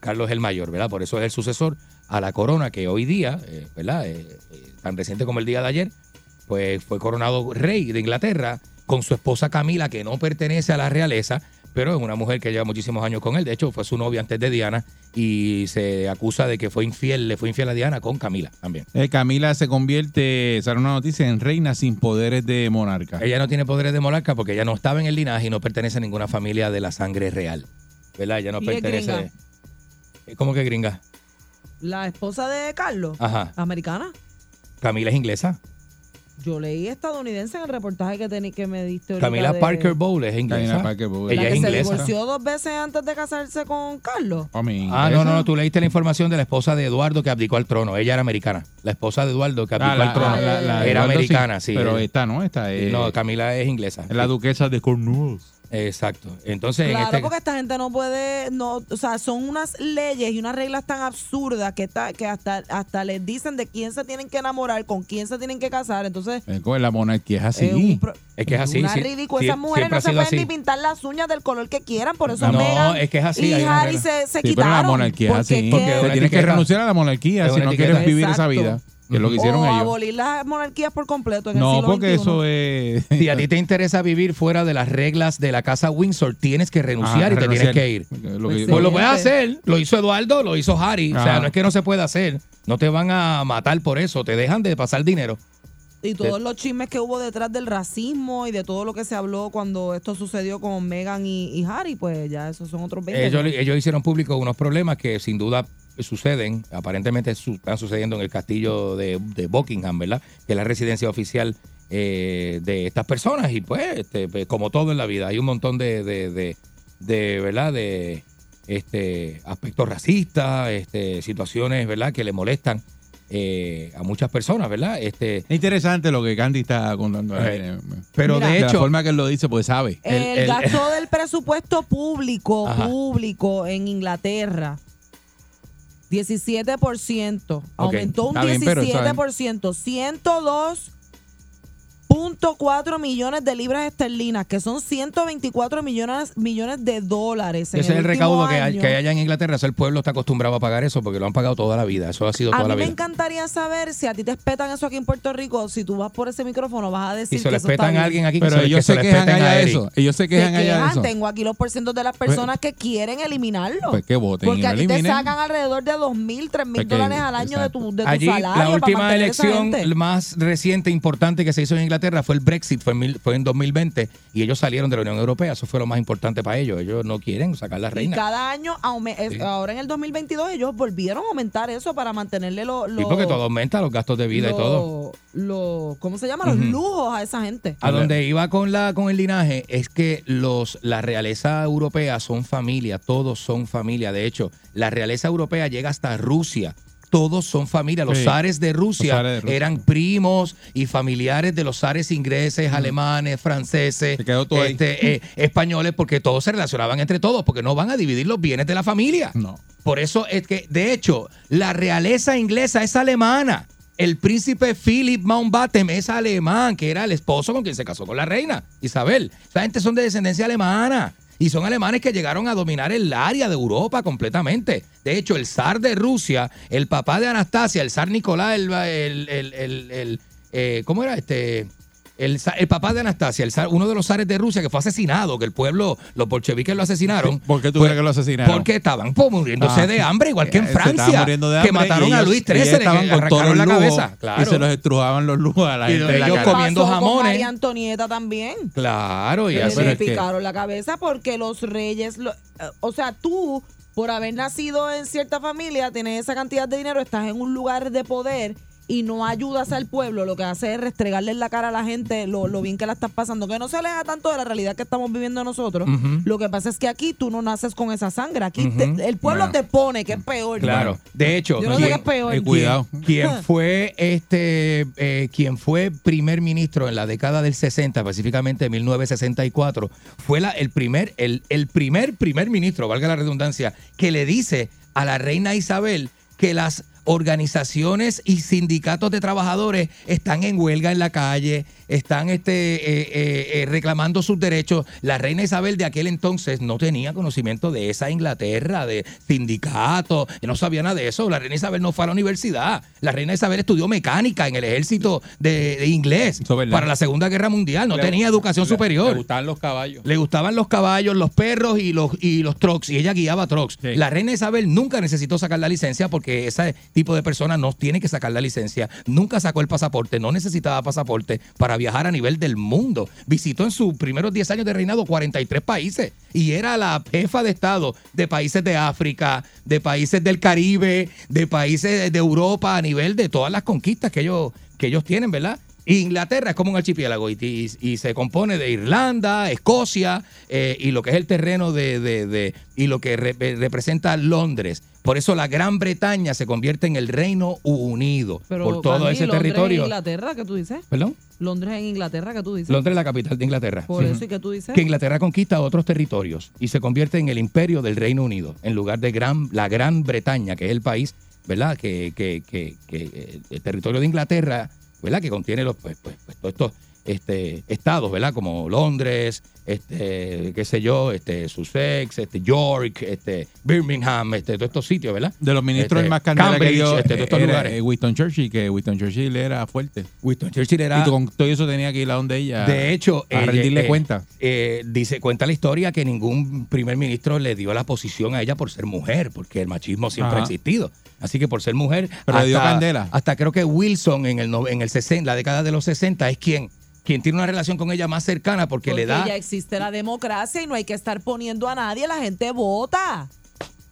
Carlos es el mayor, ¿verdad? Por eso es el sucesor a la corona que hoy día, ¿verdad? Tan reciente como el día de ayer, pues fue coronado rey de Inglaterra con su esposa Camila, que no pertenece a la realeza, pero es una mujer que lleva muchísimos años con él. De hecho, fue su novia antes de Diana y se acusa de que fue infiel, le fue infiel a Diana con Camila también. Eh, Camila se convierte, sale una noticia, en reina sin poderes de monarca. Ella no tiene poderes de monarca porque ella no estaba en el linaje y no pertenece a ninguna familia de la sangre real. ¿Verdad? Ella no Y es pertenece. gringa. Eh, ¿Cómo que gringa? La esposa de Carlos, Ajá. americana. Camila es inglesa. Yo leí estadounidense en el reportaje que, tení, que me diste Camila de- Parker Bowl es inglesa. Camila Parker Bowles. Ella la es que se inglesa. divorció dos veces antes de casarse con Carlos. Homie, Ah, no, ¿inglesa? no, tú leíste la información de la esposa de Eduardo que abdicó al trono. Ella era americana. La esposa de Eduardo que abdicó Ah, la- al trono. la- la- la de era Eduardo americana, sí. Pero esta no, esta es, no, Camila es inglesa. es la duquesa de Cornwalls. Exacto. Entonces, en Claro, este- porque esta gente no puede, no, o sea, son unas leyes y unas reglas tan absurdas que, está, que hasta, hasta les dicen de quién se tienen que enamorar, con quién se tienen que casar. Entonces, Eh, con la monarquía es así. es, un pro- es que es así. una sí, ridícula. sí, Esas mujeres no se pueden así. ni pintar las uñas del color que quieran, por eso No, Meghan es que es así, y Harry se, se Sí, pero quitaron. la monarquía es porque así. Porque tienes que renunciar a la monarquía si no quieres vivir esa vida. Que es lo que hicieron o ellos. abolir las monarquías por completo en el No, siglo porque XXI. eso es. *laughs* Si a ti te interesa vivir fuera de las reglas de la casa Windsor, tienes que renunciar Ajá, y te renunciar. tienes que ir. Lo que- Pues lo puedes hacer. Lo hizo Eduardo, lo hizo Harry. O sea, Ajá. no es que no se pueda hacer. No te van a matar por eso. Te dejan de pasar dinero. Y todos los chismes que hubo detrás del racismo y de todo lo que se habló cuando esto sucedió con Meghan y, y Harry, pues ya esos son otros 20. Ellos, ellos hicieron público unos problemas que sin duda suceden, aparentemente su- están sucediendo en el castillo de, de Buckingham, ¿verdad? Que es la residencia oficial eh, de estas personas. Y pues, este, pues, como todo en la vida, hay un montón de, de, de- de, ¿verdad? De este, aspectos racistas, este, situaciones, ¿verdad? Que le molestan eh, a muchas personas, ¿verdad? Este, Es interesante lo que Candy está contando. ahí. Eh, pero Mira. de la hecho, forma que él lo dice, pues sabe. El, el- gasto del presupuesto público, Ajá. público en Inglaterra, 17%. Aumentó un 17%. Eso, 102 4 millones de libras esterlinas, que son 124 millones, millones de dólares. Ese es el, recaudo que, hay, que hay allá en Inglaterra. Eso el pueblo está acostumbrado a pagar eso porque lo han pagado toda la vida. Eso ha sido a toda la vida. A mí me encantaría saber si a ti te espetan eso aquí en Puerto Rico. Si tú vas por ese micrófono, vas a decir. Y se lo espetan a alguien aquí. Pero ellos se, quejan allá a eso. Ellos se se quejan allá eso. Tengo aquí los porcientos de las personas que quieren eliminarlo. Pues que voten. Porque aquí eliminen. te sacan alrededor de 2 mil, 3 mil pues dólares al año de tu, de tu Allí, salario. La última elección más reciente, importante que se hizo en Inglaterra fue el Brexit, fue en, mil- fue en 2020 y ellos salieron de la Unión Europea. Eso fue lo más importante para ellos. Ellos no quieren sacar la Y reina. cada año, Sí. ahora en el 2022, ellos volvieron a aumentar eso para mantenerle los. Sí, porque todo aumenta, los gastos de vida y todo. ¿Cómo se llama? Los lujos a esa gente. A donde iba con la con el linaje es que los la realeza europea son familia, todos son familia. De hecho, la realeza europea llega hasta Rusia. Todos son familia. Los Sí. zares de Rusia, zares de Rusia. eran primos y familiares de los zares ingleses, alemanes, franceses, este, eh, españoles, porque todos se relacionaban entre todos, porque no van a dividir los bienes de la familia. No. Por eso es que, de hecho, la realeza inglesa es alemana. El príncipe Philip Mountbatten es alemán, que era el esposo con quien se casó con la reina Isabel. Esa gente son de descendencia alemana. Y son alemanes que llegaron a dominar el área de Europa completamente. De hecho, el zar de Rusia, el papá de Anastasia, el zar Nicolás, el, el, el- el- eh, ¿cómo era este? El, el papá de Anastasia, el uno de los zares de Rusia que fue asesinado, que el pueblo, los bolcheviques lo asesinaron. ¿Por qué tú Pues, crees que lo asesinaron? Porque estaban pues, muriéndose Ah, de hambre, igual que en Eh, Francia, muriendo de que hambre mataron y a Luis y XIII, le estaban con todos arrancaron los la lujos cabeza. Claro. Y se los estrujaban los lujos a la Y gente de la ellos comiendo Pasó con jamones. María Antonieta también. Claro, y Que así. le que- picaron la cabeza porque los reyes, lo- eh, o sea, tú por haber nacido en cierta familia, tienes esa cantidad de dinero, estás en un lugar de poder y no ayudas al pueblo, lo que hace es restregarle en la cara a la gente lo, lo bien que la estás pasando, que no se aleja tanto de la realidad que estamos viviendo nosotros. Lo que pasa es que aquí tú no naces con esa sangre, aquí te- el pueblo Bueno. te pone, que es peor. Claro. De hecho, Yo no sé quien- qué es peor. Eh, cuidado. quien *laughs* fue este eh, quien fue primer ministro en la década del 60, específicamente en 1964, fue la, el primer el, el primer primer ministro, valga la redundancia, que le dice a la reina Isabel que las organizaciones y sindicatos de trabajadores están en huelga en la calle, están este, eh, eh, eh, reclamando sus derechos. La reina Isabel de aquel entonces no tenía conocimiento de esa Inglaterra, de sindicatos, no sabía nada de eso. La reina Isabel no fue a la universidad. La reina Isabel estudió mecánica en el ejército de, de inglés es para la Segunda Guerra Mundial. No Le- tenía educación le- superior. Le gustaban los caballos. Le gustaban los caballos, los perros y los, y los trucks. Y ella guiaba trucks. Sí. La reina Isabel nunca necesitó sacar la licencia porque ese tipo de persona no tiene que sacar la licencia. Nunca sacó el pasaporte, no necesitaba pasaporte para viajar a nivel del mundo. Visitó en sus primeros 10 años de reinado 43 países y era la jefa de Estado de países de África, de países del Caribe, de países de Europa a nivel de todas las conquistas que ellos, que ellos tienen, ¿verdad? Inglaterra es como un archipiélago y, y- y se compone de Irlanda, Escocia eh, y lo que es el terreno de, de- de- y lo que re- eh, representa Londres. Por eso la Gran Bretaña se convierte en el Reino Unido Pero por todo ese Londres territorio. en Inglaterra, ¿qué tú dices? ¿Perdón? Londres en Inglaterra, ¿qué tú dices? Londres es la capital de Inglaterra. Por eso, ¿y qué tú dices? Que Inglaterra conquista otros territorios y se convierte en el imperio del Reino Unido, en lugar de gran, la Gran Bretaña, que es el país, ¿verdad? Que, que, que, que, eh, el territorio de Inglaterra, ¿verdad? Que contiene los, pues, pues, pues, todos estos este, estados, ¿verdad? Como Londres, este, qué sé yo, este, Sussex, este, York, este, Birmingham, este, todos estos sitios, ¿verdad? De los ministros Este, más candela que dio este, todos estos era, lugares. eh, Winston Churchill, que Winston Churchill era fuerte. Winston Churchill era... Y con todo eso tenía que ir a donde ella. De hecho, a eh, rendirle eh, cuenta. eh, dice, cuenta la historia que ningún primer ministro le dio la posición a ella por ser mujer, porque el machismo siempre ha existido. Así que por ser mujer, Pero le dio candela. hasta creo que Wilson en el en el 60, la década de los 60 es quien quien tiene una relación con ella más cercana porque, Porque le da ya existe la democracia y no hay que estar poniendo a nadie, la gente vota.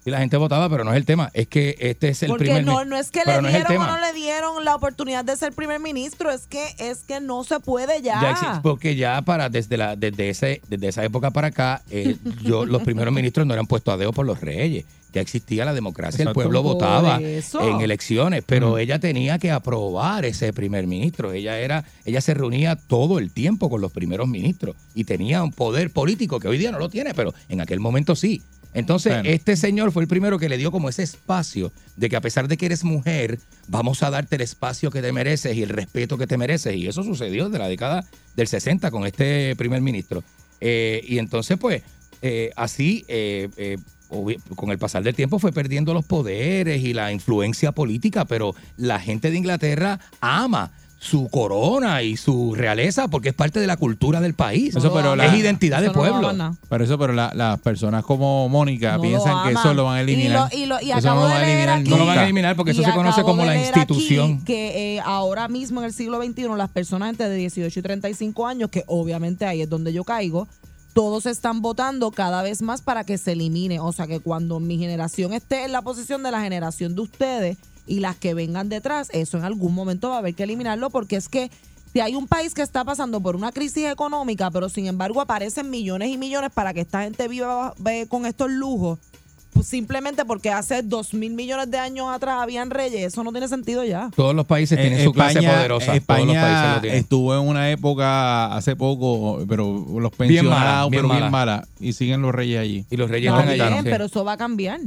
Sí, la gente votaba, pero no es el tema. Es que este es el Porque primer. no, no es que le no es el dieron o no le dieron la oportunidad de ser primer ministro, es que es que no se puede ya. Ya existe, porque ya para desde la desde ese desde esa época para acá, eh, *laughs* yo los primeros ministros no eran puestos a dedo por los reyes. Ya existía la democracia, el pueblo votaba en elecciones, pero Ujú. ella tenía que aprobar ese primer ministro. Ella era, ella se reunía todo el tiempo con los primeros ministros y tenía un poder político que hoy día no lo tiene, pero en aquel momento sí. Entonces, Bueno. este señor fue el primero que le dio como ese espacio de que a pesar de que eres mujer, vamos a darte el espacio que te mereces y el respeto que te mereces. Y eso sucedió desde la década del 60 con este primer ministro. Eh, y entonces, pues, eh, así, eh, eh, con el pasar del tiempo fue perdiendo los poderes y la influencia política, pero la gente de Inglaterra ama su corona y su realeza porque es parte de la cultura del país. Eso, pero la- es identidad de no pueblo. nada. Pero eso, pero la- las personas como Mónica No piensan que eso lo van a eliminar. Y lo- y lo- y Eso no lo van a eliminar aquí- No lo van a nunca. eliminar porque eso se conoce como de la institución. que eh, ahora mismo en el siglo XXI las personas entre de 18 y 35 años, que obviamente ahí es donde yo caigo, todos están votando cada vez más para que se elimine. O sea que cuando mi generación esté en la posición de la generación de ustedes y las que vengan detrás, eso en algún momento va a haber que eliminarlo porque es que si hay un país que está pasando por una crisis económica, pero sin embargo aparecen millones y millones para que esta gente viva ve, con estos lujos, pues simplemente porque hace dos mil millones de años atrás habían reyes, eso no tiene sentido ya. Todos los países tienen Eh, su clase poderosa. Todos los países España lo tienen. estuvo en una época hace poco, pero los Bien mala, pensionados, bien pero bien mala. Y siguen los reyes allí. Y los reyes Está están bien, pero eso va a cambiar.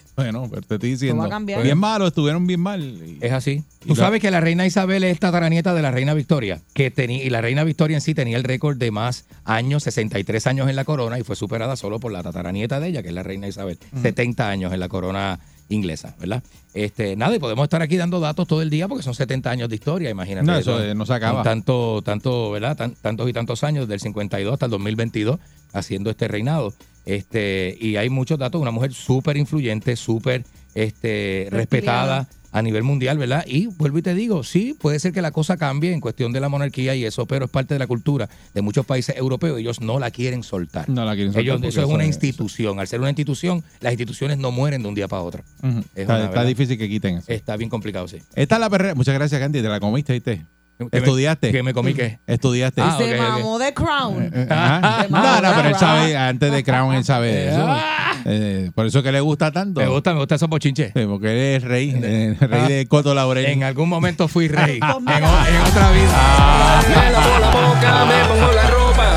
*laughs* Bueno, pero te estoy diciendo. va. Bien malo, estuvieron bien mal. Y- Es así. Tú sabes que la reina Isabel es tataranieta de la reina Victoria, que tenía y la reina Victoria en sí tenía el récord de más años, 63 años en la corona y fue superada solo por la tataranieta de ella, que es la reina Isabel, 70 años en la corona inglesa, ¿verdad? Este, nada, y podemos estar aquí dando datos todo el día porque son 70 años de historia, imagínate. No, eso eh, no se acaba. tanto, tanto, ¿verdad? Tan- tantos y tantos años, del 52 hasta el 2022, haciendo este reinado. Este, y hay muchos datos, una mujer súper influyente, súper este, respetada a nivel mundial, ¿verdad? Y vuelvo y te digo, sí, puede ser que la cosa cambie en cuestión de la monarquía y eso, pero es parte de la cultura de muchos países europeos. Ellos no la quieren soltar. No la quieren soltar Ellos, eso es una institución. Al ser una institución, las instituciones no mueren de un día para otro. Es Está, una está difícil que quiten eso. Está bien complicado, sí. Esta es la perrera. Muchas gracias, Candy. Te la comiste, ¿viste? ¿Qué me- ¿Estudiaste? ¿Qué me comí qué? Estudiaste. Ah, Se ok, ok. mamó de Crown. Eh, ajá. Se No, no, pero él sabe, antes de Crown, él sabe de eso. Ah. Eh, por eso que le gusta tanto. Me gusta, me gusta esos bochinches. Sí, porque él es rey, eh, rey de Coto Laurel. En algún momento fui rey. *laughs* en, otra vida. Me lavo la boca, me pongo la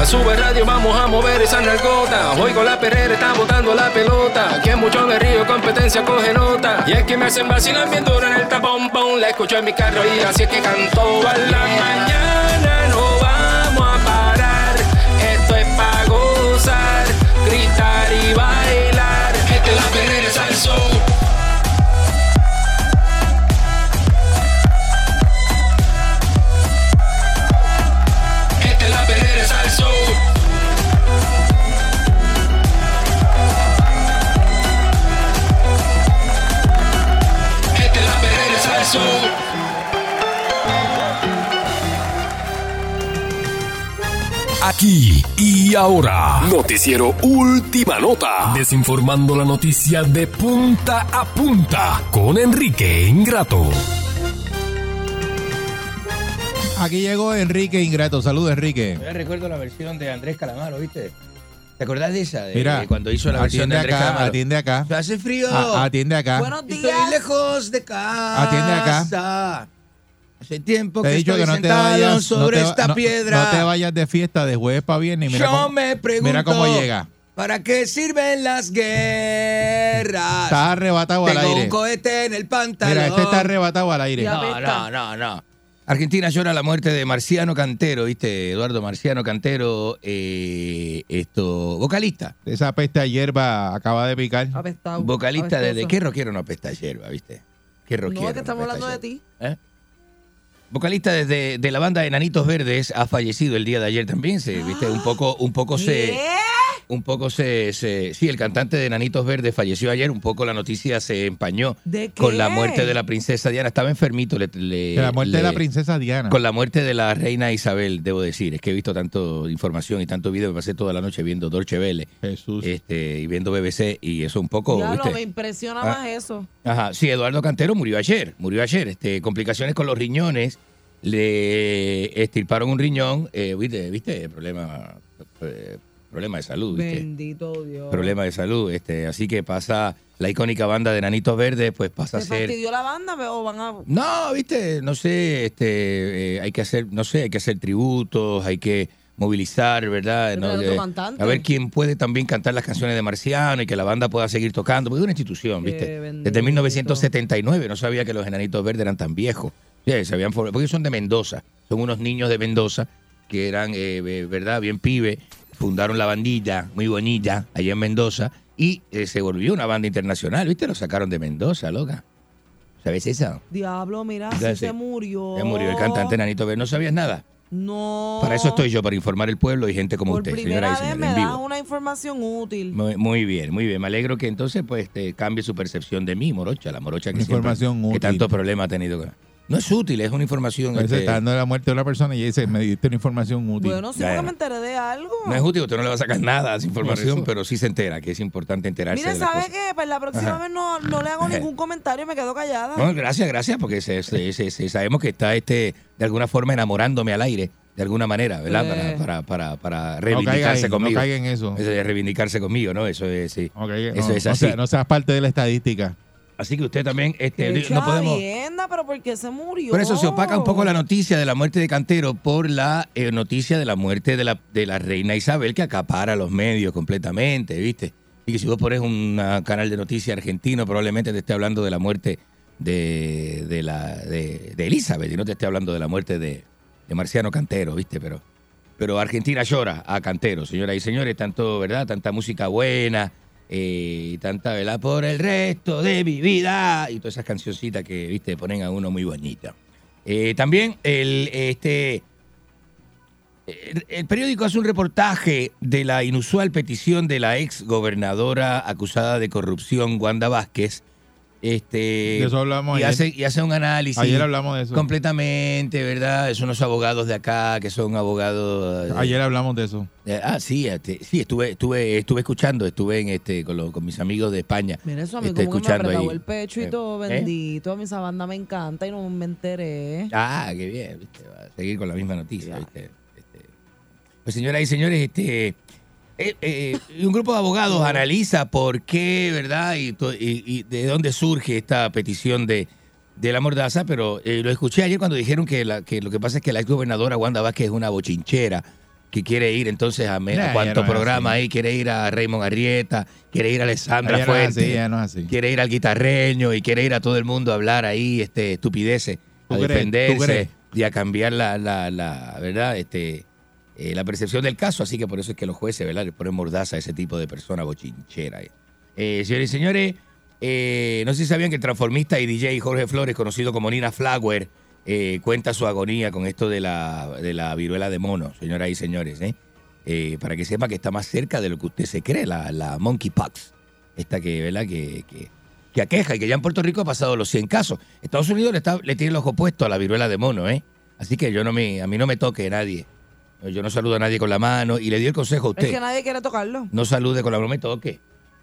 sube radio, vamos a mover esa nalgota. Hoy con la perrera está botando la pelota. Que mucho me río, competencia coge nota. Y es que me hacen vacilar bien duro en el tapón, pon. La escucho en mi carro y así es que canto a la mañana. No vamos a parar, esto es pa' gozar, gritar y bailar. Aquí y ahora. Noticiero Última Nota. Desinformando la noticia de punta a punta con Enrique Ingrato. Aquí llegó Enrique Ingrato. Saludos, Enrique. Yo recuerdo la versión de Andrés Calamaro, ¿viste? ¿Te acordás de esa? De- Mira, cuando hizo la versión atiende de Andrés acá, Calamaro. atiende acá. Hace frío. A- atiende acá. Buenos Estoy días. lejos de casa. Atiende acá. Hace tiempo Te he que dicho estoy que no te sentado vayas no sobre te va- esta no- piedra. No te vayas de fiesta de jueves para viernes. Mira Yo cómo, me pregunto. mira cómo llega. ¿Para qué sirven las guerras? Está arrebatado al Tengo aire. un cohete en el pantalón. Mira, este está arrebatado al aire. No, no, no, no. Argentina llora la muerte de Marciano Cantero, ¿viste? Eduardo Marciano Cantero, eh, esto, vocalista. Esa peste a hierba acaba de picar. Apestado. Vocalista de, de qué rockero no apesta hierba, ¿viste? ¿Qué rockero No, es que estamos hablando de ti. ¿Eh? Vocalista de, de la banda Enanitos Verdes ha fallecido el día de ayer también, se, ¿viste? Un poco, un poco se... ¿Qué? Un poco se, se- sí, el cantante de Nanitos Verdes falleció ayer, un poco la noticia se empañó ¿De con qué? la muerte de la princesa Diana, estaba enfermito, le, le- De la muerte de la princesa Diana. Con la muerte de la reina Isabel, debo decir, es que he visto tanto información y tanto video, me pasé toda la noche viendo Dolce Vele Jesús. este, y viendo BBC y eso un poco, Ya ¿viste? me impresiona Ah. más eso. Ajá, sí, Eduardo Cantero murió ayer, murió ayer, este, complicaciones con los riñones, le estirparon un riñón, eh, viste, viste, problema, eh, problema de salud, viste, Bendito Dios. problema de salud, este, así que pasa la icónica banda de Nanitos Verdes, pues pasa a ¿Se ser, fastidió la banda o van a...? no, viste, no sé, este, eh, hay que hacer, no sé, hay que hacer tributos, hay que movilizar, ¿verdad? No, a ver quién puede también cantar las canciones de Marciano y que la banda pueda seguir tocando, porque es una institución, ¿viste? Desde 1979, no sabía que los enanitos verdes eran tan viejos. Sí, se habían porque son de Mendoza, son unos niños de Mendoza que eran, eh, eh, ¿verdad? Bien pibe, fundaron la bandilla muy bonita allá en Mendoza y eh, se volvió una banda internacional, ¿viste? Lo sacaron de Mendoza, loca. ¿Sabes eso? Diablo, mira, sé. se murió. Se murió el cantante Nanito Verde. ¿No sabías nada? No. Para eso estoy yo, para informar al pueblo y gente como Por usted, primera señora y vez me en das vivo. una información útil. Muy, muy bien, muy bien. Me alegro que entonces pues te cambie su percepción de mí, Morocha, la Morocha que siempre- información que útil. tanto problema ha tenido. con- No es útil, es una información. Entonces, este, está dando la muerte de una persona y dice, me diste una información útil. Bueno, porque ya. me enteré de algo. no es útil, usted no le va a sacar nada a esa información, pero sí se entera que es importante enterarse Mire, de ¿sabe cosas. qué? Pues la próxima Ajá. vez no, no le hago ningún comentario, me quedo callada. No, gracias, gracias, porque se- se- se- se- sabemos que está este de alguna forma enamorándome al aire, de alguna manera, ¿verdad? Eh. Para, para, para, para reivindicarse ahí, no conmigo. caiga en eso. Eso de reivindicarse conmigo, ¿no? Eso es, sí. Caiga- Eso no, es así. sea- no seas parte de la estadística. Así que usted también, este, Qué no podemos. chavienda, pero ¿por qué se murió? Por eso se opaca un poco la noticia de la muerte de Cantero por la eh, noticia de la muerte de la, de la reina Isabel que acapara los medios completamente, ¿viste? Y que si vos pones un canal de noticias argentino, probablemente te esté hablando de la muerte de, de la, de, de Elizabeth y no te esté hablando de la muerte de, de Marciano Cantero, ¿viste? Pero, pero Argentina llora a Cantero, señoras y señores, tanto, ¿verdad? Tanta música buena, eh, y tanta, ¿verdad? Por el resto de mi vida, y todas esas cancioncitas que, ¿viste? Ponen a uno muy bonita. Eh, también el, este, el, el periódico hace un reportaje de la inusual petición de la ex gobernadora acusada de corrupción, Wanda Vázquez. Este, De eso hablamos y ayer. hace, y hace un análisis Ayer hablamos de eso. completamente, ¿verdad? Son unos abogados de acá que son abogados. eh, Ayer hablamos de eso. eh, ah, sí, este, sí, estuve, estuve, estuve escuchando, estuve en este con, los- con mis amigos de España. Mira eso a mí Este, como que me ahí. el pecho y Eh, todo, ¿eh? bendito. A mí esa banda me encanta y no me enteré. Ah, qué bien, ¿viste? Va a seguir con la misma noticia, ¿viste? Este, pues señoras y señores, este eh, eh, un grupo de abogados analiza por qué, ¿verdad? Y, y- y de dónde surge esta petición de, de la mordaza, pero eh, lo escuché ayer cuando dijeron que, la, que lo que pasa es que la ex gobernadora Wanda Vázquez es una bochinchera que quiere ir entonces a, me- a Ya, cuánto no programa ahí, quiere ir a Raymond Arrieta, quiere ir a Alessandra Ella no es Fuentes así, no es así. quiere ir al guitarreño y quiere ir a todo el mundo a hablar ahí este estupideces, a ¿Tú crees? ¿Tú defenderse y a cambiar la, la, la verdad, este eh, la percepción del caso, así que por eso es que los jueces, ¿verdad? Le ponen mordaza a ese tipo de persona bochinchera. eh. Eh, señores y señores, no sé si sabían que el transformista y DJ Jorge Flores, conocido como Nina Flower, cuenta su agonía con esto de la, de la viruela de mono, señoras y señores, para que sepa que está más cerca de lo que usted se cree, la, la monkeypox, esta que, ¿verdad? Que, que, que aqueja y que ya en Puerto Rico ha pasado los 100 casos. Estados Unidos le, está, le tiene el ojo puesto a la viruela de mono, ¿eh? Así que yo no me, a mí no me toque nadie. Yo no saludo a nadie con la mano y le di el consejo a Es usted. que nadie quiere tocarlo. No salude con la mano, no me toque.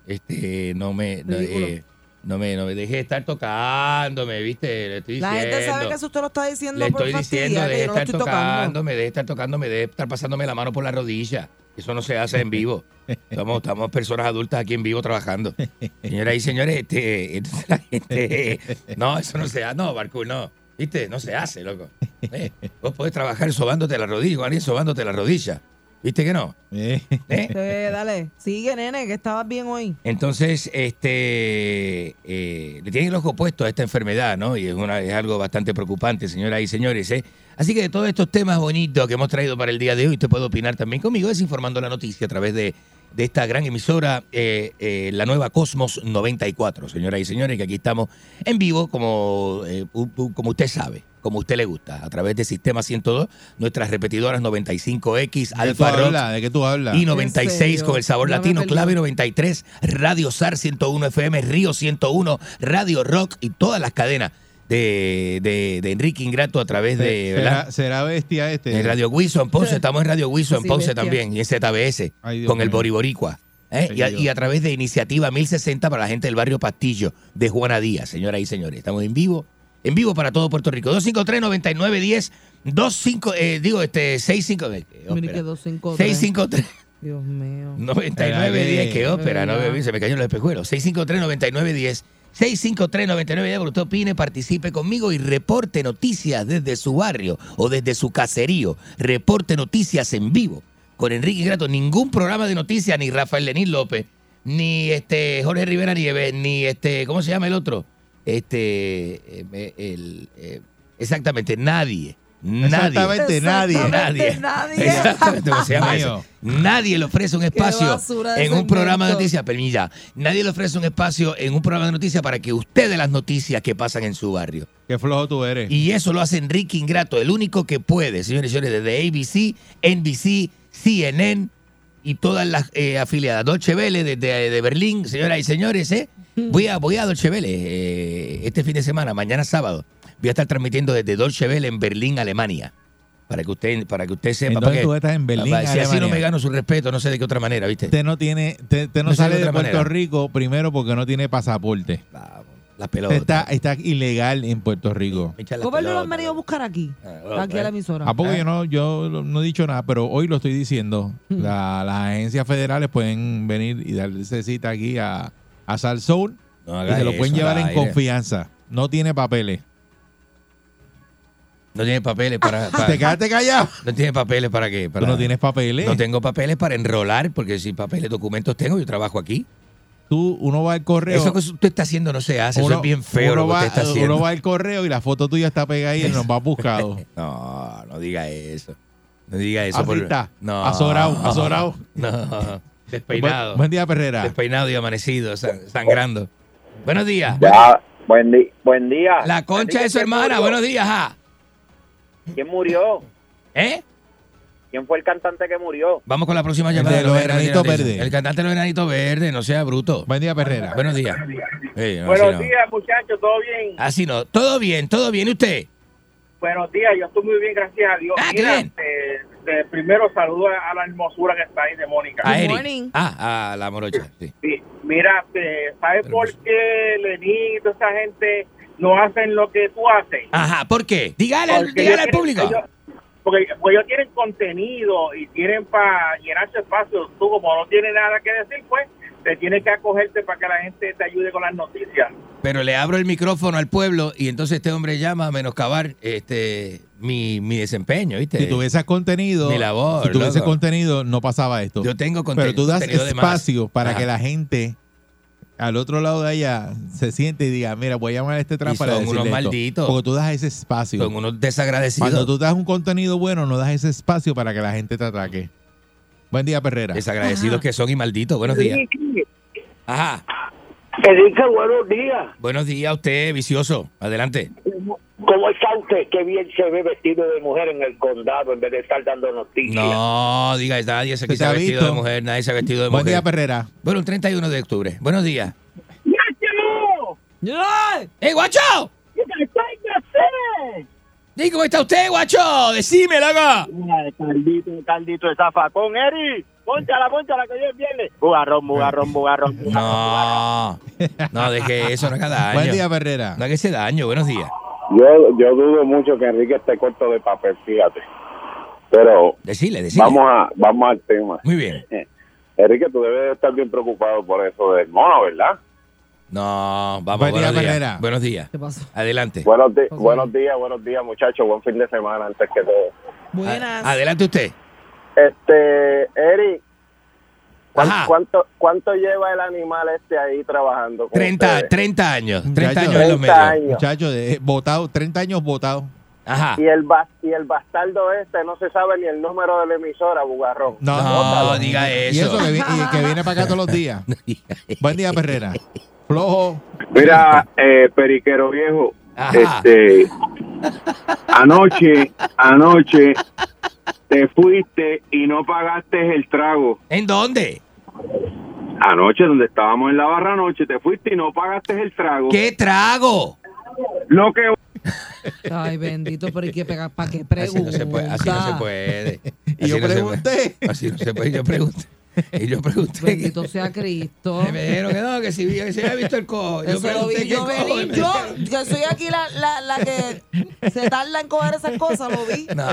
Este, no me, no, eh, no me, no me deje de estar tocándome, ¿viste? Le estoy La diciendo. gente sabe que si usted lo está diciendo Le estoy diciendo, deje de no estar tocando. tocándome, deje de estar tocándome, deje de estar pasándome la mano por la rodilla. Eso no se hace en vivo. Estamos, estamos personas adultas aquí en vivo trabajando. Señoras y señores, este, la gente. No, eso no se hace. No, Barcul, no. ¿Viste? No se hace, loco. Eh, vos podés trabajar sobándote la rodilla, alguien sobándote la rodilla. ¿Viste que no? ¿Eh? *laughs* Eh, dale, sigue, nene, que estabas bien hoy. Entonces, este, eh, le tienen el ojo puesto a esta enfermedad, ¿no? Y es, una, es algo bastante preocupante, señoras y señores. Así que de todos estos temas bonitos que hemos traído para el día de hoy, usted puede opinar también conmigo, desinformando la noticia a través de de esta gran emisora, eh, eh, la nueva Cosmos 94, señoras y señores, que aquí estamos en vivo, como, eh, u- u- como usted sabe, como usted le gusta, a través de Sistema 102, nuestras repetidoras 95X, ¿De qué tú Alfa Rock hablas? ¿De qué tú hablas? y 96 serio? con el sabor latino, clave 93, Radio SAR 101 FM, Río 101, Radio Rock y todas las cadenas de, de, de Enrique Ingrato a través de ¿verdad? ¿Será, será bestia este? en Radio Guiso en Ponce, estamos en Radio Guiso en Sí, Ponce bestia. también y en ZBS Ay, con el mío. Boriboricua. ¿eh? Ay, Y, a, y a través de Iniciativa 1060 para la gente del barrio Pastillo de Juana Díaz, señoras y señores. Estamos en vivo, en vivo para todo Puerto Rico. 253-9910, 25, eh, digo, este, 65, eh, Mire que 253. 653. Dios mío. 9910, qué ópera, no se me cayeron los espejuelos. 653-9910. 653-9910, para que usted opine, participe conmigo y reporte noticias desde su barrio o desde su caserío. Reporte noticias en vivo con Enrique Grato. Ningún programa de noticias, ni Rafael Lenín López, ni este Jorge Rivera Nieves, ni este, ¿cómo se llama el otro? Este, eh, el, eh, exactamente, nadie. Nadie. Exactamente nadie. Nadie. nadie. Exactamente, ¿cómo se llama eso? Nadie le ofrece un espacio basura de en un programa de noticias, permilla. Nadie le ofrece un espacio en un programa de noticias para que usted dé las noticias que pasan en su barrio. Qué flojo tú eres. Y eso lo hace Enrique Ingrato, el único que puede, señores y señores, desde ABC, NBC, CNN y todas las eh, afiliadas. Dolce Vele desde de Berlín, señoras y señores, ¿eh? Voy a, voy a Dolce Vele eh, este fin de semana, mañana sábado. Voy a estar transmitiendo desde Dolce Vele en Berlín, Alemania. Para que usted, para que usted sepa. ¿En dónde porque- tú estás? En Berlín, Si así no Alemania. me gano su respeto, no sé de qué otra manera, ¿viste? Usted no tiene, te, te no, No sé de sale de Puerto manera. Rico primero porque no tiene pasaporte. La, la Usted pelota. está, está ilegal en Puerto Rico. ¿Cómo lo han venido a buscar aquí? Ah, Aquí a la emisora. ¿A poco yo no, yo no he dicho nada, pero hoy lo estoy diciendo. La- las agencias federales pueden venir y darse cita aquí a, a Sal Soul No y se lo pueden eso, llevar en aire. confianza. No tiene papeles. No tiene papeles para. *laughs* para- ¿Te quedaste callado? no tiene papeles para qué. Tú no tienes papeles. No tengo papeles para enrolar, porque si papeles, documentos tengo, yo trabajo aquí. Tú, uno va al correo. Eso que usted está haciendo no se hace, eso es bien feo uno lo que va, usted está haciendo. Uno va al correo y la foto tuya está pegada ahí y nos va buscado. *laughs* No, no diga eso. No diga eso. Así por- está. No. Azorado, azorado. No. Despeinado. Buen, buen día, Perrera. Despeinado y amanecido, san- sangrando. Buenos días. Ya, buen, di- buen día. La concha de su ¿Quién hermana, buenos días, ajá. ¿Quién murió? ¿Eh? ¿Quién fue el cantante que murió? Vamos con la próxima El llamada. de los enanitos verdes. El cantante de los enanitos verdes, no sea bruto. Buen día, Perrera. Buenos días. No, Buenos no. días, muchachos, ¿todo bien? Así no. Todo bien, todo bien. ¿Y usted? Buenos días, yo estoy muy bien, gracias a Dios. Ah, Mira, bien. eh, eh, primero saludo a la hermosura que está ahí de Mónica. A Eric. Ah, a la morocha. Sí. Sí, mira, ¿sabes por qué Lenín y toda esa gente no hacen lo que tú haces? Ajá, ¿por qué? Dígale, al- dígale al tienen- público. ellos- porque pues ellos tienen contenido y tienen para llenar su espacio. Tú, como no tienes nada que decir, pues te tienes que acogerte para que la gente te ayude con las noticias. Pero le abro el micrófono al pueblo y entonces este hombre llama a menoscabar este, mi, mi desempeño, ¿viste? Si tuvieses contenido, Mi labor, si tuvieses loco. contenido, no pasaba esto. Yo tengo conte- Pero tú das contenido espacio para Ajá. que la gente al otro lado de allá se siente y diga, mira, voy a llamar a este Y trap para son decirle unos esto. malditos. Porque tú das ese espacio. Son unos desagradecidos. Cuando tú das un contenido bueno, no das ese espacio para que la gente te ataque. Buen día, Perrera. Desagradecidos que son y malditos. Buenos días. Ajá. Enrique, buenos días. Buenos días a usted, vicioso. Adelante. ¿Cómo está usted? Qué bien se ve vestido de mujer en el condado en vez de estar dando noticias. No, diga, nadie se ¿Se ha vestido visto? de mujer, nadie se ha vestido de Buen mujer. día, Perrera. Bueno, un 31 de octubre. Buenos días. ¡Ey, guacho! ¿Qué hacer? ¿Y cómo está usted, guacho? Decime, loco. Ay, Caldito, caldito de zafacón. Eri, ponchala, ponchala, que hoy es viernes. Bugarrón, bugarrón, bugarrón. No, no, de que eso no haga daño. Buen día, Perrera. No haga ese daño. Buenos días. Yo, yo dudo mucho que Enrique esté corto de papel, fíjate. Pero Decile, decile. vamos a vamos al tema. Muy bien. *laughs* Enrique, tú debes de estar bien preocupado por eso del mono, ¿verdad? No, vamos, Buen día, buenos días. Buenos días. ¿Qué pasó? Adelante. Buenos, di- buenos días, buenos días, muchachos. Buen fin de semana antes que todo. Buenas. Adelante usted. Este, Eri, ¿cuán- Ajá. ¿cuánto, ¿cuánto lleva el animal este ahí trabajando? con 30, ustedes? 30 años. 30 Muchacho, años en los 30 medios. años. Muchacho, de, votado, 30 años votado. Ajá. Y el, y el bastardo este no se sabe ni el número de la emisora, Bugarrón. No, No, diga Y eso. eso que, vi- y que viene para acá todos los días. *laughs* Buen día, Perrera. Flojo. Mira, eh, periquero viejo, Ajá. este, anoche, anoche te fuiste y no pagaste el trago. ¿En dónde? Anoche, donde estábamos en la barra anoche, te fuiste y no pagaste el trago. ¿Qué trago? Lo que *laughs* Ay, bendito, pero hay que pegar para qué Así pregunta. no se puede. Así no se puede. Y yo Así no se pregunté. puede. Así no se puede. Yo pregunté. *laughs* Y yo pregunté. que- Bendito sea Cristo. *laughs* Me dijeron que no, que si, que si había visto el cojo. Yo Eso lo pregunté qué yo cojo. Yo, que soy aquí la, la, la que se tarda en coger esas cosas, lo vi. No,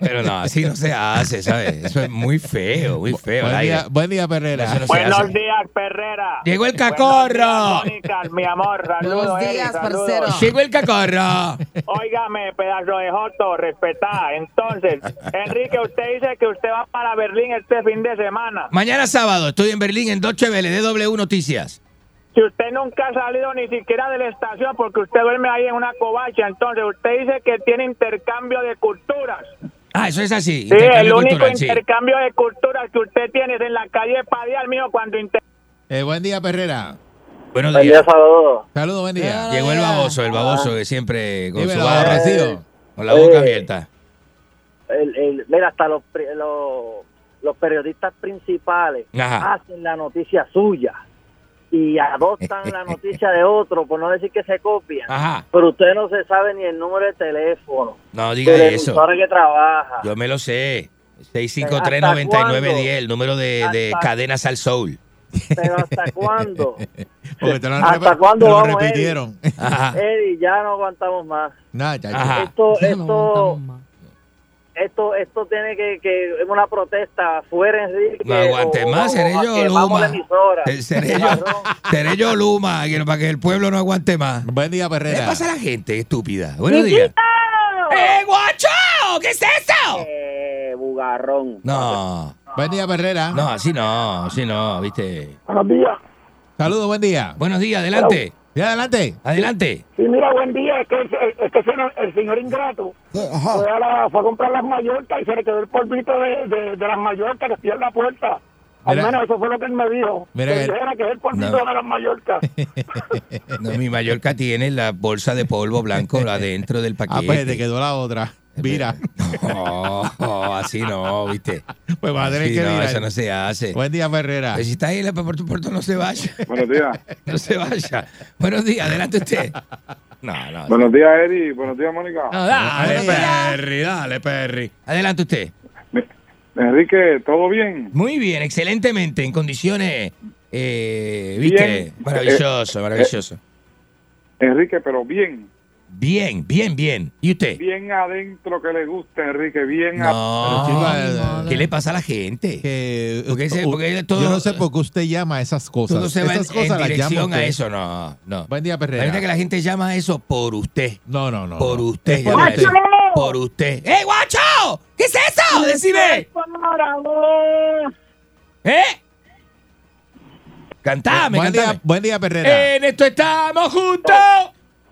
pero no, así no se hace, ¿sabes? Eso es muy feo, muy feo. Buen día, buen día, Perrera. No Buenos hace. días, Perrera. Llegó el cacorro. días, Mónica, mi amor, saludos. Buenos días, parcero. Llegó el cacorro. Óigame, pedazo de joto, respetá. Entonces, Enrique, usted dice que usted va para Berlín este fin de semana. Mañana sábado estoy en Berlín en Deutsche Welle, DW Noticias. Si usted nunca ha salido ni siquiera de la estación porque usted duerme ahí en una covacha, entonces usted dice que tiene intercambio de culturas. Ah, eso es así. Sí, el único cultural, sí. intercambio de culturas que usted tiene es en la calle Padial, mío, cuando inter... Eh, buen día, Perrera. Buenos días. saludos. Saludos, buen día. Llegó el baboso, el baboso que siempre con su Dímelo, barra, aborrecido. con la boca Eh, abierta. El, el- mira, hasta los, los periodistas principales Ajá. hacen la noticia suya y adoptan la *laughs* noticia de otro, por no decir que se copian. Ajá. Pero usted no se sabe ni el número de teléfono No diga de eso. que trabaja. Yo me lo sé. ¿Hasta 653-9910, el número de, de Cadenas al Soul. Pero ¿hasta *laughs* cuándo? Porque te lo, han ¿Hasta cuándo te lo vamos, repitieron. Eddie, ya no aguantamos más. Nada, chacho. Ajá. Esto, No esto, aguantamos más. Esto, esto tiene que, que es una protesta fuera Enrique. No aguante o- más, o- seré yo, Luma. Eh, Seré yo, Cabrón. seré yo Luma, que- para que el pueblo no aguante más. Buen día, ¿Qué Perrera. pasa a la gente estúpida? Buenos días. ¡Eh, guacho! ¿Qué es eso? Eh, bugarrón. No, Buen día, Perrera. no, así no, así no, ¿viste? Buenos días. Saludos, buen día. Buenos días, adelante. Y adelante. Adelante. Sí, mira, buen día. Es que, es que el, señor, el señor Ingrato fue a, la- fue a comprar las Mallorcas y se le quedó el polvito de, de, de las Mallorcas que en la puerta. Al menos eso fue lo que él me dijo. Mira que que- dijera que es el polvito No. de las Mallorcas. *laughs* No, mi Mallorca tiene la bolsa de polvo blanco *laughs* adentro del Ah, paquete. pues te quedó la otra. Mira. No, no, *laughs* así no, ¿viste? Pues va a tener que no, mirar. eso no se hace. Buen día, Perrera. Pues si está ahí en Puerto Puerto, no se vaya. Buenos días. *laughs* No se vaya. Buenos días, adelante usted. No, no. Buenos días, Eri. Buenos días, Mónica. no dale, Perry, dale, Perry. Adelante usted. Enrique, ¿todo bien? Muy bien, excelentemente, en condiciones, eh, viste, Bien. maravilloso, maravilloso. Enrique, pero bien. Bien, bien, bien. ¿Y usted? Bien adentro que le gusta, Enrique. Bien No, chico, eh, ¿qué le pasa a la gente? que Porque ese- u- porque todo- yo no sé por qué usted llama a esas cosas. Todo se va en, esas cosas en dirección a eso, no, no. Buen día, La Perrera. verdad que la gente llama a eso por usted. No, no, no. Por no. usted. Es por llama usted. Por usted. ¡Eh, guacho! ¿Qué es eso? Decime. ¿Eh? Cantame, buen, cantame. día, buen día, Perrera. En esto estamos juntos.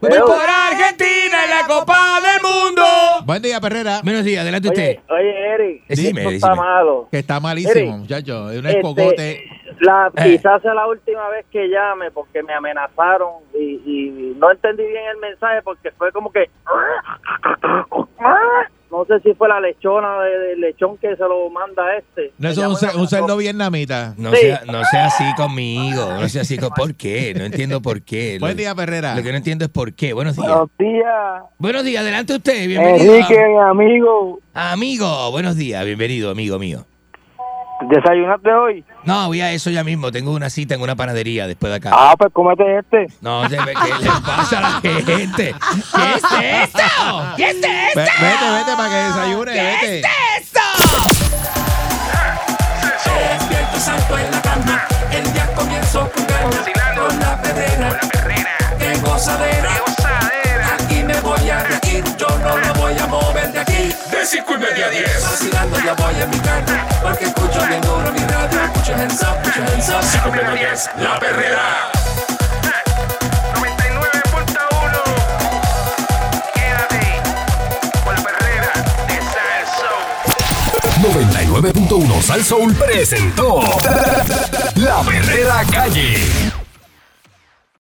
Voy por Argentina en la Copa del Mundo. Buen día, Perrera. Buenos días, adelante usted. Oye, Eric, Decime, esto está malo. Que está malísimo, Eric, muchacho. Es un Este, escogote. La, Eh. Quizás sea la última vez que llame porque me amenazaron y, y no entendí bien el mensaje porque fue como que... No sé si fue la lechona de- del lechón que se lo manda este. No, eso es un, un cerdo vietnamita. No, Sí. sea, no sea así conmigo. No sea así con... ¿Por qué? No entiendo por qué. *laughs* Buen día, Perrera. Lo que no entiendo es por qué. Buenos días. Buenos días, Buenos días, adelante usted. Bienvenido. Enrique, mi amigo. Amigo, buenos días. Bienvenido, amigo mío. ¿Desayunaste hoy? No, voy a eso ya mismo. Tengo una cita en una panadería después de acá. Ah, pues cómete este. No, ¿qué le pasa a la gente? ¿Qué es eso? ¿Qué es eso? Vete, vete para que desayune, vete. ¡Eso! Despierto salto en la cama. El día comienzo con ganas. Con la perrera. Qué gozadera. Aquí me voy a reír. Yo no me voy de 5 y media 10. Vacilando ya voy a mi carro, porque escucho bien duro mi la perrera. Salsoul presentó *laughs* La Perrera Calle.